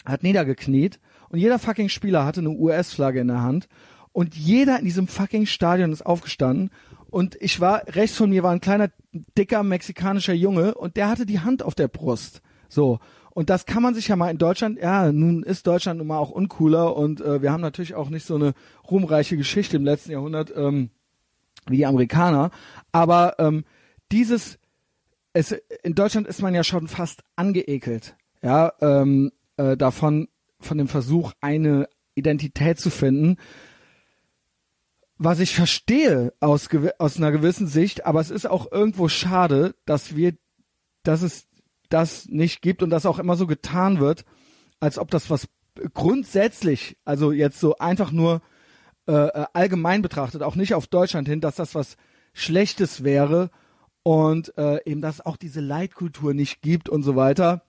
hat niedergekniet und jeder fucking Spieler hatte eine US-Flagge in der Hand und jeder in diesem fucking Stadion ist aufgestanden und ich war, rechts von mir war ein kleiner, dicker mexikanischer Junge und der hatte die Hand auf der Brust. So. Und das kann man sich ja mal in Deutschland, ja, nun ist Deutschland nun mal auch uncooler und äh, wir haben natürlich auch nicht so eine ruhmreiche Geschichte im letzten Jahrhundert ähm, wie die Amerikaner. Aber ähm, dieses, es, in Deutschland ist man ja schon fast angeekelt, ja, ähm, äh, davon, von dem Versuch, eine Identität zu finden. Was ich verstehe aus, aus einer gewissen Sicht, aber es ist auch irgendwo schade, dass wir, dass es das nicht gibt und dass auch immer so getan wird, als ob das was grundsätzlich, also jetzt so einfach nur äh, äh allgemein betrachtet, auch nicht auf Deutschland hin, dass das was Schlechtes wäre und äh, eben, dass auch diese Leitkultur nicht gibt und so weiter.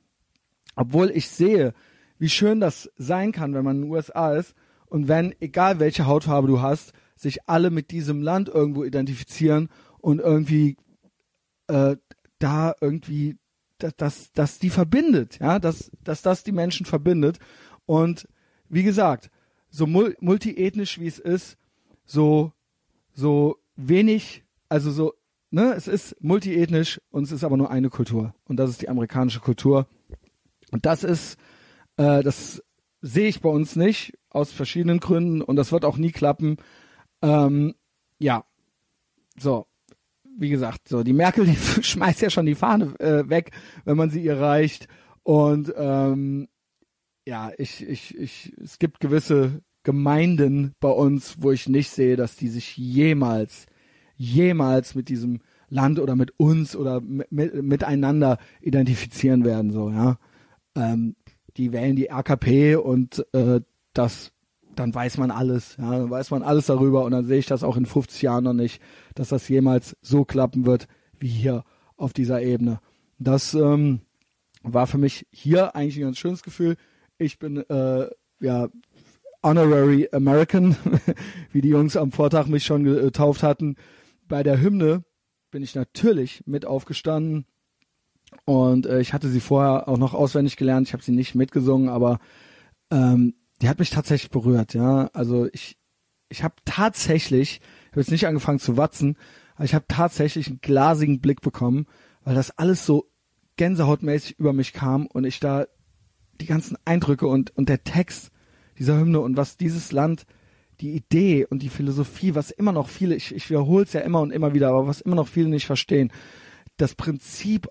Obwohl ich sehe, wie schön das sein kann, wenn man in den USA ist und wenn, egal welche Hautfarbe du hast, sich alle mit diesem Land irgendwo identifizieren und irgendwie äh, da irgendwie dass, dass, die verbindet, ja, dass, dass das die Menschen verbindet. Und wie gesagt, so mul multiethnisch wie es ist, so, so wenig also so, ne, es ist multiethnisch und es ist aber nur eine Kultur. Und das ist die amerikanische Kultur. Und das ist, äh, das sehe ich bei uns nicht, aus verschiedenen Gründen und das wird auch nie klappen. Ähm, ja, so, wie gesagt, so die Merkel, die schmeißt ja schon die Fahne äh, weg, wenn man sie ihr reicht. Und ähm, ja, ich, ich, ich, es gibt gewisse Gemeinden bei uns, wo ich nicht sehe, dass die sich jemals jemals mit diesem Land oder mit uns oder mit, miteinander identifizieren werden, so, ja. Ähm, die wählen die AKP und äh, das, dann weiß man alles, ja, dann weiß man alles darüber und dann sehe ich das auch in 50 Jahren noch nicht, dass das jemals so klappen wird wie hier auf dieser Ebene. Das ähm, war für mich hier eigentlich ein ganz schönes Gefühl. Ich bin äh, ja Honorary American, wie die Jungs am Vortag mich schon getauft hatten bei der Hymne bin ich natürlich mit aufgestanden und äh, ich hatte sie vorher auch noch auswendig gelernt. Ich habe sie nicht mitgesungen, aber ähm, die hat mich tatsächlich berührt. Ja, also ich ich habe tatsächlich, ich habe jetzt nicht angefangen zu watzen, aber ich habe tatsächlich einen glasigen Blick bekommen, weil das alles so gänsehautmäßig über mich kam und ich da die ganzen Eindrücke und und der Text dieser Hymne und was dieses Land die Idee und die Philosophie, was immer noch viele, ich, ich wiederhole es ja immer und immer wieder, aber was immer noch viele nicht verstehen, das Prinzip,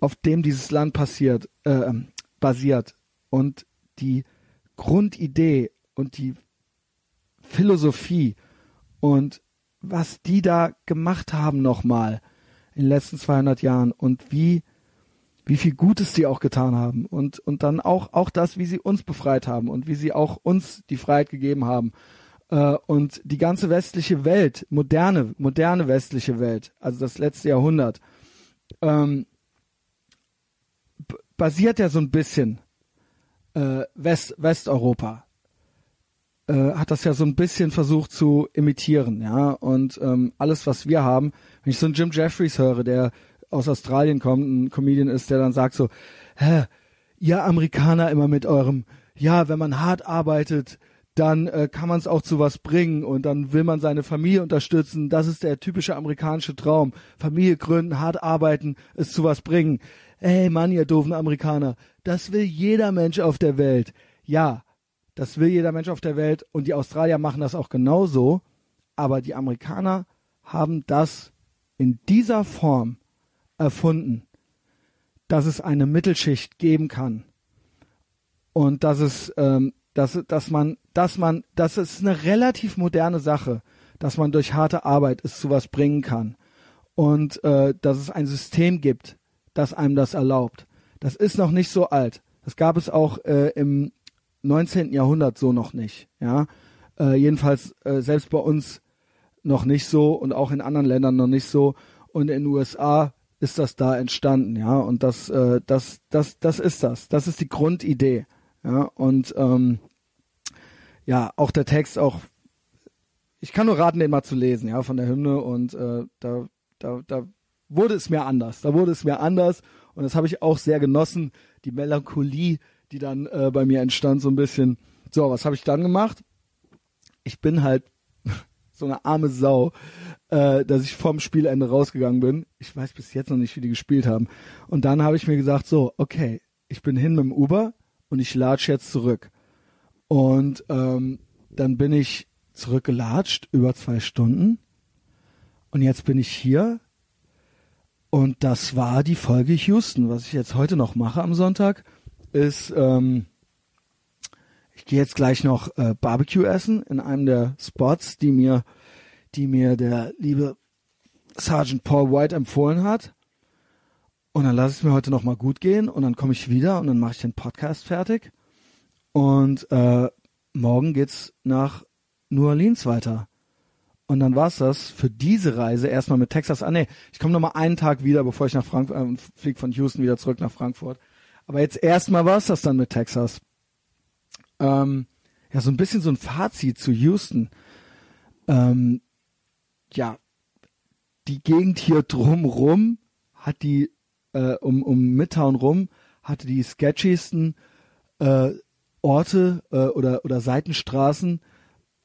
auf, dem dieses Land passiert, äh, basiert und die Grundidee und die Philosophie und was die da gemacht haben nochmal in den letzten 200 Jahren und wie, wie viel Gutes die auch getan haben und, und dann auch, auch das, wie sie uns befreit haben und wie sie auch uns die Freiheit gegeben haben. Äh, und die ganze westliche Welt, moderne, moderne westliche Welt, also das letzte Jahrhundert, ähm, basiert ja so ein bisschen äh, West, Westeuropa äh, hat das ja so ein bisschen versucht zu imitieren, ja. Und ähm, alles, was wir haben, wenn ich so einen Jim Jeffries höre, der aus Australien kommt, ein Comedian ist, der dann sagt so, hä, ihr Amerikaner immer mit eurem, ja, wenn man hart arbeitet, dann äh, kann man es auch zu was bringen und dann will man seine Familie unterstützen. Das ist der typische amerikanische Traum. Familie gründen, hart arbeiten, es zu was bringen. Ey Mann, ihr doofen Amerikaner, das will jeder Mensch auf der Welt. Ja, das will jeder Mensch auf der Welt und die Australier machen das auch genauso. Aber die Amerikaner haben das in dieser Form erfunden, dass es eine Mittelschicht geben kann und dass es, ähm, dass, dass man, dass man, das ist eine relativ moderne Sache, dass man durch harte Arbeit es zu was bringen kann und äh, dass es ein System gibt, das einem das erlaubt. Das ist noch nicht so alt. Das gab es auch äh, im 19. Jahrhundert so noch nicht. Ja, äh, jedenfalls äh, selbst bei uns noch nicht so und auch in anderen Ländern noch nicht so. Und in den USA ist das da entstanden, ja. Und das, äh, das, das, das ist das. Das ist die Grundidee. Ja. Und ähm, ja, auch der Text, auch ich kann nur raten, den mal zu lesen, ja, von der Hymne. Und äh, da, da, da wurde es mir anders. Da wurde es mir anders. Und das habe ich auch sehr genossen. Die Melancholie die dann äh, bei mir entstand, so ein bisschen. So, was habe ich dann gemacht? Ich bin halt so eine arme Sau, äh, dass ich vom Spielende rausgegangen bin. Ich weiß bis jetzt noch nicht, wie die gespielt haben. Und dann habe ich mir gesagt, so, okay, ich bin hin mit dem Uber und ich latsche jetzt zurück. Und ähm, dann bin ich zurückgelatscht über zwei Stunden. Und jetzt bin ich hier. Und das war die Folge Houston, was ich jetzt heute noch mache am Sonntag ist, ähm, ich gehe jetzt gleich noch äh, Barbecue essen in einem der Spots, die mir, die mir der liebe Sergeant Paul White empfohlen hat. Und dann lasse ich es mir heute noch mal gut gehen und dann komme ich wieder und dann mache ich den Podcast fertig. Und äh, morgen geht's nach New Orleans weiter. Und dann war's das für diese Reise erstmal mit Texas. Ah nee, ich komme noch mal einen Tag wieder, bevor ich nach Frankfurt äh, fliege von Houston wieder zurück nach Frankfurt. Aber jetzt erstmal war es das dann mit Texas. Ähm, ja, so ein bisschen so ein Fazit zu Houston. Ähm, ja, die Gegend hier drumrum hat die, äh, um, um Midtown rum, hatte die sketchiesten äh, Orte äh, oder, oder Seitenstraßen.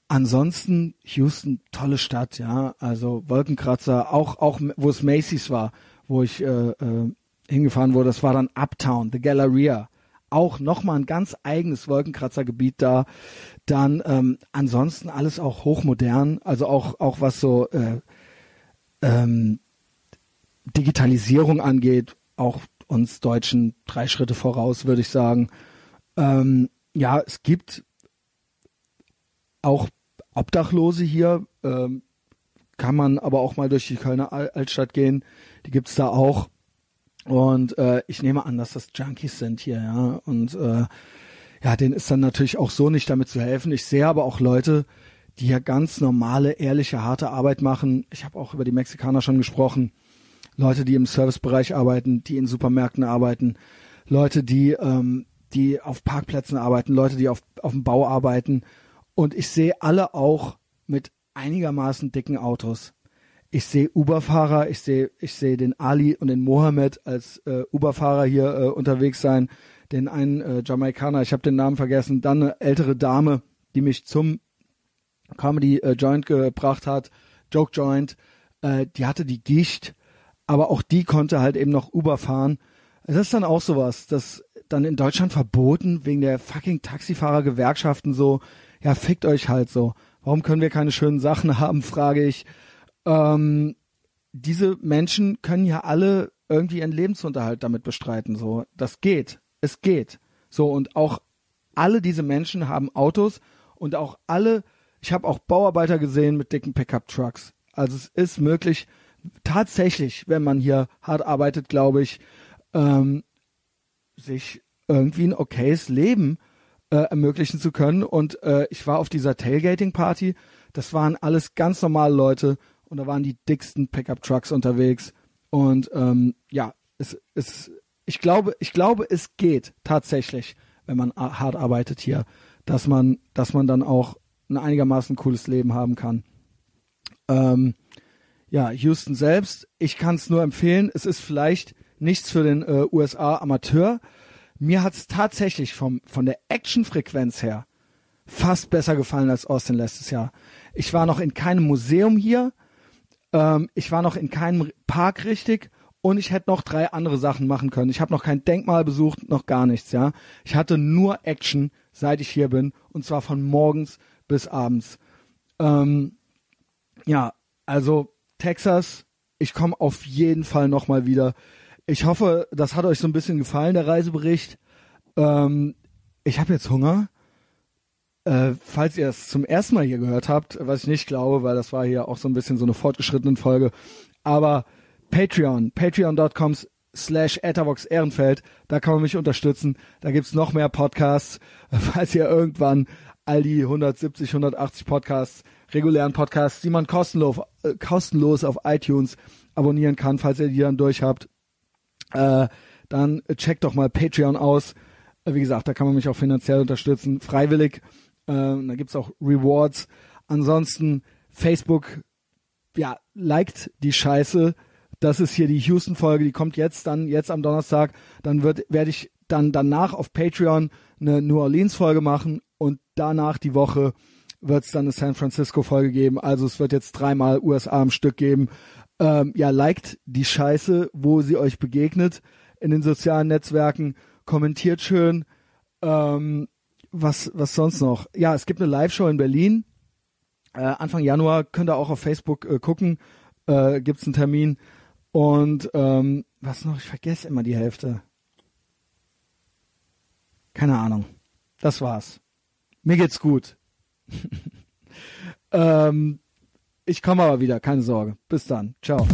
Ansonsten Houston, tolle Stadt, ja. Also Wolkenkratzer, auch, auch wo es Macy's war, wo ich äh, äh, hingefahren wurde, das war dann Uptown, The Galleria. Auch nochmal ein ganz eigenes Wolkenkratzergebiet da. Dann ähm, ansonsten alles auch hochmodern, also auch, auch was so äh, ähm, Digitalisierung angeht, auch uns Deutschen drei Schritte voraus, würde ich sagen. Ähm, ja, es gibt auch Obdachlose hier, ähm, kann man aber auch mal durch die Kölner Altstadt gehen. Die gibt's da auch. Und äh, ich nehme an, dass das Junkies sind hier, ja. Und äh, ja, denen ist dann natürlich auch so nicht damit zu helfen. Ich sehe aber auch Leute, die ja ganz normale, ehrliche, harte Arbeit machen. Ich habe auch über die Mexikaner schon gesprochen. Leute, die im Servicebereich arbeiten, die in Supermärkten arbeiten, Leute, die, ähm, die auf Parkplätzen arbeiten, Leute, die auf, auf dem Bau arbeiten. Und ich sehe alle auch mit einigermaßen dicken Autos ich sehe Uber-Fahrer, ich sehe ich sehe den Ali und den Mohammed als äh, Uber-Fahrer hier äh, unterwegs sein, den einen äh, Jamaikaner, ich habe den Namen vergessen, dann eine ältere Dame, die mich zum Comedy äh, Joint gebracht hat, Joke Joint, äh, die hatte die Gicht, aber auch die konnte halt eben noch Uber fahren. Das ist dann auch sowas, das dann in Deutschland verboten wegen der fucking Taxifahrergewerkschaften so, ja fickt euch halt so. Warum können wir keine schönen Sachen haben, frage ich ähm, diese Menschen können ja alle irgendwie ihren Lebensunterhalt damit bestreiten. So, das geht. Es geht. So, und auch alle diese Menschen haben Autos und auch alle, ich habe auch Bauarbeiter gesehen mit dicken Pickup-Trucks. Also es ist möglich, tatsächlich, wenn man hier hart arbeitet, glaube ich, ähm, sich irgendwie ein okayes Leben äh, ermöglichen zu können. Und äh, ich war auf dieser Tailgating-Party. Das waren alles ganz normale Leute und da waren die dicksten Pickup-Trucks unterwegs. Und ähm, ja, es, es, ich glaube, ich glaube, es geht tatsächlich, wenn man hart arbeitet hier, dass man, dass man dann auch ein einigermaßen cooles Leben haben kann. Ähm, ja, Houston selbst, ich kann es nur empfehlen. Es ist vielleicht nichts für den äh, USA-Amateur. Mir hat es tatsächlich vom, von der Actionfrequenz her fast besser gefallen als Austin letztes Jahr. Ich war noch in keinem Museum hier, ähm, ich war noch in keinem Park richtig und ich hätte noch drei andere Sachen machen können. Ich habe noch kein Denkmal besucht, noch gar nichts, ja. Ich hatte nur Action, seit ich hier bin und zwar von morgens bis abends. Ähm, ja, also Texas, ich komme auf jeden Fall nochmal wieder. Ich hoffe, das hat euch so ein bisschen gefallen, der Reisebericht. Ähm, ich habe jetzt Hunger. Äh, falls ihr es zum ersten Mal hier gehört habt, was ich nicht glaube, weil das war hier auch so ein bisschen so eine fortgeschrittene Folge. Aber Patreon, patreon.com slash Etherbox Ehrenfeld, da kann man mich unterstützen. Da gibt's noch mehr Podcasts. Falls ihr irgendwann all die 170, 180 Podcasts, regulären Podcasts, die man kostenlos, äh, kostenlos auf iTunes abonnieren kann, falls ihr die dann durch habt, äh, dann checkt doch mal Patreon aus. Äh, wie gesagt, da kann man mich auch finanziell unterstützen, freiwillig. Äh, da gibt's auch Rewards. Ansonsten Facebook, ja, liked die Scheiße. Das ist hier die Houston-Folge, die kommt jetzt dann, jetzt am Donnerstag. Dann werde ich dann danach auf Patreon eine New Orleans-Folge machen und danach die Woche wird es dann eine San Francisco-Folge geben. Also es wird jetzt dreimal USA am Stück geben. Ähm, ja, liked die Scheiße, wo sie euch begegnet in den sozialen Netzwerken. Kommentiert schön. Ähm, was, was sonst noch? Ja, es gibt eine Live-Show in Berlin. Äh, Anfang Januar könnt ihr auch auf Facebook äh, gucken. Äh, Gibt es einen Termin. Und ähm, was noch? Ich vergesse immer die Hälfte. Keine Ahnung. Das war's. Mir geht's gut. ähm, ich komme aber wieder, keine Sorge. Bis dann. Ciao.